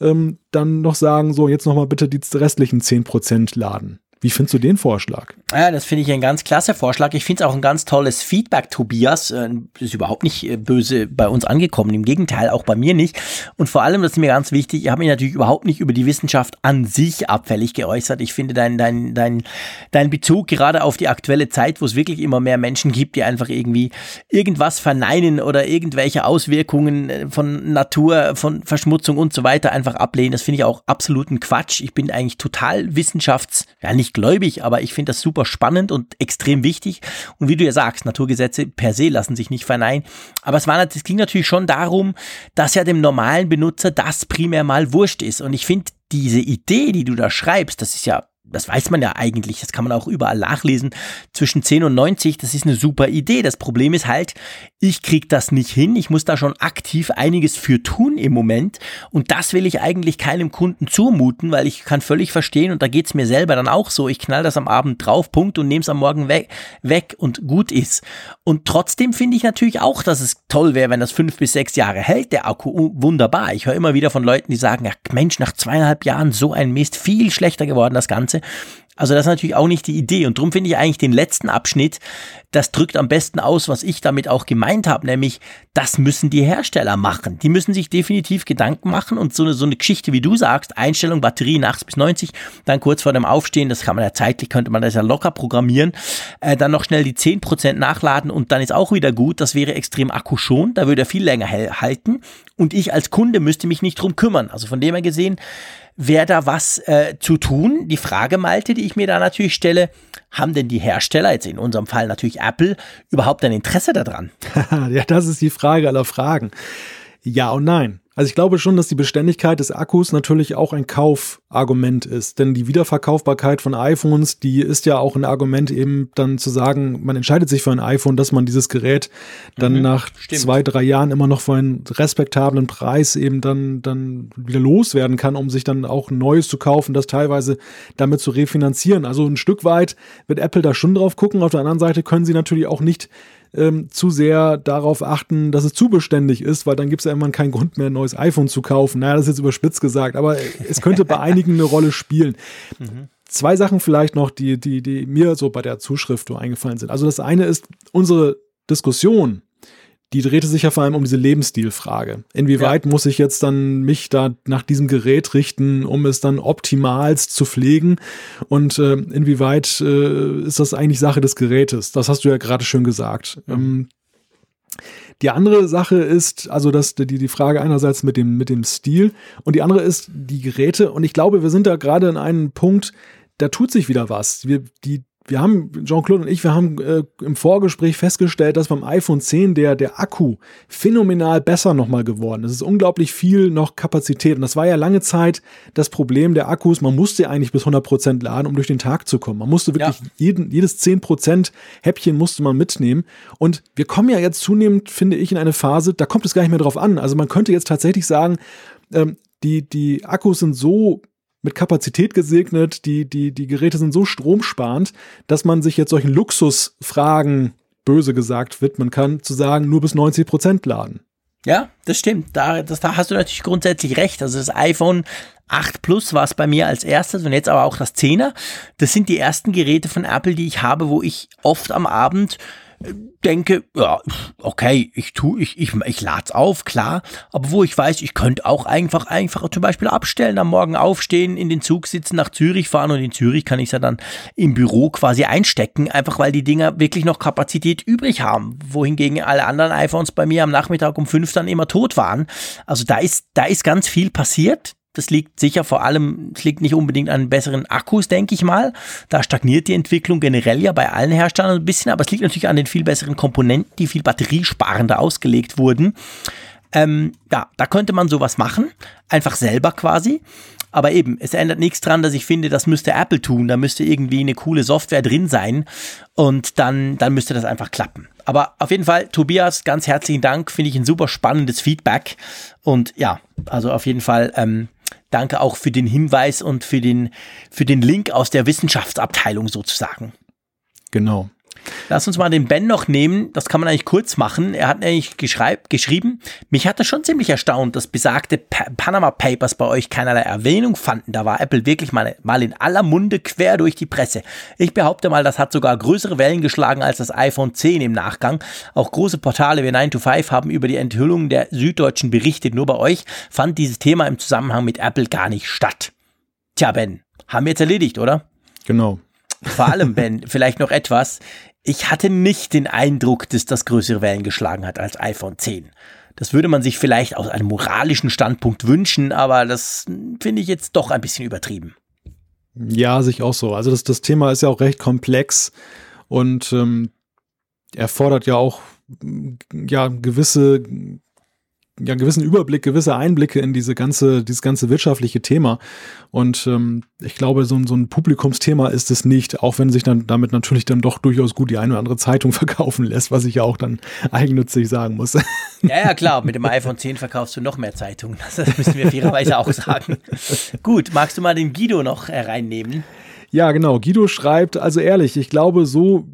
ähm, dann noch sagen, so jetzt nochmal bitte die restlichen 10% laden. Wie findest du den Vorschlag? Ja, das finde ich ein ganz klasse Vorschlag. Ich finde es auch ein ganz tolles Feedback, Tobias. Das äh, ist überhaupt nicht äh, böse bei uns angekommen. Im Gegenteil, auch bei mir nicht. Und vor allem, das ist mir ganz wichtig, ich habe mich natürlich überhaupt nicht über die Wissenschaft an sich abfällig geäußert. Ich finde dein, dein, dein, dein Bezug gerade auf die aktuelle Zeit, wo es wirklich immer mehr Menschen gibt, die einfach irgendwie irgendwas verneinen oder irgendwelche Auswirkungen äh, von Natur, von Verschmutzung und so weiter einfach ablehnen, das finde ich auch absoluten Quatsch. Ich bin eigentlich total wissenschafts, ja nicht gläubig, aber ich finde das super spannend und extrem wichtig. Und wie du ja sagst, Naturgesetze per se lassen sich nicht verneinen. Aber es, war, es ging natürlich schon darum, dass ja dem normalen Benutzer das primär mal wurscht ist. Und ich finde diese Idee, die du da schreibst, das ist ja das weiß man ja eigentlich, das kann man auch überall nachlesen, zwischen 10 und 90, das ist eine super Idee. Das Problem ist halt, ich krieg das nicht hin, ich muss da schon aktiv einiges für tun im Moment und das will ich eigentlich keinem Kunden zumuten, weil ich kann völlig verstehen und da geht's mir selber dann auch so, ich knall das am Abend drauf, Punkt und nehme es am Morgen weg, weg und gut ist. Und trotzdem finde ich natürlich auch, dass es toll wäre, wenn das fünf bis sechs Jahre hält, der Akku, wunderbar. Ich höre immer wieder von Leuten, die sagen, ja Mensch, nach zweieinhalb Jahren so ein Mist, viel schlechter geworden das Ganze. Ganze. Also das ist natürlich auch nicht die Idee. Und darum finde ich eigentlich den letzten Abschnitt, das drückt am besten aus, was ich damit auch gemeint habe, nämlich das müssen die Hersteller machen. Die müssen sich definitiv Gedanken machen und so eine, so eine Geschichte, wie du sagst, Einstellung Batterie nachts bis 90, dann kurz vor dem Aufstehen, das kann man ja zeitlich, könnte man das ja locker programmieren, äh, dann noch schnell die 10% nachladen und dann ist auch wieder gut. Das wäre extrem akkuschon, da würde er viel länger halten und ich als Kunde müsste mich nicht drum kümmern. Also von dem her gesehen, wäre da was äh, zu tun. Die Frage, Malte, die ich mir da natürlich stelle, haben denn die Hersteller, jetzt in unserem Fall natürlich Apple, überhaupt ein Interesse daran? ja, das ist die Frage aller Fragen. Ja und nein. Also ich glaube schon, dass die Beständigkeit des Akkus natürlich auch ein Kaufargument ist. Denn die Wiederverkaufbarkeit von iPhones, die ist ja auch ein Argument eben dann zu sagen, man entscheidet sich für ein iPhone, dass man dieses Gerät dann mhm, nach stimmt. zwei, drei Jahren immer noch für einen respektablen Preis eben dann, dann wieder loswerden kann, um sich dann auch ein neues zu kaufen, das teilweise damit zu refinanzieren. Also ein Stück weit wird Apple da schon drauf gucken. Auf der anderen Seite können sie natürlich auch nicht ähm, zu sehr darauf achten, dass es zu beständig ist, weil dann gibt es ja irgendwann keinen Grund mehr, ein neues iPhone zu kaufen. Naja, das ist jetzt überspitzt gesagt, aber es könnte bei einigen eine Rolle spielen. Mhm. Zwei Sachen vielleicht noch, die, die, die mir so bei der Zuschrift so eingefallen sind. Also das eine ist, unsere Diskussion die drehte sich ja vor allem um diese Lebensstilfrage. Inwieweit ja. muss ich jetzt dann mich da nach diesem Gerät richten, um es dann optimalst zu pflegen? Und äh, inwieweit äh, ist das eigentlich Sache des Gerätes? Das hast du ja gerade schön gesagt. Mhm. Ähm, die andere Sache ist, also das, die, die Frage einerseits mit dem, mit dem Stil und die andere ist die Geräte. Und ich glaube, wir sind da gerade in einem Punkt, da tut sich wieder was. Wir, die, wir haben, Jean-Claude und ich, wir haben äh, im Vorgespräch festgestellt, dass beim iPhone 10 der, der Akku phänomenal besser nochmal geworden ist. Es ist unglaublich viel noch Kapazität. Und das war ja lange Zeit das Problem der Akkus. Man musste eigentlich bis 100 Prozent laden, um durch den Tag zu kommen. Man musste wirklich ja. jeden, jedes 10% Häppchen musste man mitnehmen. Und wir kommen ja jetzt zunehmend, finde ich, in eine Phase, da kommt es gar nicht mehr drauf an. Also man könnte jetzt tatsächlich sagen, ähm, die, die Akkus sind so mit Kapazität gesegnet. Die, die, die Geräte sind so stromsparend, dass man sich jetzt solchen Luxusfragen, böse gesagt, widmen kann, zu sagen, nur bis 90 Prozent laden. Ja, das stimmt. Da, das, da hast du natürlich grundsätzlich recht. Also das iPhone 8 Plus war es bei mir als erstes und jetzt aber auch das 10er. Das sind die ersten Geräte von Apple, die ich habe, wo ich oft am Abend denke, ja, okay, ich tu, ich, ich, ich lad's auf, klar, aber wo ich weiß, ich könnte auch einfach, einfach zum Beispiel abstellen, am Morgen aufstehen, in den Zug sitzen, nach Zürich fahren und in Zürich kann ich es ja dann im Büro quasi einstecken, einfach weil die Dinger wirklich noch Kapazität übrig haben, wohingegen alle anderen iPhones bei mir am Nachmittag um fünf dann immer tot waren. Also da ist, da ist ganz viel passiert Das liegt sicher vor allem, es liegt nicht unbedingt an besseren Akkus, denke ich mal. Da stagniert die Entwicklung generell ja bei allen Herstellern ein bisschen, aber es liegt natürlich an den viel besseren Komponenten, die viel batteriesparender ausgelegt wurden. Ähm, ja, da könnte man sowas machen, einfach selber quasi. Aber eben, es ändert nichts dran, dass ich finde, das müsste Apple tun. Da müsste irgendwie eine coole Software drin sein und dann, dann müsste das einfach klappen. Aber auf jeden Fall, Tobias, ganz herzlichen Dank. Finde ich ein super spannendes Feedback. Und ja, also auf jeden Fall ähm, danke auch für den Hinweis und für den, für den Link aus der Wissenschaftsabteilung sozusagen. Genau. Lass uns mal den Ben noch nehmen. Das kann man eigentlich kurz machen. Er hat nämlich geschrieben, mich hat das schon ziemlich erstaunt, dass besagte pa Panama Papers bei euch keinerlei Erwähnung fanden. Da war Apple wirklich mal, mal in aller Munde quer durch die Presse. Ich behaupte mal, das hat sogar größere Wellen geschlagen als das iPhone 10 im Nachgang. Auch große Portale wie 9 to 5 haben über die Enthüllung der Süddeutschen berichtet. Nur bei euch fand dieses Thema im Zusammenhang mit Apple gar nicht statt. Tja, Ben, haben wir jetzt erledigt, oder? Genau. Vor allem, Ben, vielleicht noch etwas. Ich hatte nicht den Eindruck, dass das größere Wellen geschlagen hat als iPhone 10. Das würde man sich vielleicht aus einem moralischen Standpunkt wünschen, aber das finde ich jetzt doch ein bisschen übertrieben. Ja, sich auch so. Also das, das Thema ist ja auch recht komplex und ähm, erfordert ja auch ja gewisse ja, gewissen Überblick, gewisse Einblicke in diese ganze, dieses ganze wirtschaftliche Thema. Und ähm, ich glaube, so, so ein Publikumsthema ist es nicht, auch wenn sich dann damit natürlich dann doch durchaus gut die eine oder andere Zeitung verkaufen lässt, was ich ja auch dann eigennützig sagen muss. Ja, ja, klar, mit dem iPhone 10 verkaufst du noch mehr Zeitungen. Das müssen wir fairerweise auch sagen. gut, magst du mal den Guido noch reinnehmen? Ja, genau. Guido schreibt, also ehrlich, ich glaube, so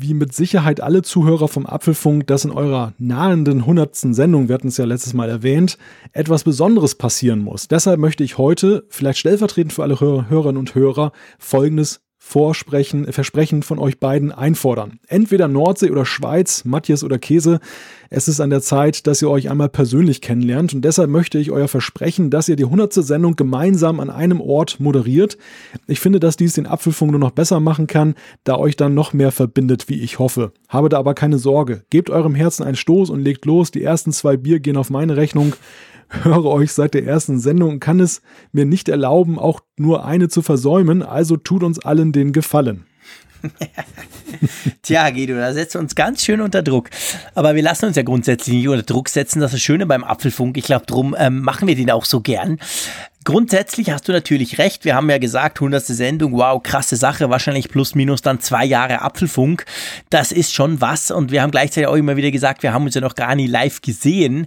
wie mit Sicherheit alle Zuhörer vom Apfelfunk, dass in eurer nahenden hundertsten Sendung, wir hatten es ja letztes Mal erwähnt, etwas Besonderes passieren muss. Deshalb möchte ich heute, vielleicht stellvertretend für alle Hörerinnen und Hörer, Folgendes Vorsprechen, Versprechen von euch beiden einfordern. Entweder Nordsee oder Schweiz, Matthias oder Käse. Es ist an der Zeit, dass ihr euch einmal persönlich kennenlernt und deshalb möchte ich euer Versprechen, dass ihr die 100. Sendung gemeinsam an einem Ort moderiert. Ich finde, dass dies den Apfelfunk nur noch besser machen kann, da euch dann noch mehr verbindet, wie ich hoffe. Habe da aber keine Sorge. Gebt eurem Herzen einen Stoß und legt los. Die ersten zwei Bier gehen auf meine Rechnung höre euch seit der ersten Sendung und kann es mir nicht erlauben, auch nur eine zu versäumen, also tut uns allen den Gefallen. Tja, Guido, da setzt uns ganz schön unter Druck. Aber wir lassen uns ja grundsätzlich nicht unter Druck setzen. Das ist das Schöne beim Apfelfunk. Ich glaube, darum ähm, machen wir den auch so gern. Grundsätzlich hast du natürlich recht. Wir haben ja gesagt, 100. Sendung, wow, krasse Sache. Wahrscheinlich plus minus dann zwei Jahre Apfelfunk. Das ist schon was. Und wir haben gleichzeitig auch immer wieder gesagt, wir haben uns ja noch gar nie live gesehen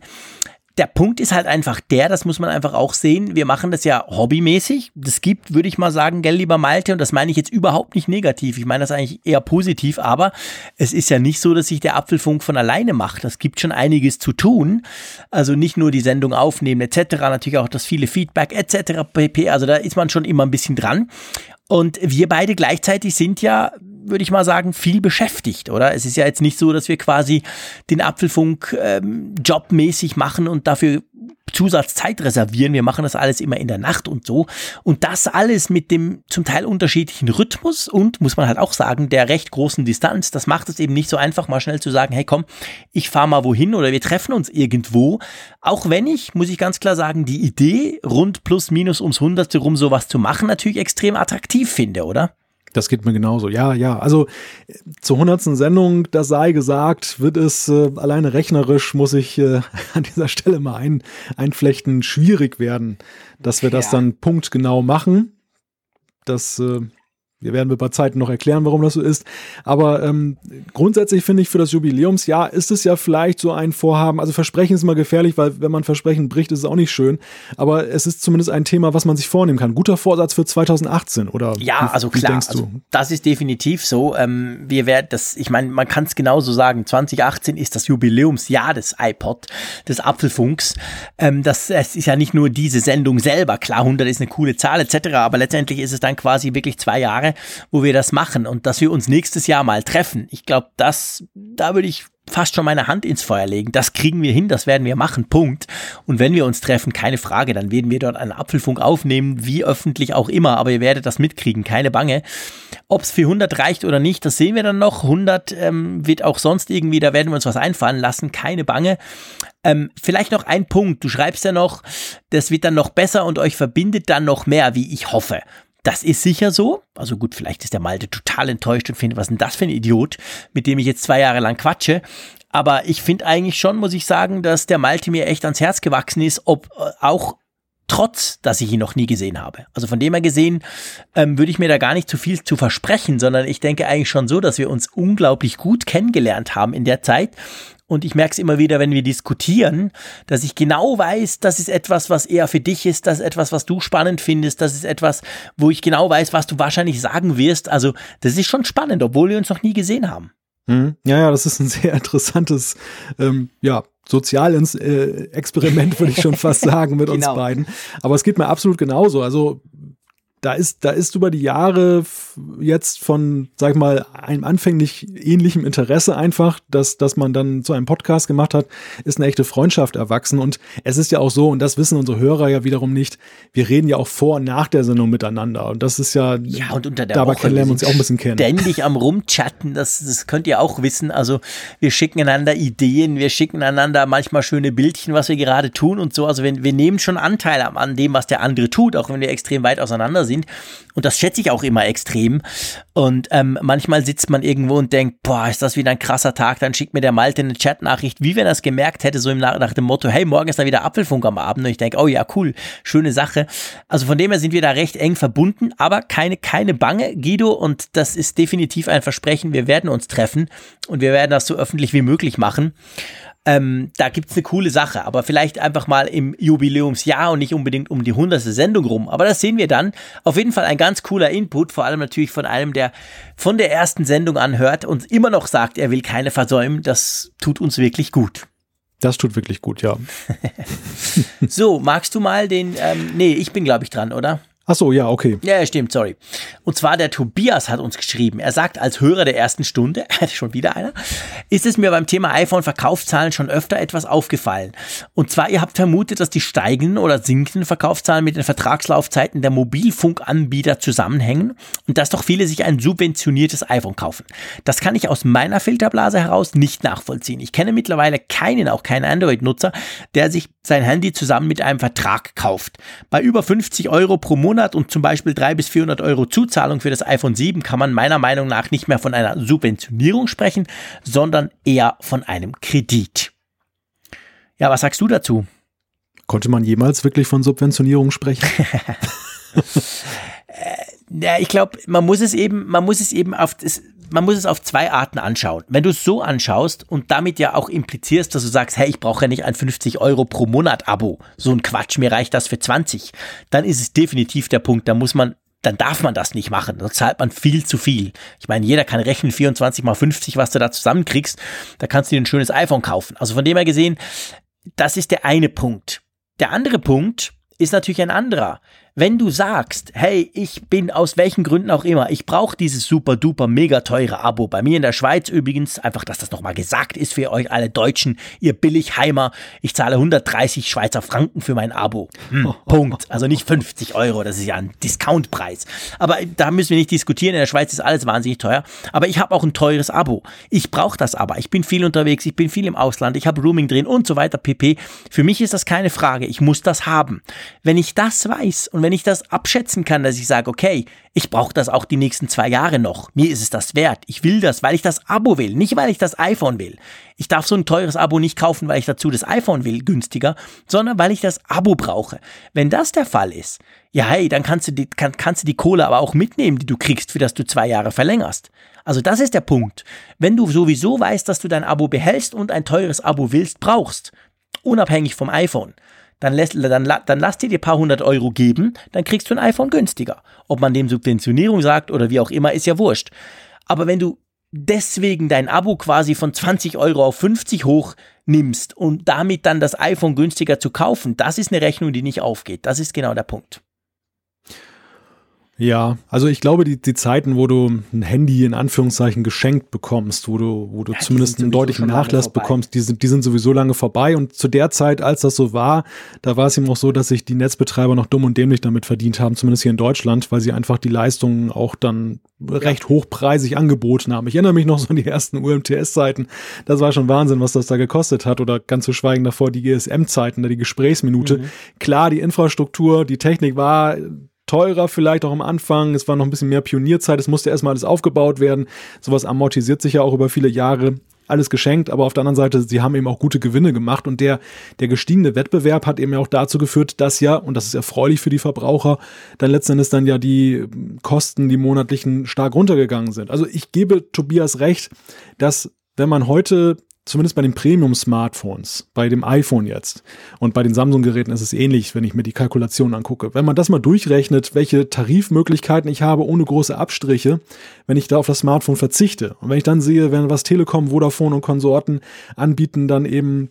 der Punkt ist halt einfach der, das muss man einfach auch sehen, wir machen das ja hobbymäßig. Das gibt, würde ich mal sagen, gell, lieber Malte, und das meine ich jetzt überhaupt nicht negativ. Ich meine das eigentlich eher positiv, aber es ist ja nicht so, dass sich der Apfelfunk von alleine macht. Das gibt schon einiges zu tun. Also nicht nur die Sendung aufnehmen etc., natürlich auch das viele Feedback etc. pp. Also da ist man schon immer ein bisschen dran. Und wir beide gleichzeitig sind ja würde ich mal sagen, viel beschäftigt, oder? Es ist ja jetzt nicht so, dass wir quasi den Apfelfunk ähm, jobmäßig machen und dafür Zusatzzeit reservieren. Wir machen das alles immer in der Nacht und so. Und das alles mit dem zum Teil unterschiedlichen Rhythmus und, muss man halt auch sagen, der recht großen Distanz. Das macht es eben nicht so einfach, mal schnell zu sagen, hey komm, ich fahre mal wohin oder wir treffen uns irgendwo. Auch wenn ich, muss ich ganz klar sagen, die Idee, rund plus minus ums Hundertste rum sowas zu machen, natürlich extrem attraktiv finde, oder? Das geht mir genauso. Ja, ja. Also zur hundertsten Sendung, das sei gesagt, wird es äh, alleine rechnerisch, muss ich äh, an dieser Stelle mal ein, einflechten, schwierig werden, dass wir das dann punktgenau machen. Das äh, wir werden bei Zeiten noch erklären, warum das so ist. Aber ähm, grundsätzlich finde ich für das Jubiläumsjahr ist es ja vielleicht so ein Vorhaben. Also Versprechen ist immer gefährlich, weil wenn man Versprechen bricht, ist es auch nicht schön. Aber es ist zumindest ein Thema, was man sich vornehmen kann. Guter Vorsatz für 2018 oder? Ja, wie, also klar. Also, das ist definitiv so. Ähm, wir werden das, ich meine, man kann es genauso sagen. 2018 ist das Jubiläumsjahr des iPod, des Apfelfunks. Ähm, das, es ist ja nicht nur diese Sendung selber. Klar, 100 ist eine coole Zahl etc. Aber letztendlich ist es dann quasi wirklich zwei Jahre wo wir das machen und dass wir uns nächstes Jahr mal treffen. Ich glaube, das, da würde ich fast schon meine Hand ins Feuer legen. Das kriegen wir hin, das werden wir machen, Punkt. Und wenn wir uns treffen, keine Frage, dann werden wir dort einen Apfelfunk aufnehmen, wie öffentlich auch immer, aber ihr werdet das mitkriegen, keine Bange. Ob es für 100 reicht oder nicht, das sehen wir dann noch. 100 ähm, wird auch sonst irgendwie, da werden wir uns was einfallen lassen, keine Bange. Ähm, vielleicht noch ein Punkt, du schreibst ja noch, das wird dann noch besser und euch verbindet dann noch mehr, wie ich hoffe. Das ist sicher so. Also gut, vielleicht ist der Malte total enttäuscht und findet, was denn das für ein Idiot, mit dem ich jetzt zwei Jahre lang quatsche. Aber ich finde eigentlich schon, muss ich sagen, dass der Malte mir echt ans Herz gewachsen ist, ob äh, auch trotz, dass ich ihn noch nie gesehen habe. Also von dem her gesehen ähm, würde ich mir da gar nicht zu viel zu versprechen, sondern ich denke eigentlich schon so, dass wir uns unglaublich gut kennengelernt haben in der Zeit und ich merke es immer wieder, wenn wir diskutieren, dass ich genau weiß, das ist etwas, was eher für dich ist, das ist etwas, was du spannend findest, das ist etwas, wo ich genau weiß, was du wahrscheinlich sagen wirst. Also das ist schon spannend, obwohl wir uns noch nie gesehen haben. Mhm. Ja, ja, das ist ein sehr interessantes, ähm, ja, Sozialexperiment, würde ich schon fast sagen, mit genau. uns beiden. Aber es geht mir absolut genauso. Also da ist, da ist über die Jahre jetzt von, sag ich mal, einem anfänglich ähnlichem Interesse einfach, dass, dass man dann zu einem Podcast gemacht hat, ist eine echte Freundschaft erwachsen. Und es ist ja auch so, und das wissen unsere Hörer ja wiederum nicht, wir reden ja auch vor und nach der Sendung miteinander. Und das ist ja, ja und unter der dabei Woche, lernen wir uns ja auch ein bisschen kennen. Ständig am Rumchatten, das, das könnt ihr auch wissen. Also wir schicken einander Ideen, wir schicken einander manchmal schöne Bildchen, was wir gerade tun und so. Also wir, wir nehmen schon Anteil an dem, was der andere tut, auch wenn wir extrem weit auseinander sind sind. Und das schätze ich auch immer extrem. Und ähm, manchmal sitzt man irgendwo und denkt, boah, ist das wieder ein krasser Tag. Dann schickt mir der Malte eine Chatnachricht, wie wenn er es gemerkt hätte, so im nach, dem Motto, hey, morgen ist da wieder Apfelfunk am Abend. Und ich denke, oh ja, cool, schöne Sache. Also von dem her sind wir da recht eng verbunden, aber keine, keine Bange, Guido. Und das ist definitiv ein Versprechen. Wir werden uns treffen und wir werden das so öffentlich wie möglich machen. Ähm, da gibt's eine coole Sache, aber vielleicht einfach mal im Jubiläumsjahr und nicht unbedingt um die hundertste Sendung rum. Aber das sehen wir dann. Auf jeden Fall ein ganz cooler Input, vor allem natürlich von einem, der von der ersten Sendung anhört und immer noch sagt, er will keine versäumen. Das tut uns wirklich gut. Das tut wirklich gut, ja. so, magst du mal den, ähm, nee, ich bin glaube ich dran, oder? Ach so, ja, okay. Ja, stimmt, sorry. Und zwar der Tobias hat uns geschrieben. Er sagt als Hörer der ersten Stunde, schon wieder einer, ist es mir beim Thema iPhone-Verkaufszahlen schon öfter etwas aufgefallen. Und zwar, ihr habt vermutet, dass die steigenden oder sinkenden Verkaufszahlen mit den Vertragslaufzeiten der Mobilfunkanbieter zusammenhängen und dass doch viele sich ein subventioniertes iPhone kaufen. Das kann ich aus meiner Filterblase heraus nicht nachvollziehen. Ich kenne mittlerweile keinen, auch keinen Android-Nutzer, der sich sein Handy zusammen mit einem Vertrag kauft. Bei über 50 Euro pro Monat und zum Beispiel 300 bis 400 Euro Zuzahlung für das iPhone 7 kann man meiner Meinung nach nicht mehr von einer Subventionierung sprechen, sondern eher von einem Kredit. Ja, was sagst du dazu? Konnte man jemals wirklich von Subventionierung sprechen? ja, ich glaube, man muss es eben, man muss es eben auf das, man muss es auf zwei Arten anschauen. Wenn du es so anschaust und damit ja auch implizierst, dass du sagst, hey, ich brauche ja nicht ein 50 Euro pro Monat Abo, so ein Quatsch, mir reicht das für 20, dann ist es definitiv der Punkt, da muss man dann darf man das nicht machen. Dann zahlt man viel zu viel. Ich meine, jeder kann rechnen 24 mal 50, was du da zusammenkriegst. Da kannst du dir ein schönes iPhone kaufen. Also von dem her gesehen, das ist der eine Punkt. Der andere Punkt ist natürlich ein anderer. Wenn du sagst, hey, ich bin aus welchen Gründen auch immer, ich brauche dieses super duper mega teure Abo. Bei mir in der Schweiz übrigens, einfach, dass das nochmal gesagt ist für euch alle Deutschen, ihr Billigheimer, ich zahle 130 Schweizer Franken für mein Abo. Hm, Punkt. Also nicht 50 Euro, das ist ja ein Discountpreis. Aber da müssen wir nicht diskutieren, in der Schweiz ist alles wahnsinnig teuer. Aber ich habe auch ein teures Abo. Ich brauche das aber. Ich bin viel unterwegs, ich bin viel im Ausland, ich habe Rooming drin und so weiter, pp. Für mich ist das keine Frage. Ich muss das haben. Wenn ich das weiß und und wenn ich das abschätzen kann, dass ich sage, okay, ich brauche das auch die nächsten zwei Jahre noch, mir ist es das wert, ich will das, weil ich das Abo will, nicht weil ich das iPhone will. Ich darf so ein teures Abo nicht kaufen, weil ich dazu das iPhone will, günstiger, sondern weil ich das Abo brauche. Wenn das der Fall ist, ja hey, dann kannst du die, kann, kannst du die Kohle aber auch mitnehmen, die du kriegst, für das du zwei Jahre verlängerst. Also das ist der Punkt. Wenn du sowieso weißt, dass du dein Abo behältst und ein teures Abo willst, brauchst, unabhängig vom iPhone, dann, lässt, dann, dann lass dir die paar hundert Euro geben, dann kriegst du ein iPhone günstiger. Ob man dem Subventionierung sagt oder wie auch immer, ist ja wurscht. Aber wenn du deswegen dein Abo quasi von 20 Euro auf 50 hoch nimmst und damit dann das iPhone günstiger zu kaufen, das ist eine Rechnung, die nicht aufgeht. Das ist genau der Punkt. Ja, also ich glaube, die, die Zeiten, wo du ein Handy in Anführungszeichen geschenkt bekommst, wo du, wo du ja, zumindest einen deutlichen Nachlass bekommst, die sind, die sind sowieso lange vorbei. Und zu der Zeit, als das so war, da war es eben auch so, dass sich die Netzbetreiber noch dumm und dämlich damit verdient haben, zumindest hier in Deutschland, weil sie einfach die Leistungen auch dann recht hochpreisig angeboten haben. Ich erinnere mich noch so an die ersten UMTS-Zeiten. Das war schon Wahnsinn, was das da gekostet hat. Oder ganz zu schweigen davor die GSM-Zeiten, die Gesprächsminute. Mhm. Klar, die Infrastruktur, die Technik war teurer vielleicht auch am Anfang. Es war noch ein bisschen mehr Pionierzeit. Es musste erstmal alles aufgebaut werden. Sowas amortisiert sich ja auch über viele Jahre. Alles geschenkt, aber auf der anderen Seite, sie haben eben auch gute Gewinne gemacht und der, der gestiegene Wettbewerb hat eben auch dazu geführt, dass ja, und das ist erfreulich für die Verbraucher, dann letzten Endes dann ja die Kosten, die monatlichen stark runtergegangen sind. Also ich gebe Tobias recht, dass wenn man heute zumindest bei den Premium-Smartphones, bei dem iPhone jetzt und bei den Samsung-Geräten ist es ähnlich, wenn ich mir die Kalkulation angucke. Wenn man das mal durchrechnet, welche Tarifmöglichkeiten ich habe ohne große Abstriche, wenn ich da auf das Smartphone verzichte und wenn ich dann sehe, wenn was Telekom, Vodafone und Konsorten anbieten, dann eben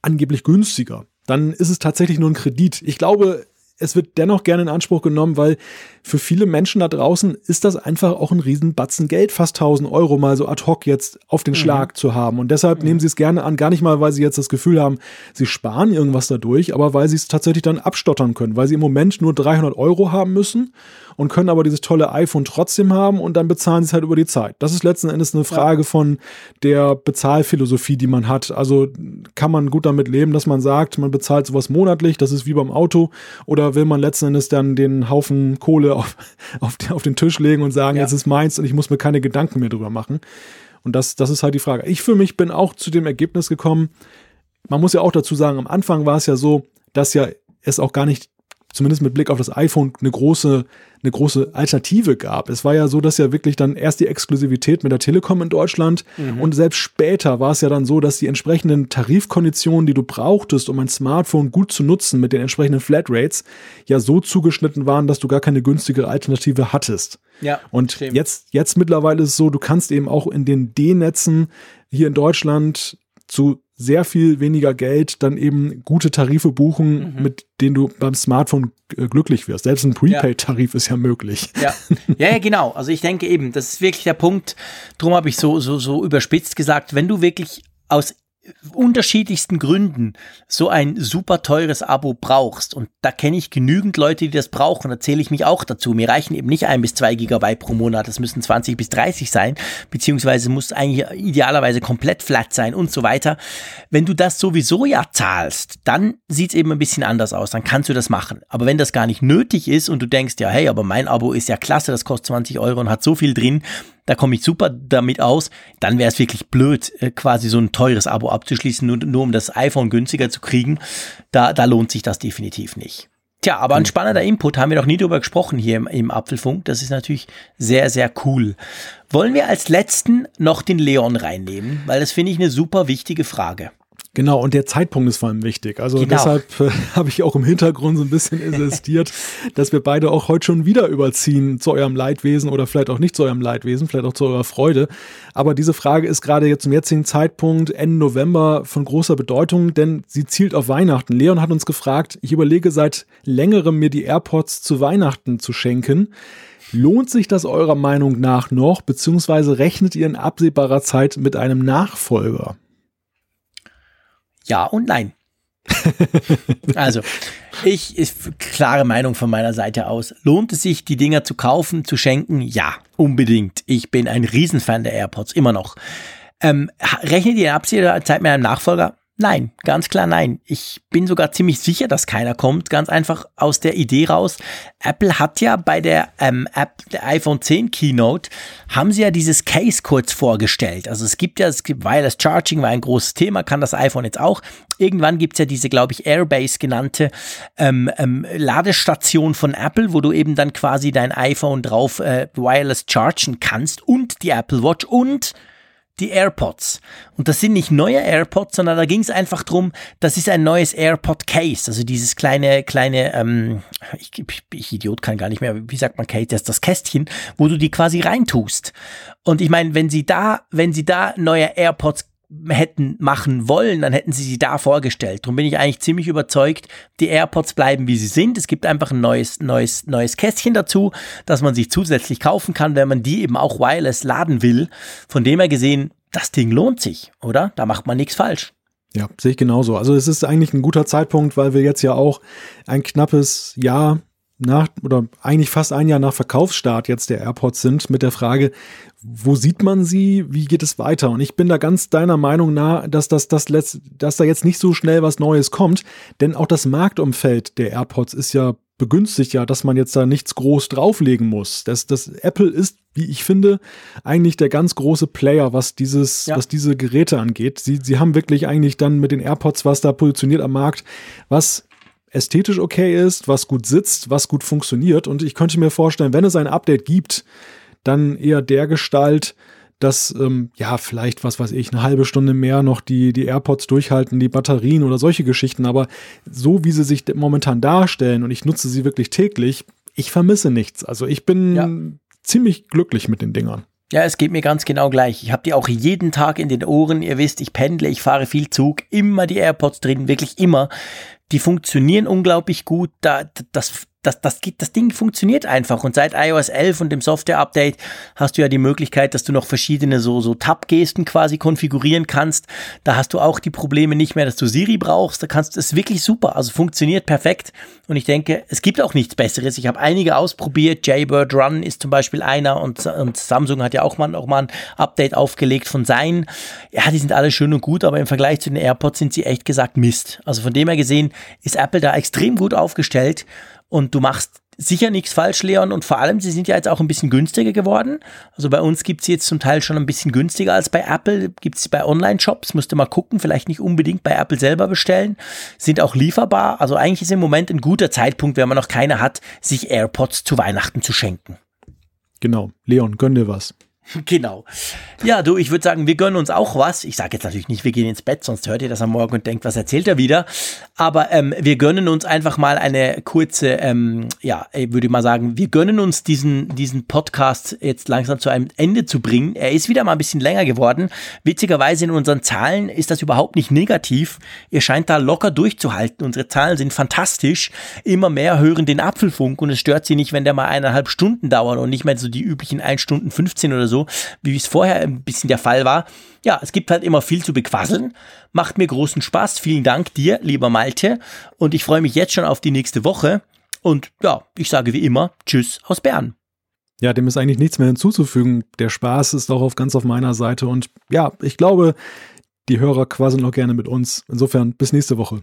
angeblich günstiger, dann ist es tatsächlich nur ein Kredit. Ich glaube, es wird dennoch gerne in Anspruch genommen, weil für viele Menschen da draußen ist das einfach auch ein Riesenbatzen Geld, fast 1000 Euro mal so ad hoc jetzt auf den mhm. Schlag zu haben. Und deshalb mhm. nehmen sie es gerne an, gar nicht mal, weil sie jetzt das Gefühl haben, sie sparen irgendwas dadurch, aber weil sie es tatsächlich dann abstottern können, weil sie im Moment nur 300 Euro haben müssen und können aber dieses tolle iPhone trotzdem haben und dann bezahlen sie es halt über die Zeit. Das ist letzten Endes eine Frage ja. von der Bezahlphilosophie, die man hat. Also kann man gut damit leben, dass man sagt, man bezahlt sowas monatlich, das ist wie beim Auto, oder will man letzten Endes dann den Haufen Kohle auf, auf, auf den Tisch legen und sagen, ja. jetzt ist meins und ich muss mir keine Gedanken mehr drüber machen. Und das, das ist halt die Frage. Ich für mich bin auch zu dem Ergebnis gekommen, man muss ja auch dazu sagen, am Anfang war es ja so, dass ja es auch gar nicht zumindest mit Blick auf das iPhone eine große, eine große Alternative gab. Es war ja so, dass ja wirklich dann erst die Exklusivität mit der Telekom in Deutschland mhm. und selbst später war es ja dann so, dass die entsprechenden Tarifkonditionen, die du brauchtest, um ein Smartphone gut zu nutzen mit den entsprechenden Flatrates, ja so zugeschnitten waren, dass du gar keine günstigere Alternative hattest. Ja, und jetzt, jetzt mittlerweile ist es so, du kannst eben auch in den D-Netzen hier in Deutschland zu sehr viel weniger Geld dann eben gute Tarife buchen, mhm. mit denen du beim Smartphone äh, glücklich wirst. Selbst ein Prepaid-Tarif ja. ist ja möglich. Ja. ja, genau. Also ich denke eben, das ist wirklich der Punkt. Darum habe ich so, so, so überspitzt gesagt, wenn du wirklich aus unterschiedlichsten Gründen so ein super teures Abo brauchst, und da kenne ich genügend Leute, die das brauchen, da zähle ich mich auch dazu. Mir reichen eben nicht ein bis zwei Gigabyte pro Monat, das müssen 20 bis 30 sein, beziehungsweise muss eigentlich idealerweise komplett flat sein und so weiter. Wenn du das sowieso ja zahlst, dann sieht es eben ein bisschen anders aus, dann kannst du das machen. Aber wenn das gar nicht nötig ist und du denkst, ja, hey, aber mein Abo ist ja klasse, das kostet 20 Euro und hat so viel drin, da komme ich super damit aus, dann wäre es wirklich blöd, äh, quasi so ein teures Abo abzuschließen, nur, nur um das iPhone günstiger zu kriegen. Da, da lohnt sich das definitiv nicht. Tja, aber ein spannender Input, haben wir noch nie drüber gesprochen hier im, im Apfelfunk. Das ist natürlich sehr, sehr cool. Wollen wir als letzten noch den Leon reinnehmen? Weil das finde ich eine super wichtige Frage. Genau, und der Zeitpunkt ist vor allem wichtig. Also genau. deshalb äh, habe ich auch im Hintergrund so ein bisschen insistiert, dass wir beide auch heute schon wieder überziehen zu eurem Leidwesen oder vielleicht auch nicht zu eurem Leidwesen, vielleicht auch zu eurer Freude. Aber diese Frage ist gerade jetzt zum jetzigen Zeitpunkt, Ende November, von großer Bedeutung, denn sie zielt auf Weihnachten. Leon hat uns gefragt, ich überlege seit längerem mir die AirPods zu Weihnachten zu schenken. Lohnt sich das eurer Meinung nach noch, beziehungsweise rechnet ihr in absehbarer Zeit mit einem Nachfolger? Ja und nein. also, ich ist klare Meinung von meiner Seite aus. Lohnt es sich, die Dinger zu kaufen, zu schenken? Ja, unbedingt. Ich bin ein Riesenfan der AirPods, immer noch. Ähm, rechnet ihr in absehbarer Zeit mit einem Nachfolger? Nein, ganz klar nein. Ich bin sogar ziemlich sicher, dass keiner kommt. Ganz einfach aus der Idee raus. Apple hat ja bei der, ähm, App, der iPhone 10 Keynote, haben sie ja dieses Case kurz vorgestellt. Also es gibt ja, es gibt Wireless Charging war ein großes Thema, kann das iPhone jetzt auch. Irgendwann gibt's ja diese, glaube ich, Airbase genannte ähm, ähm, Ladestation von Apple, wo du eben dann quasi dein iPhone drauf äh, wireless chargen kannst und die Apple Watch und die AirPods. Und das sind nicht neue AirPods, sondern da ging es einfach drum, das ist ein neues AirPod Case, also dieses kleine, kleine, ähm, ich, ich, ich Idiot kann gar nicht mehr, wie sagt man Case, das ist das Kästchen, wo du die quasi reintust. Und ich meine, wenn sie da, wenn sie da neue AirPods hätten machen wollen, dann hätten sie sie da vorgestellt. Darum bin ich eigentlich ziemlich überzeugt, die AirPods bleiben wie sie sind. Es gibt einfach ein neues, neues, neues Kästchen dazu, das man sich zusätzlich kaufen kann, wenn man die eben auch wireless laden will. Von dem her gesehen, das Ding lohnt sich, oder? Da macht man nichts falsch. Ja, sehe ich genauso. Also es ist eigentlich ein guter Zeitpunkt, weil wir jetzt ja auch ein knappes Jahr nach oder eigentlich fast ein Jahr nach Verkaufsstart jetzt der AirPods sind mit der Frage, wo sieht man sie, wie geht es weiter? Und ich bin da ganz deiner Meinung nah, dass, das, das letzt, dass da jetzt nicht so schnell was Neues kommt, denn auch das Marktumfeld der AirPods ist ja begünstigt ja, dass man jetzt da nichts groß drauflegen muss. Das, das Apple ist, wie ich finde, eigentlich der ganz große Player, was dieses, ja. was diese Geräte angeht. Sie, sie haben wirklich eigentlich dann mit den AirPods was da positioniert am Markt, was ästhetisch okay ist, was gut sitzt, was gut funktioniert. Und ich könnte mir vorstellen, wenn es ein Update gibt, dann eher der Gestalt, dass ähm, ja vielleicht was weiß ich eine halbe Stunde mehr noch die die AirPods durchhalten, die Batterien oder solche Geschichten. Aber so wie sie sich momentan darstellen und ich nutze sie wirklich täglich, ich vermisse nichts. Also ich bin ja. ziemlich glücklich mit den Dingern. Ja, es geht mir ganz genau gleich. Ich habe die auch jeden Tag in den Ohren. Ihr wisst, ich pendle, ich fahre viel Zug, immer die AirPods drin, wirklich immer. Die funktionieren unglaublich gut. Da, das, das, das, das Ding funktioniert einfach. Und seit iOS 11 und dem Software-Update hast du ja die Möglichkeit, dass du noch verschiedene so, so Tab-Gesten quasi konfigurieren kannst. Da hast du auch die Probleme nicht mehr, dass du Siri brauchst. Da kannst du, es wirklich super. Also funktioniert perfekt. Und ich denke, es gibt auch nichts Besseres. Ich habe einige ausprobiert. Jaybird Run ist zum Beispiel einer und, und Samsung hat ja auch mal, auch mal ein Update aufgelegt von seinen. Ja, die sind alle schön und gut, aber im Vergleich zu den AirPods sind sie echt gesagt Mist. Also von dem her gesehen ist Apple da extrem gut aufgestellt und du machst sicher nichts falsch, Leon. Und vor allem, sie sind ja jetzt auch ein bisschen günstiger geworden. Also bei uns gibt es jetzt zum Teil schon ein bisschen günstiger als bei Apple. Gibt es bei Online-Shops. Müsste mal gucken. Vielleicht nicht unbedingt bei Apple selber bestellen. Sind auch lieferbar. Also eigentlich ist im Moment ein guter Zeitpunkt, wenn man noch keine hat, sich AirPods zu Weihnachten zu schenken. Genau. Leon, gönn dir was. Genau. Ja, du, ich würde sagen, wir gönnen uns auch was. Ich sage jetzt natürlich nicht, wir gehen ins Bett, sonst hört ihr das am Morgen und denkt, was erzählt er wieder. Aber ähm, wir gönnen uns einfach mal eine kurze, ähm, ja, ich würde mal sagen, wir gönnen uns diesen, diesen Podcast jetzt langsam zu einem Ende zu bringen. Er ist wieder mal ein bisschen länger geworden. Witzigerweise in unseren Zahlen ist das überhaupt nicht negativ. Ihr scheint da locker durchzuhalten. Unsere Zahlen sind fantastisch. Immer mehr hören den Apfelfunk und es stört sie nicht, wenn der mal eineinhalb Stunden dauert und nicht mehr so die üblichen 1 Stunden 15 oder so so, wie es vorher ein bisschen der Fall war. Ja, es gibt halt immer viel zu bequasseln. Macht mir großen Spaß. Vielen Dank dir, lieber Malte. Und ich freue mich jetzt schon auf die nächste Woche. Und ja, ich sage wie immer, Tschüss aus Bern. Ja, dem ist eigentlich nichts mehr hinzuzufügen. Der Spaß ist auch auf ganz auf meiner Seite. Und ja, ich glaube, die Hörer quasseln auch gerne mit uns. Insofern bis nächste Woche.